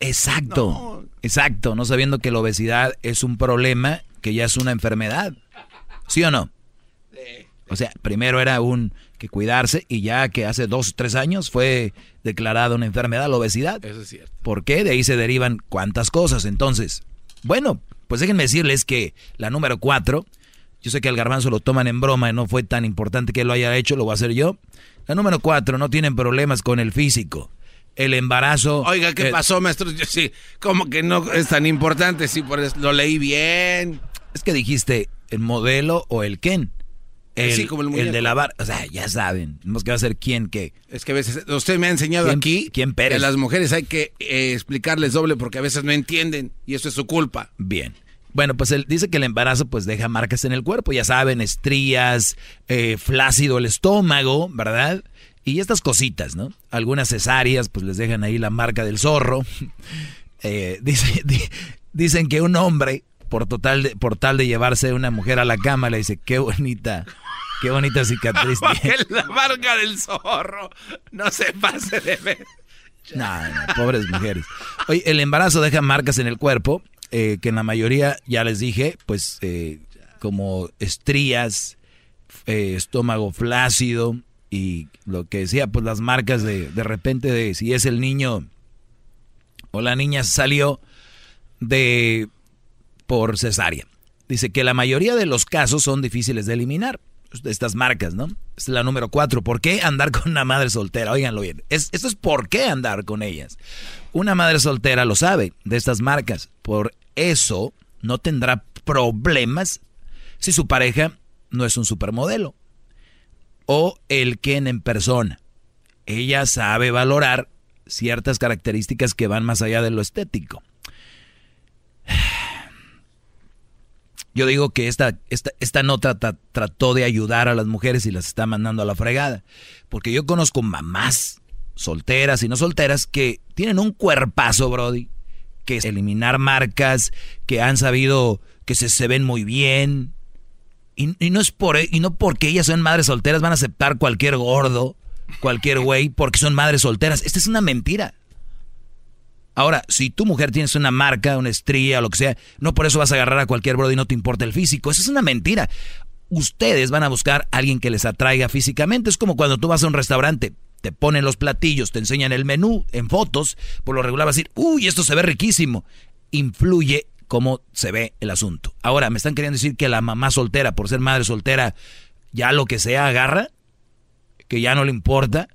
Exacto, exacto, no sabiendo que la obesidad es un problema, que ya es una enfermedad. ¿Sí o no? O sea, primero era un que cuidarse y ya que hace dos o tres años fue declarada una enfermedad la obesidad. Eso es cierto. ¿Por qué? De ahí se derivan cuántas cosas. Entonces, bueno, pues déjenme decirles que la número cuatro, yo sé que al garbanzo lo toman en broma y no fue tan importante que lo haya hecho, lo voy a hacer yo. La número cuatro, no tienen problemas con el físico. el embarazo. Oiga, ¿qué eh, pasó, maestro? Yo sí, como que no es tan importante, sí, por eso lo leí bien. Es que dijiste el modelo o el Ken. El, Sí, como el muñeco. de lavar. O sea, ya saben. Tenemos que va a ser quién qué. Es que a veces, usted me ha enseñado ¿Quién- aquí quién que Pérez? a las mujeres hay que eh, explicarles doble porque a veces no entienden y eso es su culpa. Bien. Bueno, pues él dice que el embarazo pues deja marcas en el cuerpo, ya saben, estrías, eh, flácido el estómago, ¿verdad? Y estas cositas, ¿no? Algunas cesáreas pues les dejan ahí la marca del zorro. <laughs> Eh, dice, <laughs> di- dicen que un hombre, por, total de, por tal de llevarse una mujer a la cama, le dice, qué bonita, qué bonita cicatriz <laughs> la marca del zorro no se pase de ver. No, no, pobres mujeres. Oye, el embarazo deja marcas en el cuerpo, eh, que en la mayoría, ya les dije, pues eh, como estrías, eh, estómago flácido y lo que decía, pues las marcas de, de repente de si es el niño o la niña salió de por cesárea. Dice que la mayoría de los casos son difíciles de eliminar. Estas marcas, ¿no? Es la número cuatro. ¿Por qué andar con una madre soltera? Óiganlo bien. Es, esto es por qué andar con ellas. Una madre soltera lo sabe de estas marcas. Por eso no tendrá problemas si su pareja no es un supermodelo. O el Ken en persona. Ella sabe valorar ciertas características que van más allá de lo estético. Yo digo que esta, esta, esta nota tra- trató de ayudar a las mujeres y las está mandando a la fregada. Porque yo conozco mamás solteras y no solteras que tienen un cuerpazo, Brody. Que es eliminar marcas, que han sabido que se, se ven muy bien. Y, y no es por, y no porque ellas son madres solteras van a aceptar cualquier gordo, cualquier güey, porque son madres solteras. Esta es una mentira. Ahora, si tu mujer tienes una marca, una estría o lo que sea, no por eso vas a agarrar a cualquier brody y no te importa el físico. Eso es una mentira. Ustedes van a buscar a alguien que les atraiga físicamente. Es como cuando tú vas a un restaurante, te ponen los platillos, te enseñan el menú en fotos, por lo regular vas a decir, uy, esto se ve riquísimo. Influye cómo se ve el asunto. Ahora, ¿me están queriendo decir que la mamá soltera, por ser madre soltera, ya lo que sea agarra? ¿Que ya no le importa?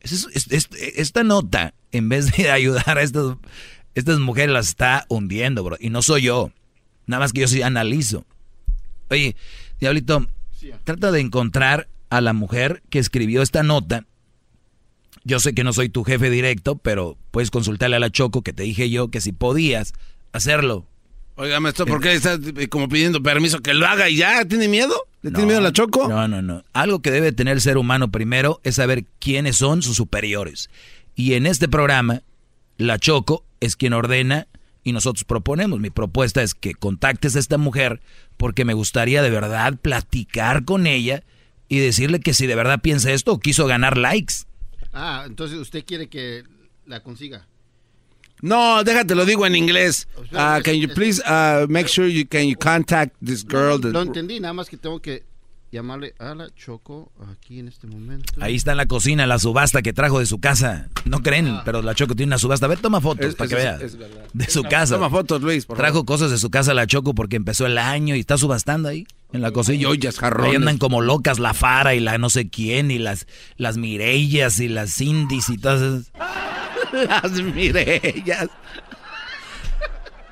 Es- es- es- esta nota, en vez de <laughs> ayudar a estas, estas mujeres, las está hundiendo, bro. Y no soy yo. Nada más que yo sí analizo. Oye, Diablito, trata de encontrar a la mujer que escribió esta nota. Yo sé que no soy tu jefe directo, pero puedes consultarle a la Choco que te dije yo que si podías hacerlo. Oiga, maestro, ¿por qué está eh, como pidiendo permiso que lo haga y ya? ¿Tiene miedo? ¿Le tiene miedo a la Choco? No, no, no. Algo que debe tener el ser humano primero es saber quiénes son sus superiores. Y en este programa, la Choco es quien ordena y nosotros proponemos. Mi propuesta es que contactes a esta mujer porque me gustaría de verdad platicar con ella y decirle que si de verdad piensa esto o quiso ganar likes. Ah, entonces usted quiere que la consiga. No, déjate, lo digo en inglés. Uh, can you please uh, make sure you can you contact this girl? that- Lo entendí, nada más que tengo que llamarle a la Choco aquí en este momento. Ahí está en la cocina la subasta que trajo de su casa. No creen, pero la Choco tiene una subasta. A ver, toma fotos Es- para que veas. es verdad. de su casa. toma fotos, Luis, por Trajo favor. cosas de su casa la Choco porque empezó el año y está subastando ahí en la cocina. Y ollas, jarrones. Ahí andan como locas la Fara y la no sé quién y las, las Mirellas y las Cindis y todas esas. <laughs> Las Mirellas.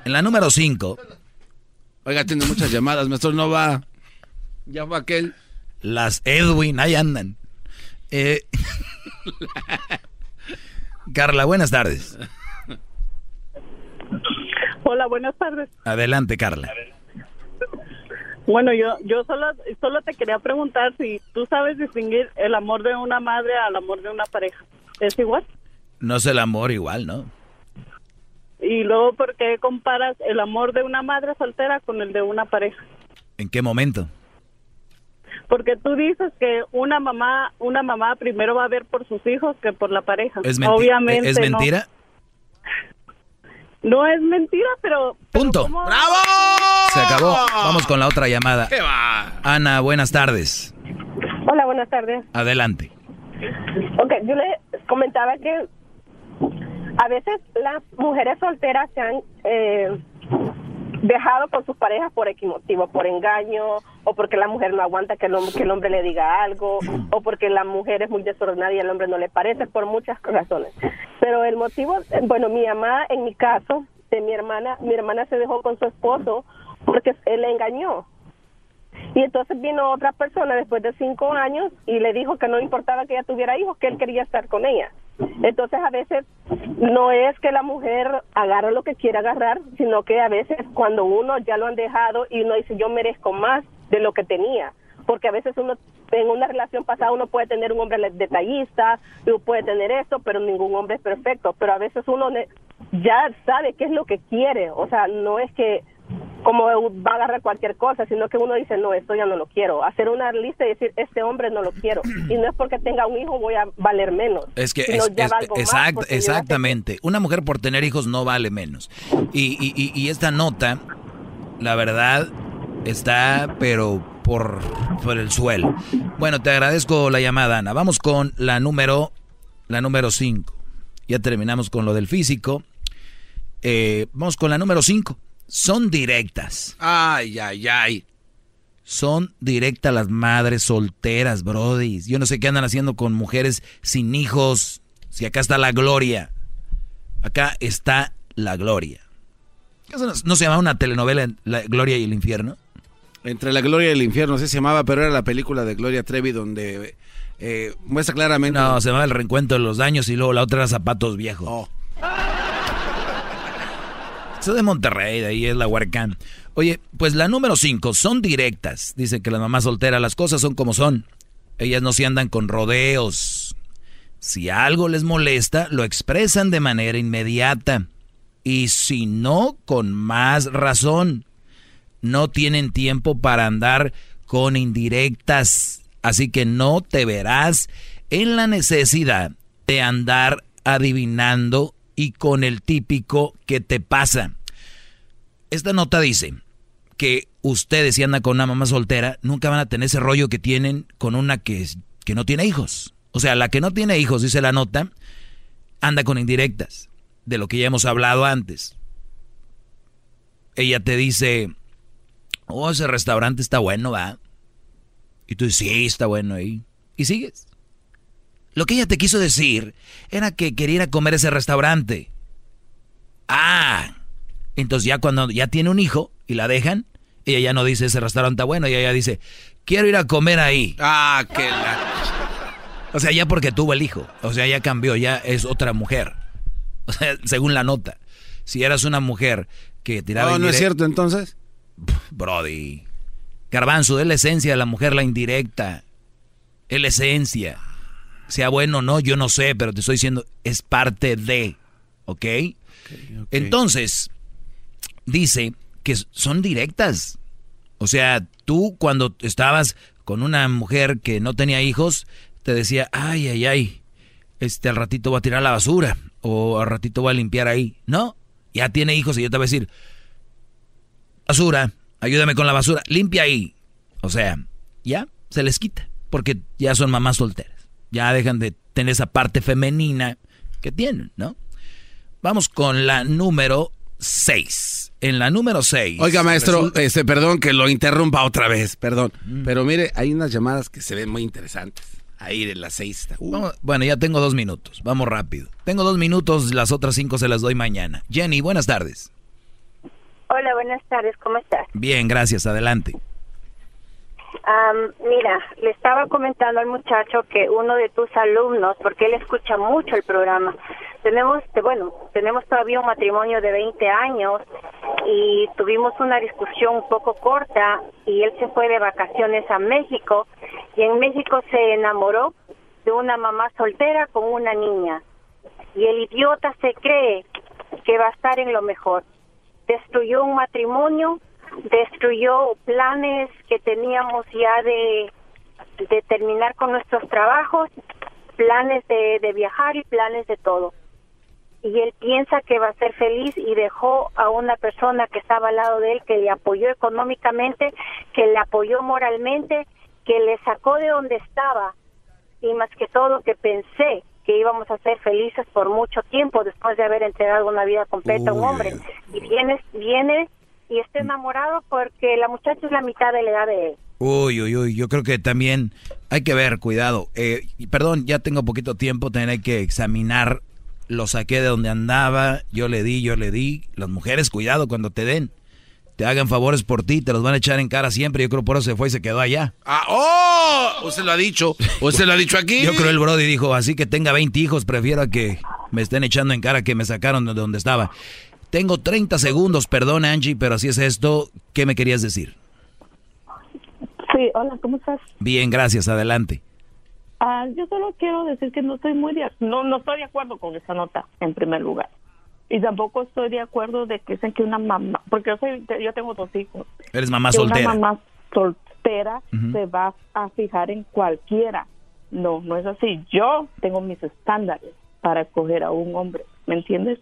En la número 5. Oiga, tiene muchas llamadas, maestro, no va. Ya fue aquel. Las Edwin, ahí andan. Eh, <laughs> Carla, buenas tardes. Hola, buenas tardes. Adelante, Carla. Bueno, yo yo solo solo te quería preguntar si tú sabes distinguir el amor de una madre al amor de una pareja. ¿Es igual? No es el amor igual, ¿no? Y luego, ¿por qué comparas el amor de una madre soltera con el de una pareja? ¿En qué momento? Porque tú dices que una mamá una mamá primero va a ver por sus hijos que por la pareja. ¿Es, Obviamente ¿Es mentira? No es mentira, pero... Punto. ¡Bravo! Se acabó. Vamos con la otra llamada. ¿Qué va? Ana, buenas tardes. Hola, buenas tardes. Adelante. Ok, yo le comentaba que a veces las mujeres solteras se han eh, dejado con sus parejas por X motivo, por engaño o porque la mujer no aguanta que el, hombre, que el hombre le diga algo, o porque la mujer es muy desordenada y al hombre no le parece, por muchas razones. Pero el motivo, bueno, mi mamá, en mi caso, de mi hermana, mi hermana se dejó con su esposo porque él le engañó. Y entonces vino otra persona después de cinco años y le dijo que no importaba que ella tuviera hijos, que él quería estar con ella. Entonces a veces no es que la mujer agarre lo que quiere agarrar, sino que a veces cuando uno ya lo han dejado y uno dice yo merezco más de lo que tenía, porque a veces uno en una relación pasada uno puede tener un hombre detallista, uno puede tener esto, pero ningún hombre es perfecto, pero a veces uno ya sabe qué es lo que quiere, o sea, no es que como va a agarrar cualquier cosa, sino que uno dice, no, esto ya no lo quiero. Hacer una lista y decir, este hombre no lo quiero. <clears throat> Y no es porque tenga un hijo voy a valer menos. Es que es- es- exact- exactamente. Una mujer por tener hijos no vale menos. Y, y- y- y esta nota, la verdad, está, pero por, por el suelo. Bueno, te agradezco la llamada, Ana. Vamos con la número, la número 5. Ya terminamos con lo del físico. Eh, vamos con la número 5. Son directas. Ay, ay, ay. Son directas las madres solteras, Brody. Yo no sé qué andan haciendo con mujeres sin hijos. Si acá está la gloria. Acá está la gloria. ¿Eso no, no se llama una telenovela La Gloria y el Infierno? Entre la gloria y el infierno, así se llamaba, pero era la película de Gloria Trevi donde eh, muestra claramente... No, se llamaba El Reencuentro de los Daños y luego la otra era Zapatos Viejos. Oh. Eso de Monterrey, de ahí es la Huarcán. Oye, pues la número 5, son directas. Dicen que las mamás solteras, las cosas son como son. Ellas no se andan con rodeos. Si algo les molesta, lo expresan de manera inmediata. Y si no, con más razón. No tienen tiempo para andar con indirectas. Así que no te verás en la necesidad de andar adivinando y con el típico que te pasa. Esta nota dice que ustedes si andan con una mamá soltera nunca van a tener ese rollo que tienen con una que, que no tiene hijos. O sea, la que no tiene hijos, dice la nota, anda con indirectas, de lo que ya hemos hablado antes. Ella te dice, oh, ese restaurante está bueno, va. Y tú dices, sí, está bueno ahí. Y sigues. Lo que ella te quiso decir era que quería ir a comer ese restaurante. Ah, entonces ya cuando ya tiene un hijo y la dejan, ella ya no dice ese restaurante bueno, ella ya dice, quiero ir a comer ahí. Ah, que la... O sea, ya porque tuvo el hijo. O sea, ya cambió, ya es otra mujer. O sea, según la nota. Si eras una mujer que tiraba No, no es cierto entonces. Brody. Garbanzo, es la esencia de la mujer la indirecta. Es la esencia. Sea bueno o no, yo no sé, pero te estoy diciendo, es parte de. ¿Ok? Entonces, dice que son directas. O sea, tú cuando estabas con una mujer que no tenía hijos, te decía, ay, ay, ay, este al ratito va a tirar la basura o al ratito va a limpiar ahí. No, ya tiene hijos y yo te voy a decir, basura, ayúdame con la basura, limpia ahí. O sea, ya se les quita, porque ya son mamás solteras. Ya dejan de tener esa parte femenina que tienen, ¿no? Vamos con la número 6. En la número 6. Oiga, maestro, este, perdón que lo interrumpa otra vez, perdón. Pero mire, hay unas llamadas que se ven muy interesantes. Ahí de las seis. está- Uh, Vamos- bueno, ya tengo dos minutos. Vamos rápido. Tengo dos minutos, las otras cinco se las doy mañana. Jenny, buenas tardes. Hola, buenas tardes, ¿cómo estás? Bien, gracias. Adelante. Am, mira, le estaba comentando al muchacho que uno de tus alumnos, porque él escucha mucho el programa, tenemos, te- bueno, tenemos todavía un matrimonio de 20 años y tuvimos una discusión un poco corta y él se fue de vacaciones a México y en México se enamoró de una mamá soltera con una niña y el idiota se cree que va a estar en lo mejor. Destruyó un matrimonio, destruyó planes que teníamos ya de, de terminar con nuestros trabajos, planes de, de viajar y planes de todo. Y él piensa que va a ser feliz y dejó a una persona que estaba al lado de él, que le apoyó económicamente, que le apoyó moralmente, que le sacó de donde estaba. Y más que todo que pensé que íbamos a ser felices por mucho tiempo después de haber entregado una vida completa a un hombre. Y viene viene y esté enamorado porque la muchacha es la mitad de la edad de él. Uy, uy, uy, yo creo que también hay que ver, cuidado. Eh, perdón, ya tengo poquito tiempo, hay que examinar. Lo saqué de donde andaba, yo le di, yo le di. Las mujeres, cuidado cuando te den. Te hagan favores por ti, te los van a echar en cara siempre. Yo creo por eso se fue y se quedó allá. Ah, ¡Oh! ¿Usted lo ha dicho? ¿Usted lo ha dicho aquí? Yo creo el Brody dijo, así que tenga 20 hijos, prefiero a que me estén echando en cara que me sacaron de donde estaba. Tengo 30 segundos, perdón Angie, pero así es esto. ¿Qué me querías decir? Sí, hola, ¿cómo estás? Bien, gracias, adelante. Ah, yo solo quiero decir que no estoy muy de, no no estoy de acuerdo con esa nota en primer lugar. Y tampoco estoy de acuerdo de que dicen que una mamá, porque yo soy yo tengo dos hijos. Eres mamá soltera. Una mamá soltera se va a fijar en cualquiera. No, no es así. Yo tengo mis estándares para escoger a un hombre, ¿me entiendes?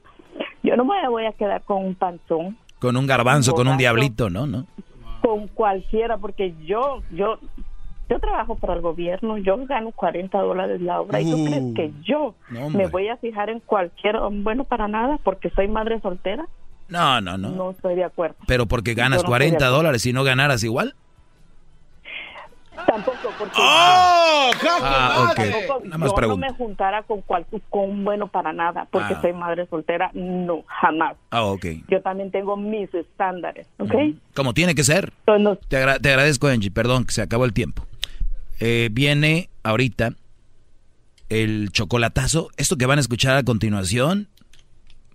Yo no me voy a quedar con un panzón, Con un garbanzo, con un diablito, ¿no? ¿No? con cualquiera, porque yo, yo, yo trabajo para el gobierno, yo gano 40 dólares la hora, ¿y tú Uh. crees que yo No, me voy a fijar en cualquier, bueno, para nada, porque soy madre soltera? No, no, no. No estoy de acuerdo. Pero porque ganas no estoy de 40 acuerdo. dólares y no ganaras igual. Tampoco, porque Ah, ok. tampoco Nada más yo no me juntara con, cual, con un bueno para nada, porque Ah. soy madre soltera, no, jamás. Ah, ok. Yo también tengo mis estándares, ¿ok? Como tiene que ser. Entonces, Te, agra- te agradezco, Angie. Perdón, que se acabó el tiempo. Eh, viene ahorita el chocolatazo. Esto que van a escuchar a continuación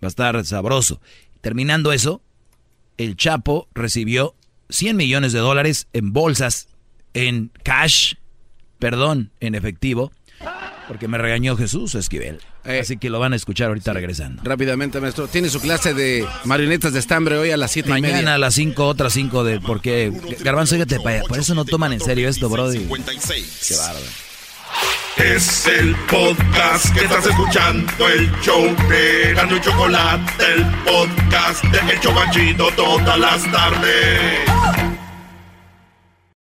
va a estar sabroso. Terminando eso, el Chapo recibió 100 millones de dólares en bolsas, en cash, perdón, en efectivo, porque me regañó Jesús Esquivel. Así que lo van a escuchar ahorita regresando. Rápidamente, maestro. Tiene su clase de marionetas de estambre hoy a las siete y Mañana media. a las 5, otras 5 de... Porque, Garbanzo, fíjate, por eso no toman en serio esto, brody. 56. Qué bárbaro. Es el podcast que estás escuchando, el show de Gano y Chocolate, el podcast de El Chocachito todas las tardes.